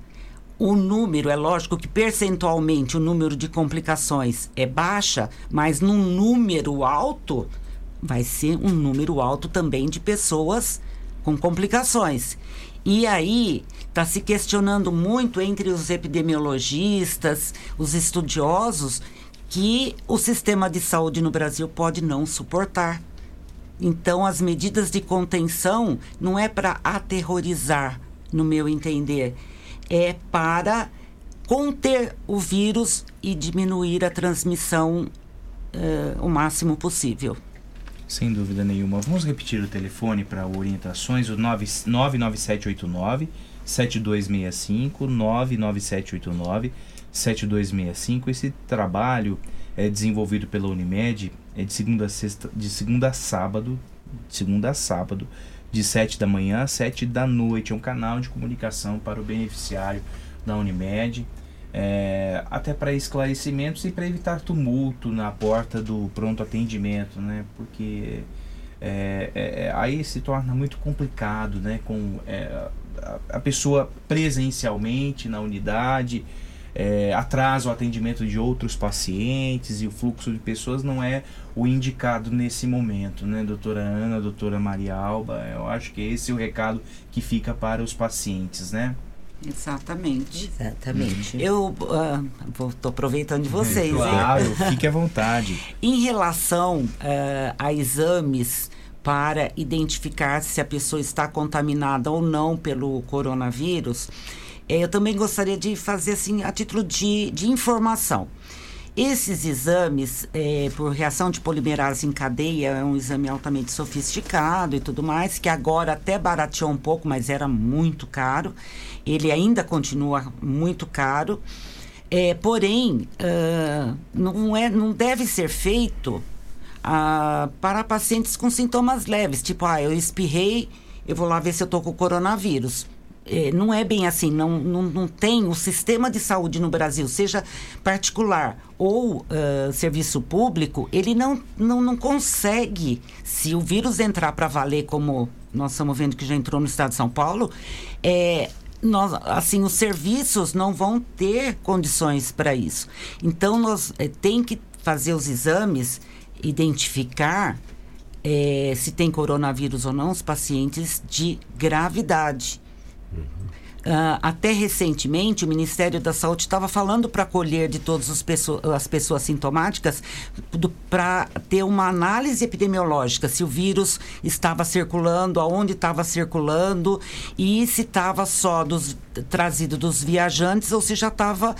o número, é lógico que percentualmente o número de complicações é baixa, mas num número alto, vai ser um número alto também de pessoas com complicações. E aí está se questionando muito entre os epidemiologistas, os estudiosos, que o sistema de saúde no Brasil pode não suportar. Então, as medidas de contenção não é para aterrorizar, no meu entender, é para conter o vírus e diminuir a transmissão eh, o máximo possível. Sem dúvida nenhuma. Vamos repetir o telefone para orientações, o 9 99789 7265 99789 7265. Esse trabalho é desenvolvido pela Unimed, é de segunda a sexta, de segunda a sábado, segunda a sábado, de 7 da manhã às 7 da noite. É um canal de comunicação para o beneficiário da Unimed. É, até para esclarecimentos e para evitar tumulto na porta do pronto atendimento, né? Porque é, é, é, aí se torna muito complicado, né? Com é, a, a pessoa presencialmente na unidade, é, atrasa o atendimento de outros pacientes e o fluxo de pessoas não é o indicado nesse momento, né, doutora Ana, doutora Maria Alba? Eu acho que esse é o recado que fica para os pacientes, né? Exatamente. Exatamente. Eu estou aproveitando de vocês, hein? Claro, fique à vontade. Em relação eh, a exames para identificar se a pessoa está contaminada ou não pelo coronavírus, eh, eu também gostaria de fazer assim a título de, de informação. Esses exames, eh, por reação de polimerase em cadeia, é um exame altamente sofisticado e tudo mais, que agora até barateou um pouco, mas era muito caro. Ele ainda continua muito caro. É, porém, ah, não, é, não deve ser feito ah, para pacientes com sintomas leves, tipo, ah, eu espirrei, eu vou lá ver se eu estou com coronavírus. É, não é bem assim, não, não, não tem o sistema de saúde no Brasil, seja particular ou ah, serviço público, ele não, não, não consegue, se o vírus entrar para valer, como nós estamos vendo que já entrou no estado de São Paulo, é, nós, assim, os serviços não vão ter condições para isso. Então, nós eh, tem que fazer os exames, identificar eh, se tem coronavírus ou não os pacientes de gravidade. Ah, até recentemente, o Ministério da Saúde estava falando para colher de todas as pessoas, as pessoas sintomáticas para ter uma análise epidemiológica, se o vírus estava circulando, aonde estava circulando e se estava só dos, trazido dos viajantes ou se já estava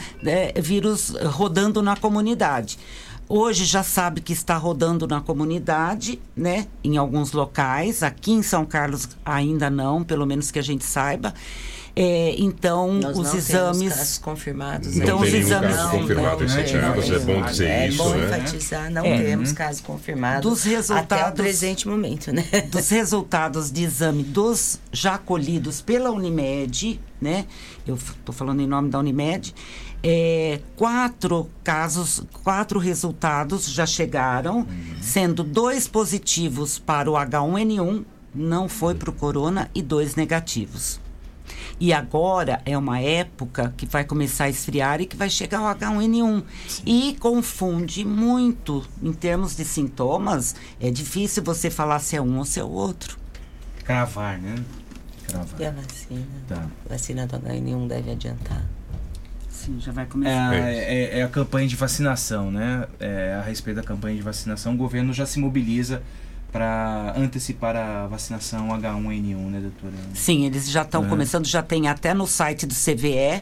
vírus rodando na comunidade. Hoje já sabe que está rodando na comunidade, né? Em alguns locais. Aqui em São Carlos ainda não, pelo menos que a gente saiba. É, então, Nós os não exames. temos casos confirmados. Então, não os exames. caso confirmado em sete anos, é bom dizer é isso, bom né? enfatizar, não É. temos casos confirmados Dos resultados- até o presente momento, né? dos resultados de exame dos já colhidos pela Unimed, né? Eu estou falando em nome da Unimed. é, quatro casos, quatro resultados já chegaram, sendo dois positivos para o H1N1, não foi para o corona, e dois negativos. E agora é uma época que vai começar a esfriar e que vai chegar o H1N1. E confunde muito em termos de sintomas. É difícil você falar se é um ou se é o outro. Cravar, né? Cravar. E a vacina? Tá. A vacina do H1N1 deve adiantar. Sim, já vai É, começar. a- é- é a campanha de vacinação, né? É, a respeito da campanha de vacinação, o governo já se mobiliza para antecipar a vacinação H1N1, né, doutora? Sim, eles já estão É. começando, já tem até no site do CVE.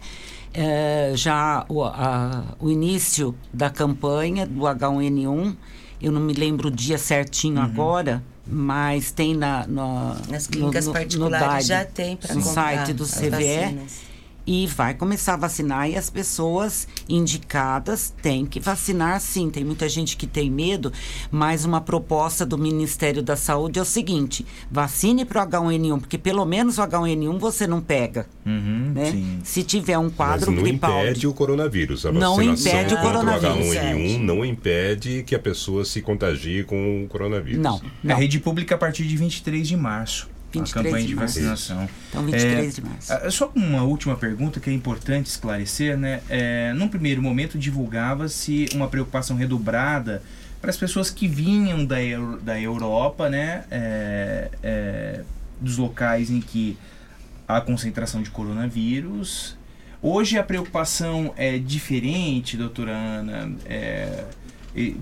eh, já o, a- o início da campanha do H1N1, eu não me lembro o dia certinho Uhum. agora, mas tem na, na- Nas clínicas particulares DAID, já tem pra no site do CVE. vacinas. E vai começar a vacinar e as pessoas indicadas têm que vacinar sim. Tem muita gente que tem medo, mas uma proposta do Ministério da Saúde é o seguinte: vacine para o H1N1, porque pelo menos o H1N1 você não pega. Uhum, né? sim. Se tiver um Mas quadro não gripal. impede o coronavírus. A Não impede o coronavírus. H1N1 não impede que a pessoa se contagie com o coronavírus. Não. A rede pública a partir de 23 de março. 23 a campanha de março. vacinação. Então, 23 de março. ah, Só uma última pergunta que é importante esclarecer, né? É, num primeiro momento divulgava-se uma preocupação redobrada para as pessoas que vinham da, da Europa, né? É, é, dos locais em que há concentração de coronavírus. Hoje a preocupação é diferente, doutora Ana, é,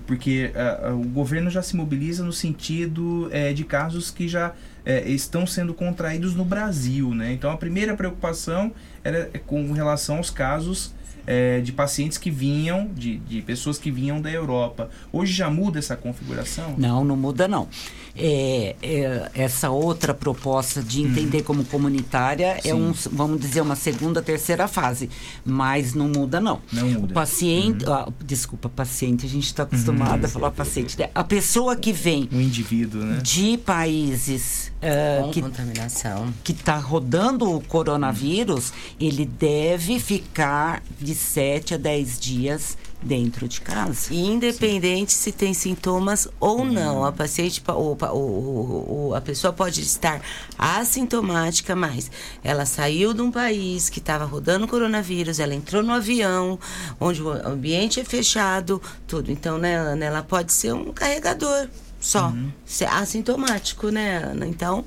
porque ah, ah, o governo já se mobiliza no sentido é, de casos que já é, estão sendo contraídos no Brasil, né? Então a primeira preocupação era com relação aos casos é, de pacientes que vinham, de, de pessoas que vinham da Europa. Hoje já muda essa configuração? Não, não muda não. É, é, essa outra proposta de entender como comunitária é Uhum. um, Sim. vamos dizer, uma segunda, terceira fase, mas não muda não. Não muda. O paciente, ah, desculpa, paciente, a gente está acostumado Uhum. a falar paciente. né? A pessoa que vem Um indivíduo, né? de países ah, Com que contaminação. que está rodando o coronavírus, ele deve ficar de 7 a 10 dias dentro de casa. Independente se tem sintomas ou não, a paciente, pa- o, pa- o- o- o- a pessoa pode estar assintomática, mas ela saiu de um país que estava rodando coronavírus, ela entrou no avião, onde o ambiente é fechado, tudo. Então, né, Ana, ela pode ser um carregador só, ser assintomático, né, Ana? Então,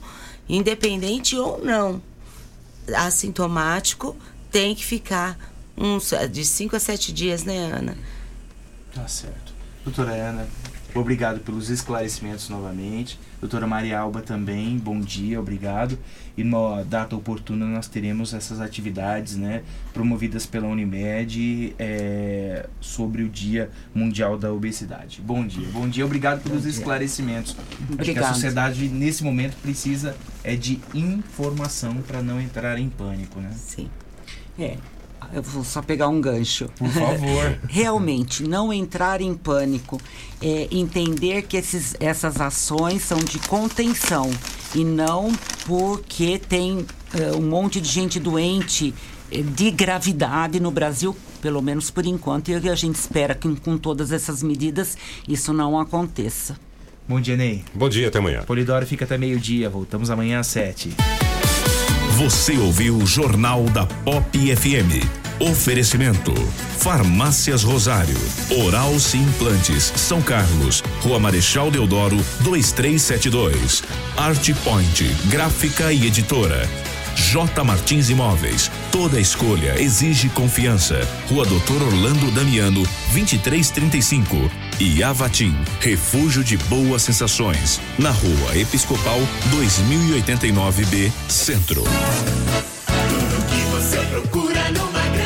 independente ou não, assintomático tem que ficar uns de 5 a 7 dias, né, Ana? Tá certo. Doutora Ana, obrigado pelos esclarecimentos novamente. Doutora Maria Alba também, bom dia, obrigado. E numa data oportuna nós teremos essas atividades né, promovidas pela Unimed é, sobre o Dia Mundial da Obesidade. Bom dia, bom dia, obrigado pelos dia. esclarecimentos. Acho que a sociedade nesse momento precisa é de informação para não entrar em pânico, né? Sim. É, eu vou só pegar um gancho. Por favor. Realmente, não entrar em pânico, é, entender que esses, essas ações são de contenção e não porque tem é, um monte de gente doente é, de gravidade no Brasil, pelo menos por enquanto, e a gente espera que com todas essas medidas isso não aconteça. Bom dia, Ney. Bom dia, até amanhã. Polidoro fica até meio-dia, voltamos amanhã às sete. Você ouviu o Jornal da Pop FM. Oferecimento: Farmácias Rosário, Oral Implantes, São Carlos, Rua Marechal Deodoro, 2372. Art Point, Gráfica e Editora. J Martins Imóveis. Toda escolha exige confiança. Rua Doutor Orlando Damiano, 2335. E Avatim, refúgio de boas sensações. Na Rua Episcopal 2089B, Centro. Tudo que você procura numa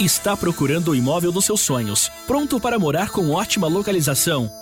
Está procurando o imóvel dos seus sonhos, pronto para morar com ótima localização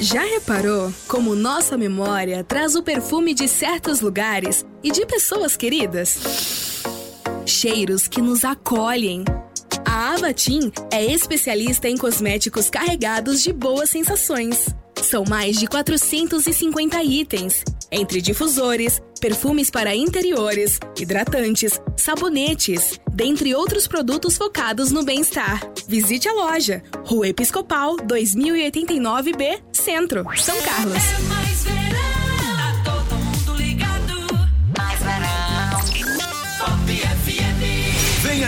Já reparou como nossa memória traz o perfume de certos lugares e de pessoas queridas? Cheiros que nos acolhem. A Avatim é especialista em cosméticos carregados de boas sensações. São mais de 450 itens, entre difusores, perfumes para interiores, hidratantes, sabonetes, dentre outros produtos focados no bem-estar. Visite a loja, Rua Episcopal 2089B, Centro, São Carlos. É.